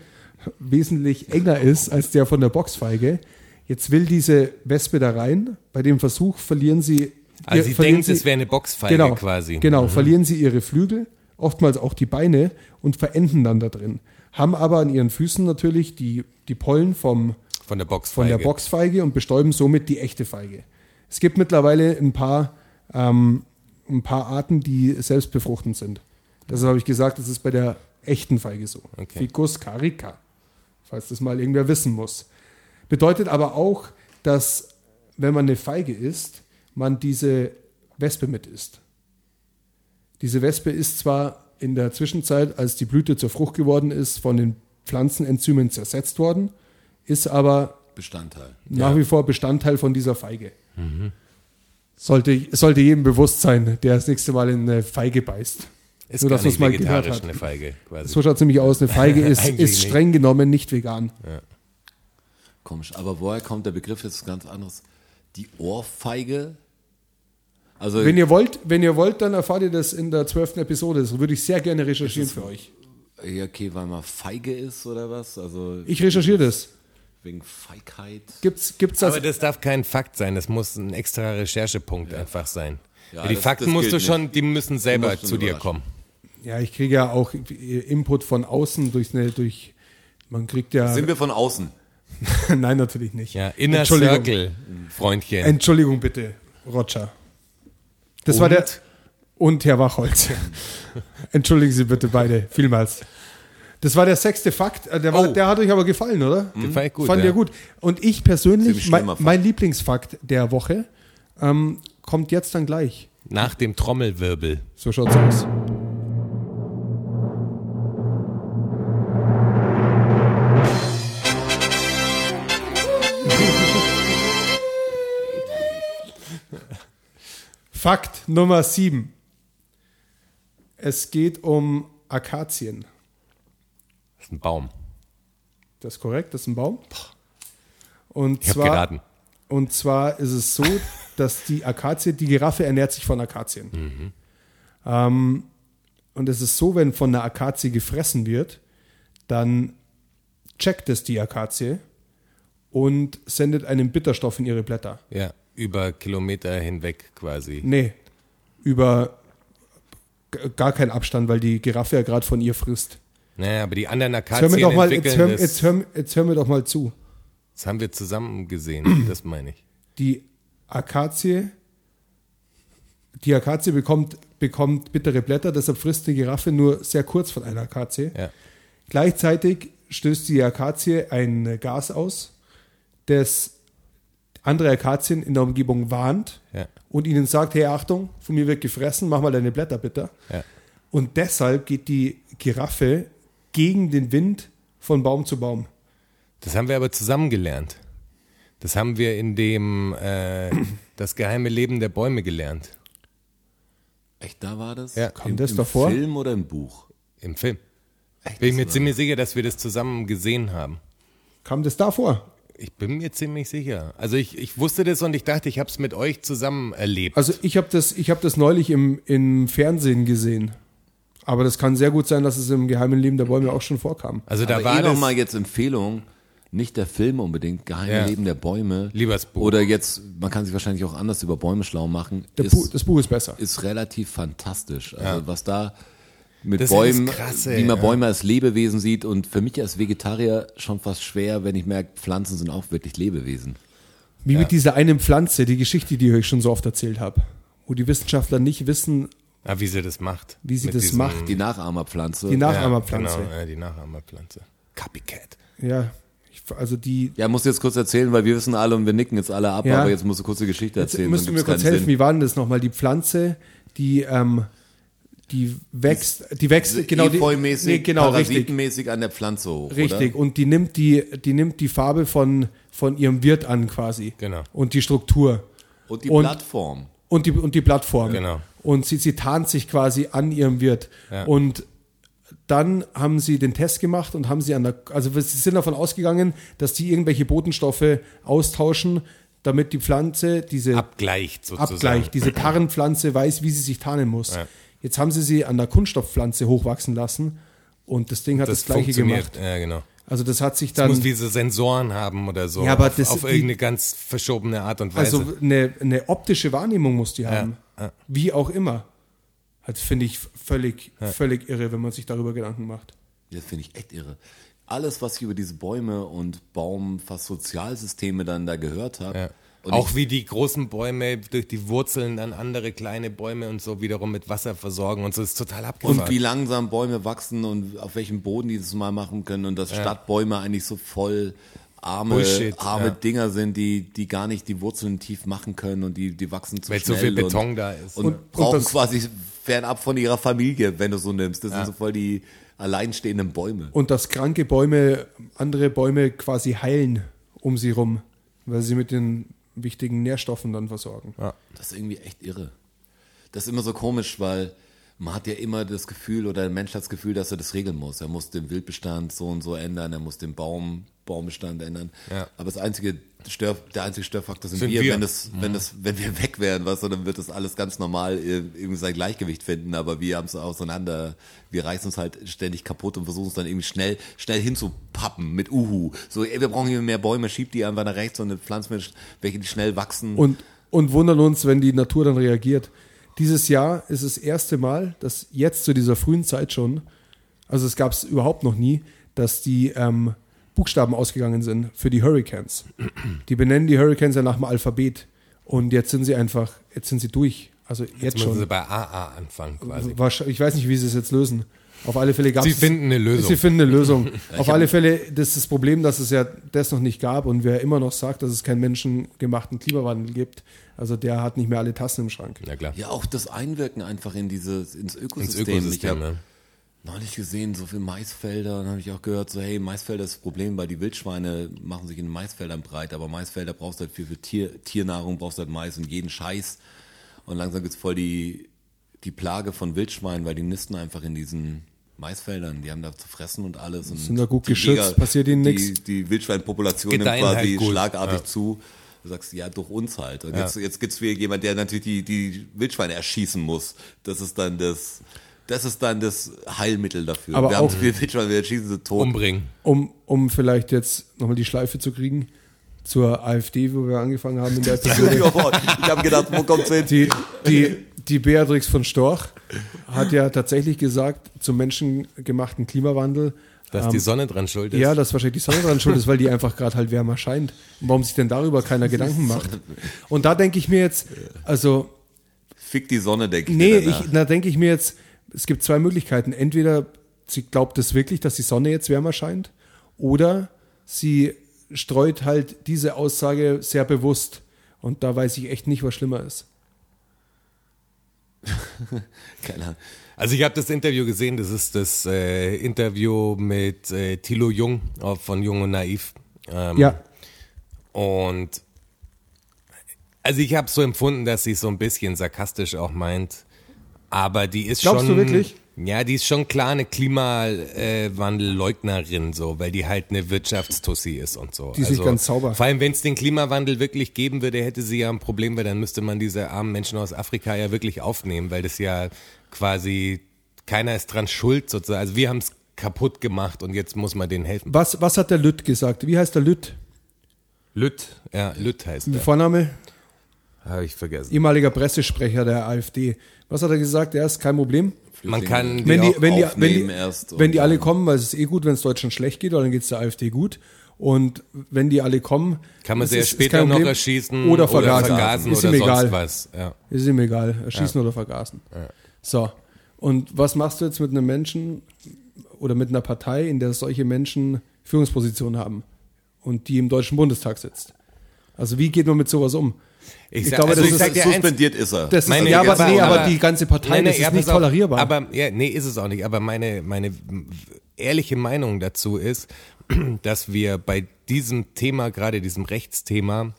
wesentlich enger ist als der von der Boxfeige. Jetzt will diese Wespe da rein. Bei dem Versuch verlieren sie. Also sie verlieren denkt, es wäre eine Boxfeige genau, quasi. Genau, verlieren sie ihre Flügel, oftmals auch die Beine und verenden dann da drin. Haben aber an ihren Füßen natürlich die, die Pollen vom, Von der von Boxfeige. der Boxfeige und bestäuben somit die echte Feige. Es gibt mittlerweile ein paar, ähm, ein paar Arten, die selbstbefruchtend sind. Deshalb habe ich gesagt, das ist bei der echten Feige so. Okay. Ficus carica, falls das mal irgendwer wissen muss. Bedeutet aber auch, dass wenn man eine Feige isst, man diese Wespe mit isst. Diese Wespe ist zwar in der Zwischenzeit, als die Blüte zur Frucht geworden ist, von den Pflanzenenzymen zersetzt worden, ist aber Bestandteil. nach wie vor Bestandteil von dieser Feige. Sollte, sollte jedem bewusst sein, der das nächste Mal in eine Feige beißt. ist Nur, gar dass man's nicht mal gehört vegetarisch hat. eine Feige quasi. So schaut ziemlich aus. Eine Feige ist, ist nicht. streng genommen nicht vegan. Komisch. Aber woher kommt der Begriff jetzt ganz anderes? Die Ohrfeige? Also Wenn ihr wollt, wenn ihr wollt, dann erfahrt ihr das in der zwölften Episode. Das würde ich sehr gerne recherchieren für euch. ja, okay, weil man feige ist oder was? Also Ich recherchiere das. Wegen Feigheit. Gibt's, gibt's das? Aber das darf kein Fakt sein, das muss ein extra Recherchepunkt einfach sein. Ja, die das- Fakten das musst du schon, die müssen selber zu dir kommen. ja, ich kriege ja auch Input von außen durch eine, durch, man kriegt ja, Sind wir von außen? nein, natürlich nicht. Ja, Inner Entschuldigung. Circle, Freundchen. Entschuldigung bitte, Roger. Das war Und? der, und Herr Wachholz. Entschuldigen Sie bitte beide, vielmals. Das war der sechste Fakt. Äh, Der, war, Oh. der hat euch aber gefallen, oder? Gefällt gut, Fand ja. ihr gut. Und ich persönlich, mein, mein Lieblingsfakt der Woche ähm, kommt jetzt dann gleich. Nach dem Trommelwirbel. So schaut's aus. Fakt Nummer 7. Es geht um Akazien. Das ist ein Baum. Das ist korrekt, das ist ein Baum. Und Ich zwar, geraten. und zwar ist es so, dass die Akazie, die Giraffe ernährt sich von Akazien. Mhm. Ähm, und es ist so, wenn von einer Akazie gefressen wird, dann checkt es die Akazie und sendet einen Bitterstoff in ihre Blätter. Ja, über Kilometer hinweg quasi. Nee, über gar keinen Abstand, weil die Giraffe ja gerade von ihr frisst. Naja, aber die anderen Jetzt hör mir Akazien doch mal, jetzt hör, jetzt, hör, jetzt hör mir doch mal zu. das haben wir zusammen gesehen, das meine ich. die Akazie, die Akazie bekommt, bekommt bittere Blätter, deshalb frisst eine Giraffe nur sehr kurz von einer Akazie. Ja. Gleichzeitig stößt die Akazie ein Gas aus, das andere Akazien in der Umgebung warnt Ja. und ihnen sagt, hey Achtung, von mir wird gefressen, mach mal deine Blätter bitter. Ja. Und deshalb geht die Giraffe gegen den Wind von Baum zu Baum. Das haben wir aber zusammen gelernt. Das haben wir in dem äh, Das geheime Leben der Bäume gelernt. Echt, da war das? Ja. Kam Im, das im davor? Film oder im Buch? Im Film. Echt, Bin ich mir ziemlich sicher, dass wir das zusammen gesehen haben. Kam das da vor? Ich bin mir ziemlich sicher. Also ich, ich wusste das und ich dachte, ich habe es mit euch zusammen erlebt. Also ich habe das, ich hab das neulich im, im Fernsehen gesehen. Aber das kann sehr gut sein, dass es im geheimen Leben der Bäume auch schon vorkam. Also da Aber war eh das. noch mal jetzt Empfehlung, nicht der Film unbedingt, Geheime Ja. Leben der Bäume. Lieber das Buch. Oder jetzt, man kann sich wahrscheinlich auch anders über Bäume schlau machen. Der ist, Bu das Buch ist besser. ist relativ fantastisch. Also was da mit Das ist Bäumen, krass, wie ey, man ja. Bäume als Lebewesen sieht und für mich als Vegetarier schon fast schwer, wenn ich merke, Pflanzen sind auch wirklich Lebewesen. Wie mit dieser einen Pflanze, die Geschichte, die ich euch schon so oft erzählt habe. Wo die Wissenschaftler nicht wissen, ah, wie sie das macht. Wie sie Mit das diesem- macht. Die Nachahmerpflanze. die Ja, Nachahmerpflanze. Genau, ja, die Nachahmerpflanze. Copycat. Ja, ich, also die. Ja, musst du jetzt kurz erzählen, weil wir wissen alle und wir nicken jetzt alle ab, Ja. aber jetzt musst du kurz die Geschichte Jetzt erzählen. müsst sonst ihr mir gibt's kurz keinen helfen, Sinn. wie war denn das nochmal? Die Pflanze, die, ähm, die wächst, die wächst, genau, die, Efeu-mäßig, nee, genau, richtig, parasitenmäßig an der Pflanze hoch, richtig. Oder? Und die nimmt die, die nimmt die Farbe von, von ihrem Wirt an quasi. Genau. Und die Struktur. Und die Und- Plattform. Und die, und die Plattform. Genau. Und sie, sie tarnt sich quasi an ihrem Wirt. Ja. Und dann haben sie den Test gemacht und haben sie an der, also sie sind davon ausgegangen, dass die irgendwelche Botenstoffe austauschen, damit die Pflanze diese Abgleicht sozusagen. Abgleich, diese Tarnpflanze weiß, wie sie sich tarnen muss. Ja. Jetzt haben sie sie an der Kunststoffpflanze hochwachsen lassen und das Ding hat das, Das gleiche gemacht. Ja, genau. Also das hat sich Es dann muss diese Sensoren haben oder so. Ja, aber auf, das- auf die- irgendeine ganz verschobene Art und Weise. also eine, eine optische Wahrnehmung muss die haben, ja. wie auch immer. Das finde ich völlig völlig irre, wenn man sich darüber Gedanken macht. Das finde ich echt irre. Alles, was ich über diese Bäume und Baum, fast Sozialsysteme dann da gehört habe. Ja. Und Auch ich, wie die großen Bäume durch die Wurzeln dann andere kleine Bäume und so wiederum mit Wasser versorgen und so ist total abgefahren. und wie langsam Bäume wachsen und auf welchem Boden die das mal machen können und dass Stadtbäume eigentlich so voll arme, Bullshit, arme ja. Dinger sind, die, die gar nicht die Wurzeln tief machen können und die, die wachsen zu Weil so schnell viel Beton und, da ist. Und, Und- brauchen und das- quasi fernab von ihrer Familie, wenn du so nimmst. Das sind so voll die alleinstehenden Bäume. Und dass kranke Bäume andere Bäume quasi heilen um sie rum, weil sie mit den wichtigen Nährstoffen dann versorgen. Das ist irgendwie echt irre. Das ist immer so komisch, weil man hat ja immer das Gefühl oder der Mensch hat das Gefühl, dass er das regeln muss. Er muss den Wildbestand so und so ändern, er muss den Baum, Baumbestand ändern. Ja. Aber das einzige Stör, der einzige Störfaktor sind, Sind wir, wir. wenn das, wenn das, wenn wir weg wären, was, dann wird das alles ganz normal irgendwie sein Gleichgewicht finden. Aber wir haben es auseinander, wir reißen uns halt ständig kaputt und versuchen es dann irgendwie schnell, schnell hinzupappen mit Uhu. So, ey, wir brauchen hier mehr Bäume, schiebt die einfach nach rechts und eine Pflanze, mit- welche die schnell wachsen. Und, und wundern uns, wenn die Natur dann reagiert. Dieses Jahr ist das erste Mal, dass jetzt zu dieser frühen Zeit schon, also es gab es überhaupt noch nie, dass die ähm, Buchstaben ausgegangen sind für die Hurricanes. Die benennen die Hurricanes ja nach dem Alphabet. Und jetzt sind sie einfach, jetzt sind sie durch. Also jetzt, Jetzt müssen sie schon. bei AA anfangen quasi. Ich weiß nicht, wie sie es jetzt lösen. Auf alle Fälle gab Sie es. finden eine Lösung. Sie finden eine Lösung. Auf alle Fälle, das ist das Problem, dass es ja das noch nicht gab und wer immer noch sagt, dass es keinen menschengemachten Klimawandel gibt, also der hat nicht mehr alle Tassen im Schrank. Na klar. Ja, auch das Einwirken einfach in dieses, ins Ökosystem. Ins Ökosystem, ich ja. neulich gesehen, so viel Maisfelder, dann habe ich auch gehört, so hey, Maisfelder ist das Problem, weil die Wildschweine machen sich in den Maisfeldern breit, aber Maisfelder brauchst du halt für, für Tier, Tiernahrung, brauchst du halt Mais und jeden Scheiß. Und langsam gibt's voll die, die Plage von Wildschweinen, weil die nisten einfach in diesen Maisfeldern, die haben da zu fressen und alles. Und Sind da gut die geschützt, passiert ihnen die, nix. Die Wildschweinpopulation nimmt quasi halt schlagartig ja. zu. Du sagst, ja, durch uns halt. Und Ja. jetzt, jetzt gibt's wieder jemand, der natürlich die, die Wildschweine erschießen muss. Das ist dann das, das ist dann das Heilmittel dafür. Aber wir haben auch- zu viele Wildschweine, wir erschießen sie tot. Umbringen. Um, um vielleicht jetzt nochmal die Schleife zu kriegen zur AfD, wo wir angefangen haben in der Episode. ich habe gedacht, wo kommt's hin? Die, die, die Beatrix von Storch hat ja tatsächlich gesagt, zum menschengemachten Klimawandel, Dass die Sonne dran schuld ist. ja, dass wahrscheinlich die Sonne dran schuld ist, weil die einfach gerade halt wärmer scheint. Und warum sich denn darüber keiner Gedanken macht? Und da denke ich mir jetzt, also Fick die Sonne, denke ich. Nee, ich, da denke ich mir jetzt, es gibt zwei Möglichkeiten. Entweder sie glaubt es wirklich, dass die Sonne jetzt wärmer scheint, oder sie streut halt diese Aussage sehr bewusst. Und da weiß ich echt nicht, was schlimmer ist. Keine Ahnung. Also ich habe das Interview gesehen, das ist das äh, Interview mit äh, Thilo Jung von Jung und Naiv. Ähm, Ja, Und also ich habe so empfunden, dass sie so ein bisschen sarkastisch auch meint. Aber die ist Glaubst schon. du wirklich? Ja, die ist schon klar eine Klimawandelleugnerin, so, weil die halt eine Wirtschaftstussi ist und so. Also Die ist nicht ganz sauber. Vor allem, wenn es den Klimawandel wirklich geben würde, hätte sie ja ein Problem, weil dann müsste man diese armen Menschen aus Afrika ja wirklich aufnehmen, weil das ja quasi keiner ist dran schuld sozusagen. Also wir haben es kaputt gemacht und jetzt muss man denen helfen. was, was hat der Lütt gesagt? Wie heißt der Lütt? Lütt, ja, Lütt heißt der. Vorname? Habe ich vergessen. Ehemaliger Pressesprecher der AfD. Was hat er gesagt? Er ist kein Problem. Man kann Wenn die, auch wenn die, wenn die, erst wenn die alle kommen, weil es ist eh gut, wenn es Deutschland schlecht geht, dann geht es der AfD gut. Und wenn die alle kommen, Kann man sie ja ist- später noch erschießen oder vergasen, vergasen ist oder ihm egal. was. Ja. Ist ihm egal, erschießen oder vergasen. So, und was machst du jetzt mit einem Menschen oder mit einer Partei, in der solche Menschen Führungspositionen haben und die im Deutschen Bundestag sitzt? Also wie geht man mit sowas um? Ich, Ich sag- glaube, also das ich ist sag Suspendiert ist er. Das ist, Meine- ja, aber, nee, aber, aber- die ganze Partei, nein, das ist nicht tolerierbar. Aber ja, nee, ist es auch nicht. Aber meine, meine ehrliche Meinung dazu ist, dass wir bei diesem Thema, gerade diesem Rechtsthema,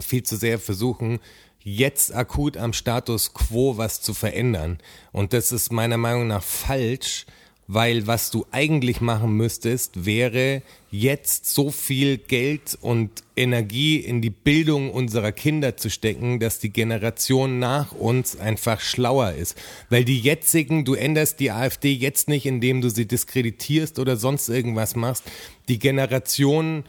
viel zu sehr versuchen, jetzt akut am Status quo was zu verändern. Und das ist meiner Meinung nach falsch, weil was du eigentlich machen müsstest, wäre jetzt so viel Geld und Energie in die Bildung unserer Kinder zu stecken, dass die Generation nach uns einfach schlauer ist. Weil die jetzigen, du änderst die AfD jetzt nicht, indem du sie diskreditierst oder sonst irgendwas machst. Die Generation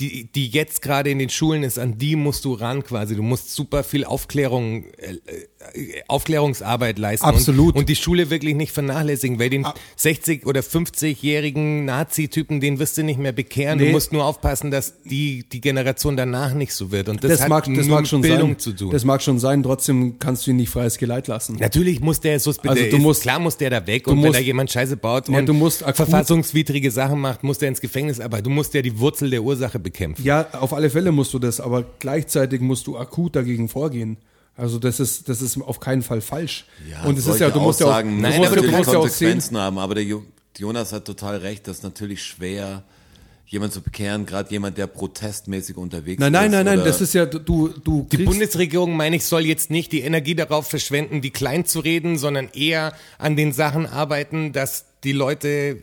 die, die jetzt gerade in den Schulen ist, an die musst du ran quasi. Du musst super viel Aufklärung, äh, Aufklärungsarbeit leisten. Absolut. Und, und die Schule wirklich nicht vernachlässigen, weil den 60- oder 50-jährigen Nazi-Typen, den wirst du nicht mehr bekehren. Nee. Du musst nur aufpassen, dass die, die Generation danach nicht so wird. Und das, das, hat mag, das nur mag mit schon Bildung sein. zu tun. Das mag schon sein, trotzdem kannst du ihn nicht freies Geleit lassen. Natürlich muss der suspendiert Also du musst- klar muss der da weg du und wenn musst- da jemand Scheiße baut Ja, und du musst akut- verfassungswidrige Sachen macht, muss der ins Gefängnis, aber du musst ja die Wurzel der Ursache bekämpfen. Ja, auf alle Fälle musst du das, aber gleichzeitig musst du akut dagegen vorgehen. Also das ist, das ist auf keinen Fall falsch. und es ist ja, du musst ja auch, Aussagen du Nein, musst, aber du du musst ja Konsequenzen haben. Aber der Jo- Jonas hat total recht, das ist natürlich schwer, jemand zu bekehren, gerade jemand, der protestmäßig unterwegs nein, ist. nein, nein, nein, oder- das ist ja, du, du Die Bundesregierung, meine ich, soll jetzt nicht die Energie darauf verschwenden, die klein zu reden, sondern eher an den Sachen arbeiten, dass die Leute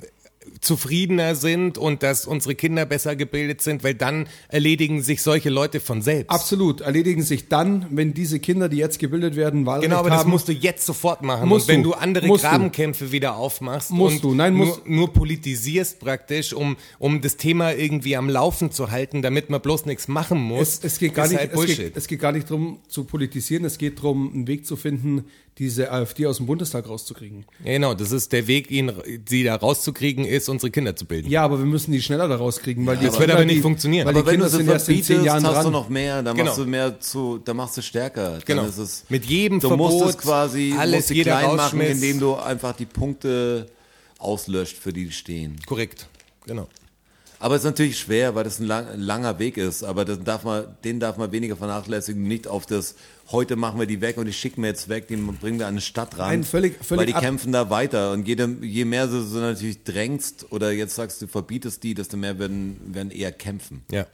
zufriedener sind und dass unsere Kinder besser gebildet sind, weil dann erledigen sich solche Leute von selbst. absolut, erledigen sich dann, wenn diese Kinder, die jetzt gebildet werden, Wahlrecht Genau, aber das haben. musst du jetzt sofort machen. Musst und wenn du. du, andere Musst du. Grabenkämpfe wieder aufmachst Musst du. Nein, nur, musst- nur politisierst praktisch, um, um das Thema irgendwie am Laufen zu halten, damit man bloß nichts machen muss, es, es, geht gar nicht, halt es, geht, es geht gar nicht darum zu politisieren, es geht darum, einen Weg zu finden, diese AfD aus dem Bundestag rauszukriegen. Ja, genau, das ist der Weg, ihn, sie da rauszukriegen, ist, unsere Kinder zu bilden. Ja, aber wir müssen die schneller da rauskriegen, weil die Das wird aber nicht die, funktionieren. Weil aber die wenn Kinder du sie sind erst in zehn verbietest, Jahren hast dran. du noch mehr, dann Genau. machst du mehr zu, dann machst du stärker. Genau. Dann ist es, Mit jedem du Verbot, musst es quasi alles, musst jeder klein machen, indem du einfach die Punkte auslöscht, für die die stehen. Korrekt, genau. Aber es ist natürlich schwer, weil das ein lang, langer Weg ist. Aber das darf man, den darf man weniger vernachlässigen. Nicht auf das, heute machen wir die weg und die schicken wir jetzt weg, die bringen wir an eine Stadt ran. Nein, völlig- völlig weil die kämpfen da weiter. Und jede, je mehr du so natürlich drängst oder jetzt sagst du verbietest die, desto mehr werden, werden eher kämpfen. Ja.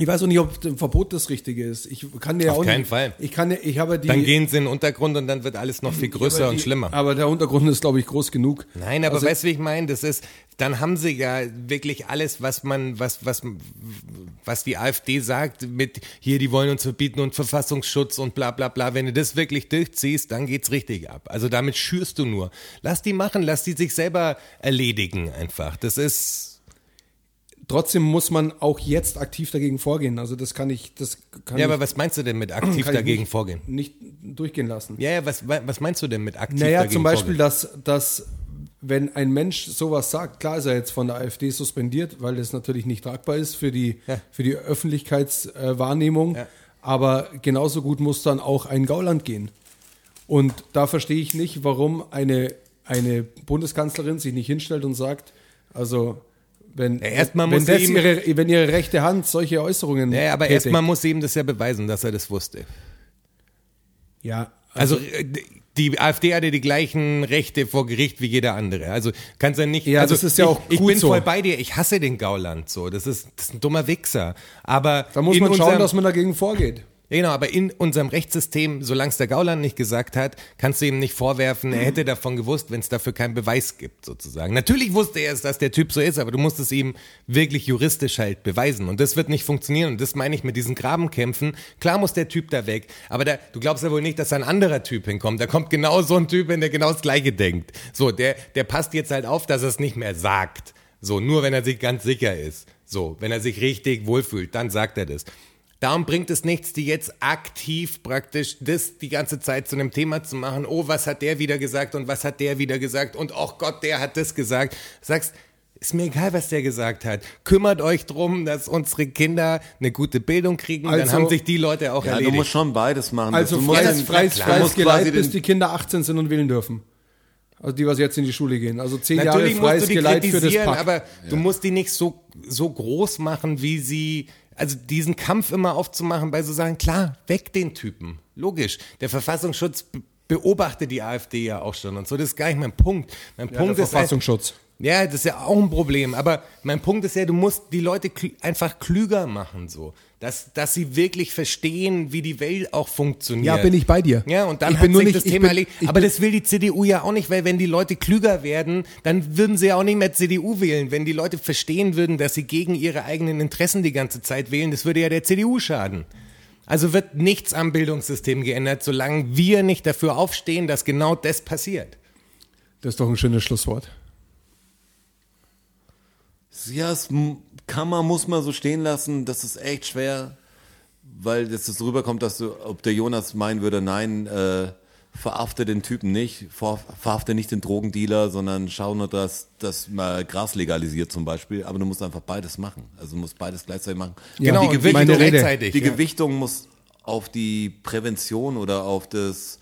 Ich weiß auch nicht, ob ein Verbot das Richtige ist. Ich kann dir Auf auch keinen nicht, Fall. Ich kann, ich habe die. Dann gehen sie in den Untergrund und dann wird alles noch viel größer aber und die, schlimmer. Aber der Untergrund ist, glaube ich, groß genug. Nein, aber Also- weißt du, wie ich meine? Das ist, dann haben sie ja wirklich alles, was man, was, was, was die AfD sagt, mit hier, die wollen uns verbieten und Verfassungsschutz und bla bla bla. Wenn du das wirklich durchziehst, dann geht's richtig ab. Also damit schürst du nur. Lass die machen, lass die sich selber erledigen einfach. Das ist. Trotzdem muss man auch jetzt aktiv dagegen vorgehen. Also das kann ich, das kann Ja, ich, aber was meinst du denn mit aktiv dagegen nicht, vorgehen? Nicht durchgehen lassen. Ja, ja, was, was meinst du denn mit aktiv Naja, dagegen zum Beispiel, vorgehen? dass, dass wenn ein Mensch sowas sagt, klar ist er jetzt von der AfD suspendiert, weil das natürlich nicht tragbar ist für die, Ja. für die Öffentlichkeitswahrnehmung. Ja. Aber genauso gut muss dann auch ein Gauland gehen. Und da verstehe ich nicht, warum eine, eine Bundeskanzlerin sich nicht hinstellt und sagt, also wenn, Ja, erstmal wenn, muss das ihm- ihre, wenn ihre rechte Hand solche Äußerungen Ja, aber erstmal muss sie ihm das ja beweisen, dass er das wusste. ja, Also äh, die AfD hatte die gleichen Rechte vor Gericht wie jeder andere. Also kannst du nicht. Ja, also das ist ja ich, auch Ich gut bin so. voll bei dir. Ich hasse den Gauland so. Das ist, das ist ein dummer Wichser. Aber da muss man schauen, dass man dagegen vorgeht. Ja, Genau, aber in unserem Rechtssystem, solange es der Gauland nicht gesagt hat, kannst du ihm nicht vorwerfen, er hätte davon gewusst, wenn es dafür keinen Beweis gibt, sozusagen. Natürlich wusste er es, dass der Typ so ist, aber du musst es ihm wirklich juristisch halt beweisen. Und das wird nicht funktionieren. Und das meine ich mit diesen Grabenkämpfen. Klar muss der Typ da weg, aber da, du glaubst ja wohl nicht, dass da ein anderer Typ hinkommt. Da kommt genau so ein Typ hin, der genau das Gleiche denkt. So, der, der passt jetzt halt auf, dass er es nicht mehr sagt. So, nur wenn er sich ganz sicher ist. So, wenn er sich richtig wohlfühlt, dann sagt er das. Darum bringt es nichts, die jetzt aktiv praktisch das die ganze Zeit zu einem Thema zu machen. Oh, was hat der wieder gesagt und was hat der wieder gesagt und oh Gott, der hat das gesagt. Sagst, ist mir egal, was der gesagt hat. Kümmert euch drum, dass unsere Kinder eine gute Bildung kriegen. dann Also- haben sich die Leute auch Ja, du erledigt. musst schon beides machen. Also du musst freies, den- freies, du freies musst Geleit, bis die Kinder 18 sind und wählen dürfen. Also die, was jetzt in die Schule gehen. Also zehn Natürlich Jahre musst freies du die Geleit für das kritisieren, Pack. aber du musst die nicht so, so groß machen, wie sie, also diesen Kampf immer aufzumachen bei so Sachen, klar, weg den Typen. Logisch. Der Verfassungsschutz be- beobachtet die AfD ja auch schon und so, das ist gar nicht mein Punkt. Mein ja, Punkt der ist halt, Verfassungsschutz. Ja, das ist ja auch ein Problem. Aber mein Punkt ist ja, du musst die Leute klü- einfach klüger machen, so. Dass, dass sie wirklich verstehen, wie die Welt auch funktioniert. Ja, bin ich bei dir. Ja, und dann Ich hat sich nicht- das Thema bin- erledigt. Aber das will die CDU ja auch nicht, weil wenn die Leute klüger werden, dann würden sie ja auch nicht mehr CDU wählen. Wenn die Leute verstehen würden, dass sie gegen ihre eigenen Interessen die ganze Zeit wählen, das würde ja der CDU schaden. Also wird nichts am Bildungssystem geändert, solange wir nicht dafür aufstehen, dass genau das passiert. Das ist doch ein schönes Schlusswort. Ja, es kann man, muss man so stehen lassen. Das ist echt schwer, weil das so rüberkommt, dass du, ob der Jonas meinen würde, nein, äh, verhafte den Typen nicht, ver- verhafte nicht den Drogendealer, sondern schau nur, dass, dass man Gras legalisiert zum Beispiel. Aber du musst einfach beides machen. Also du musst beides gleichzeitig machen. Genau, die, Gewichtung, meine Rede. die ja. Gewichtung muss auf die Prävention oder auf das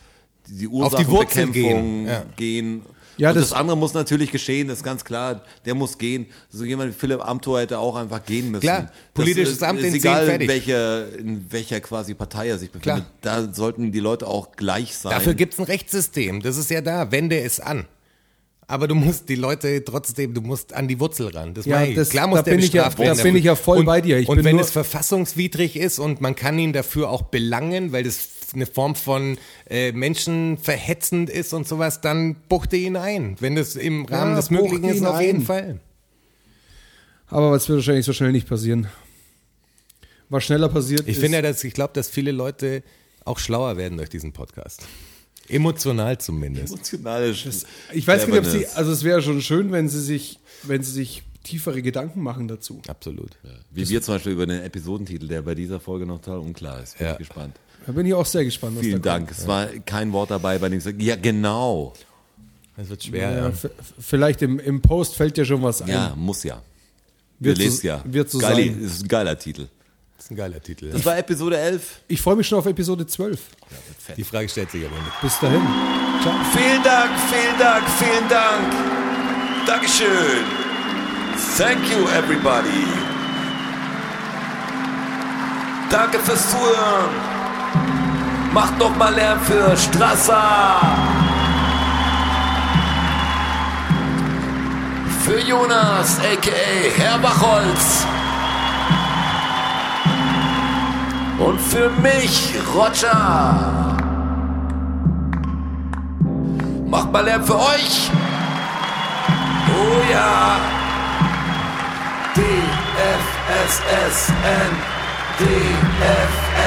die Auf die Wurzel Ursachenbekämpfung gehen, ja. gehen. Ja, und das- das, andere muss natürlich geschehen, das ist ganz klar. Der muss gehen. So jemand wie Philipp Amthor hätte auch einfach gehen müssen. Klar, politisches das, Amt ist in egal, zehn, fertig. in welcher, in welcher quasi Partei er sich befindet. Da sollten die Leute auch gleich sein. Dafür gibt's ein Rechtssystem. Das ist ja da. Wende es an. Aber du musst die Leute trotzdem, du musst an die Wurzel ran. Das Ja, das- Klar muss da der bin ich ja- da bin ich ja voll und, bei dir. Ich und bin wenn nur- es verfassungswidrig ist und man kann ihn dafür auch belangen, weil das eine Form von äh, menschenverhetzend ist und sowas, dann buchte ihn ein. Wenn das im Rahmen Ja, des Möglichen ist, auf jeden ein. Fall. Aber was wird wahrscheinlich so schnell nicht passieren. Was schneller passiert Ich ist, finde, ja, dass ich glaube, dass viele Leute auch schlauer werden durch diesen Podcast. Emotional zumindest. emotionale ich weiß nicht, ob sie, also es wäre schon schön, wenn sie sich, wenn sie sich tiefere Gedanken machen dazu. Absolut. Wie wir zum Beispiel über den Episodentitel, der bei dieser Folge noch total unklar ist. Bin Ja. ich gespannt. Da bin ich auch sehr gespannt. Was Vielen da Dank. Es war kein Wort dabei, bei dem ich sage, ja genau. Das wird Kommt. schwer. Ja, Ja. vielleicht im, im Post fällt dir schon was ein. Ja, muss ja. Wir Wird so- lesen ja. wird so Geile, sein. ist ein geiler Titel. Das ist ein geiler Titel. Das war Episode 11. Ich freue mich schon auf Episode 12. Die Frage stellt sich aber nicht. Bis dahin. Ciao. Vielen Dank, vielen Dank, vielen Dank. Dankeschön. Thank you, everybody. Danke fürs Zuhören. Macht noch mal Lärm für Strasser. Für Jonas, a.k.a. Herr Bachholz. Und für mich, Roger. Macht mal Lärm für euch. Oh ja. DFSSN. DFSSN.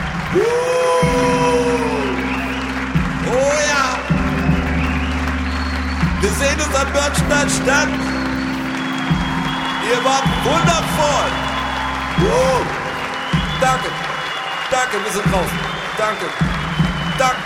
Oh ja. Wir sehen uns am Börnstein statt. Ihr wart wundervoll. Uh, danke, danke, wir sind draußen. Danke, danke.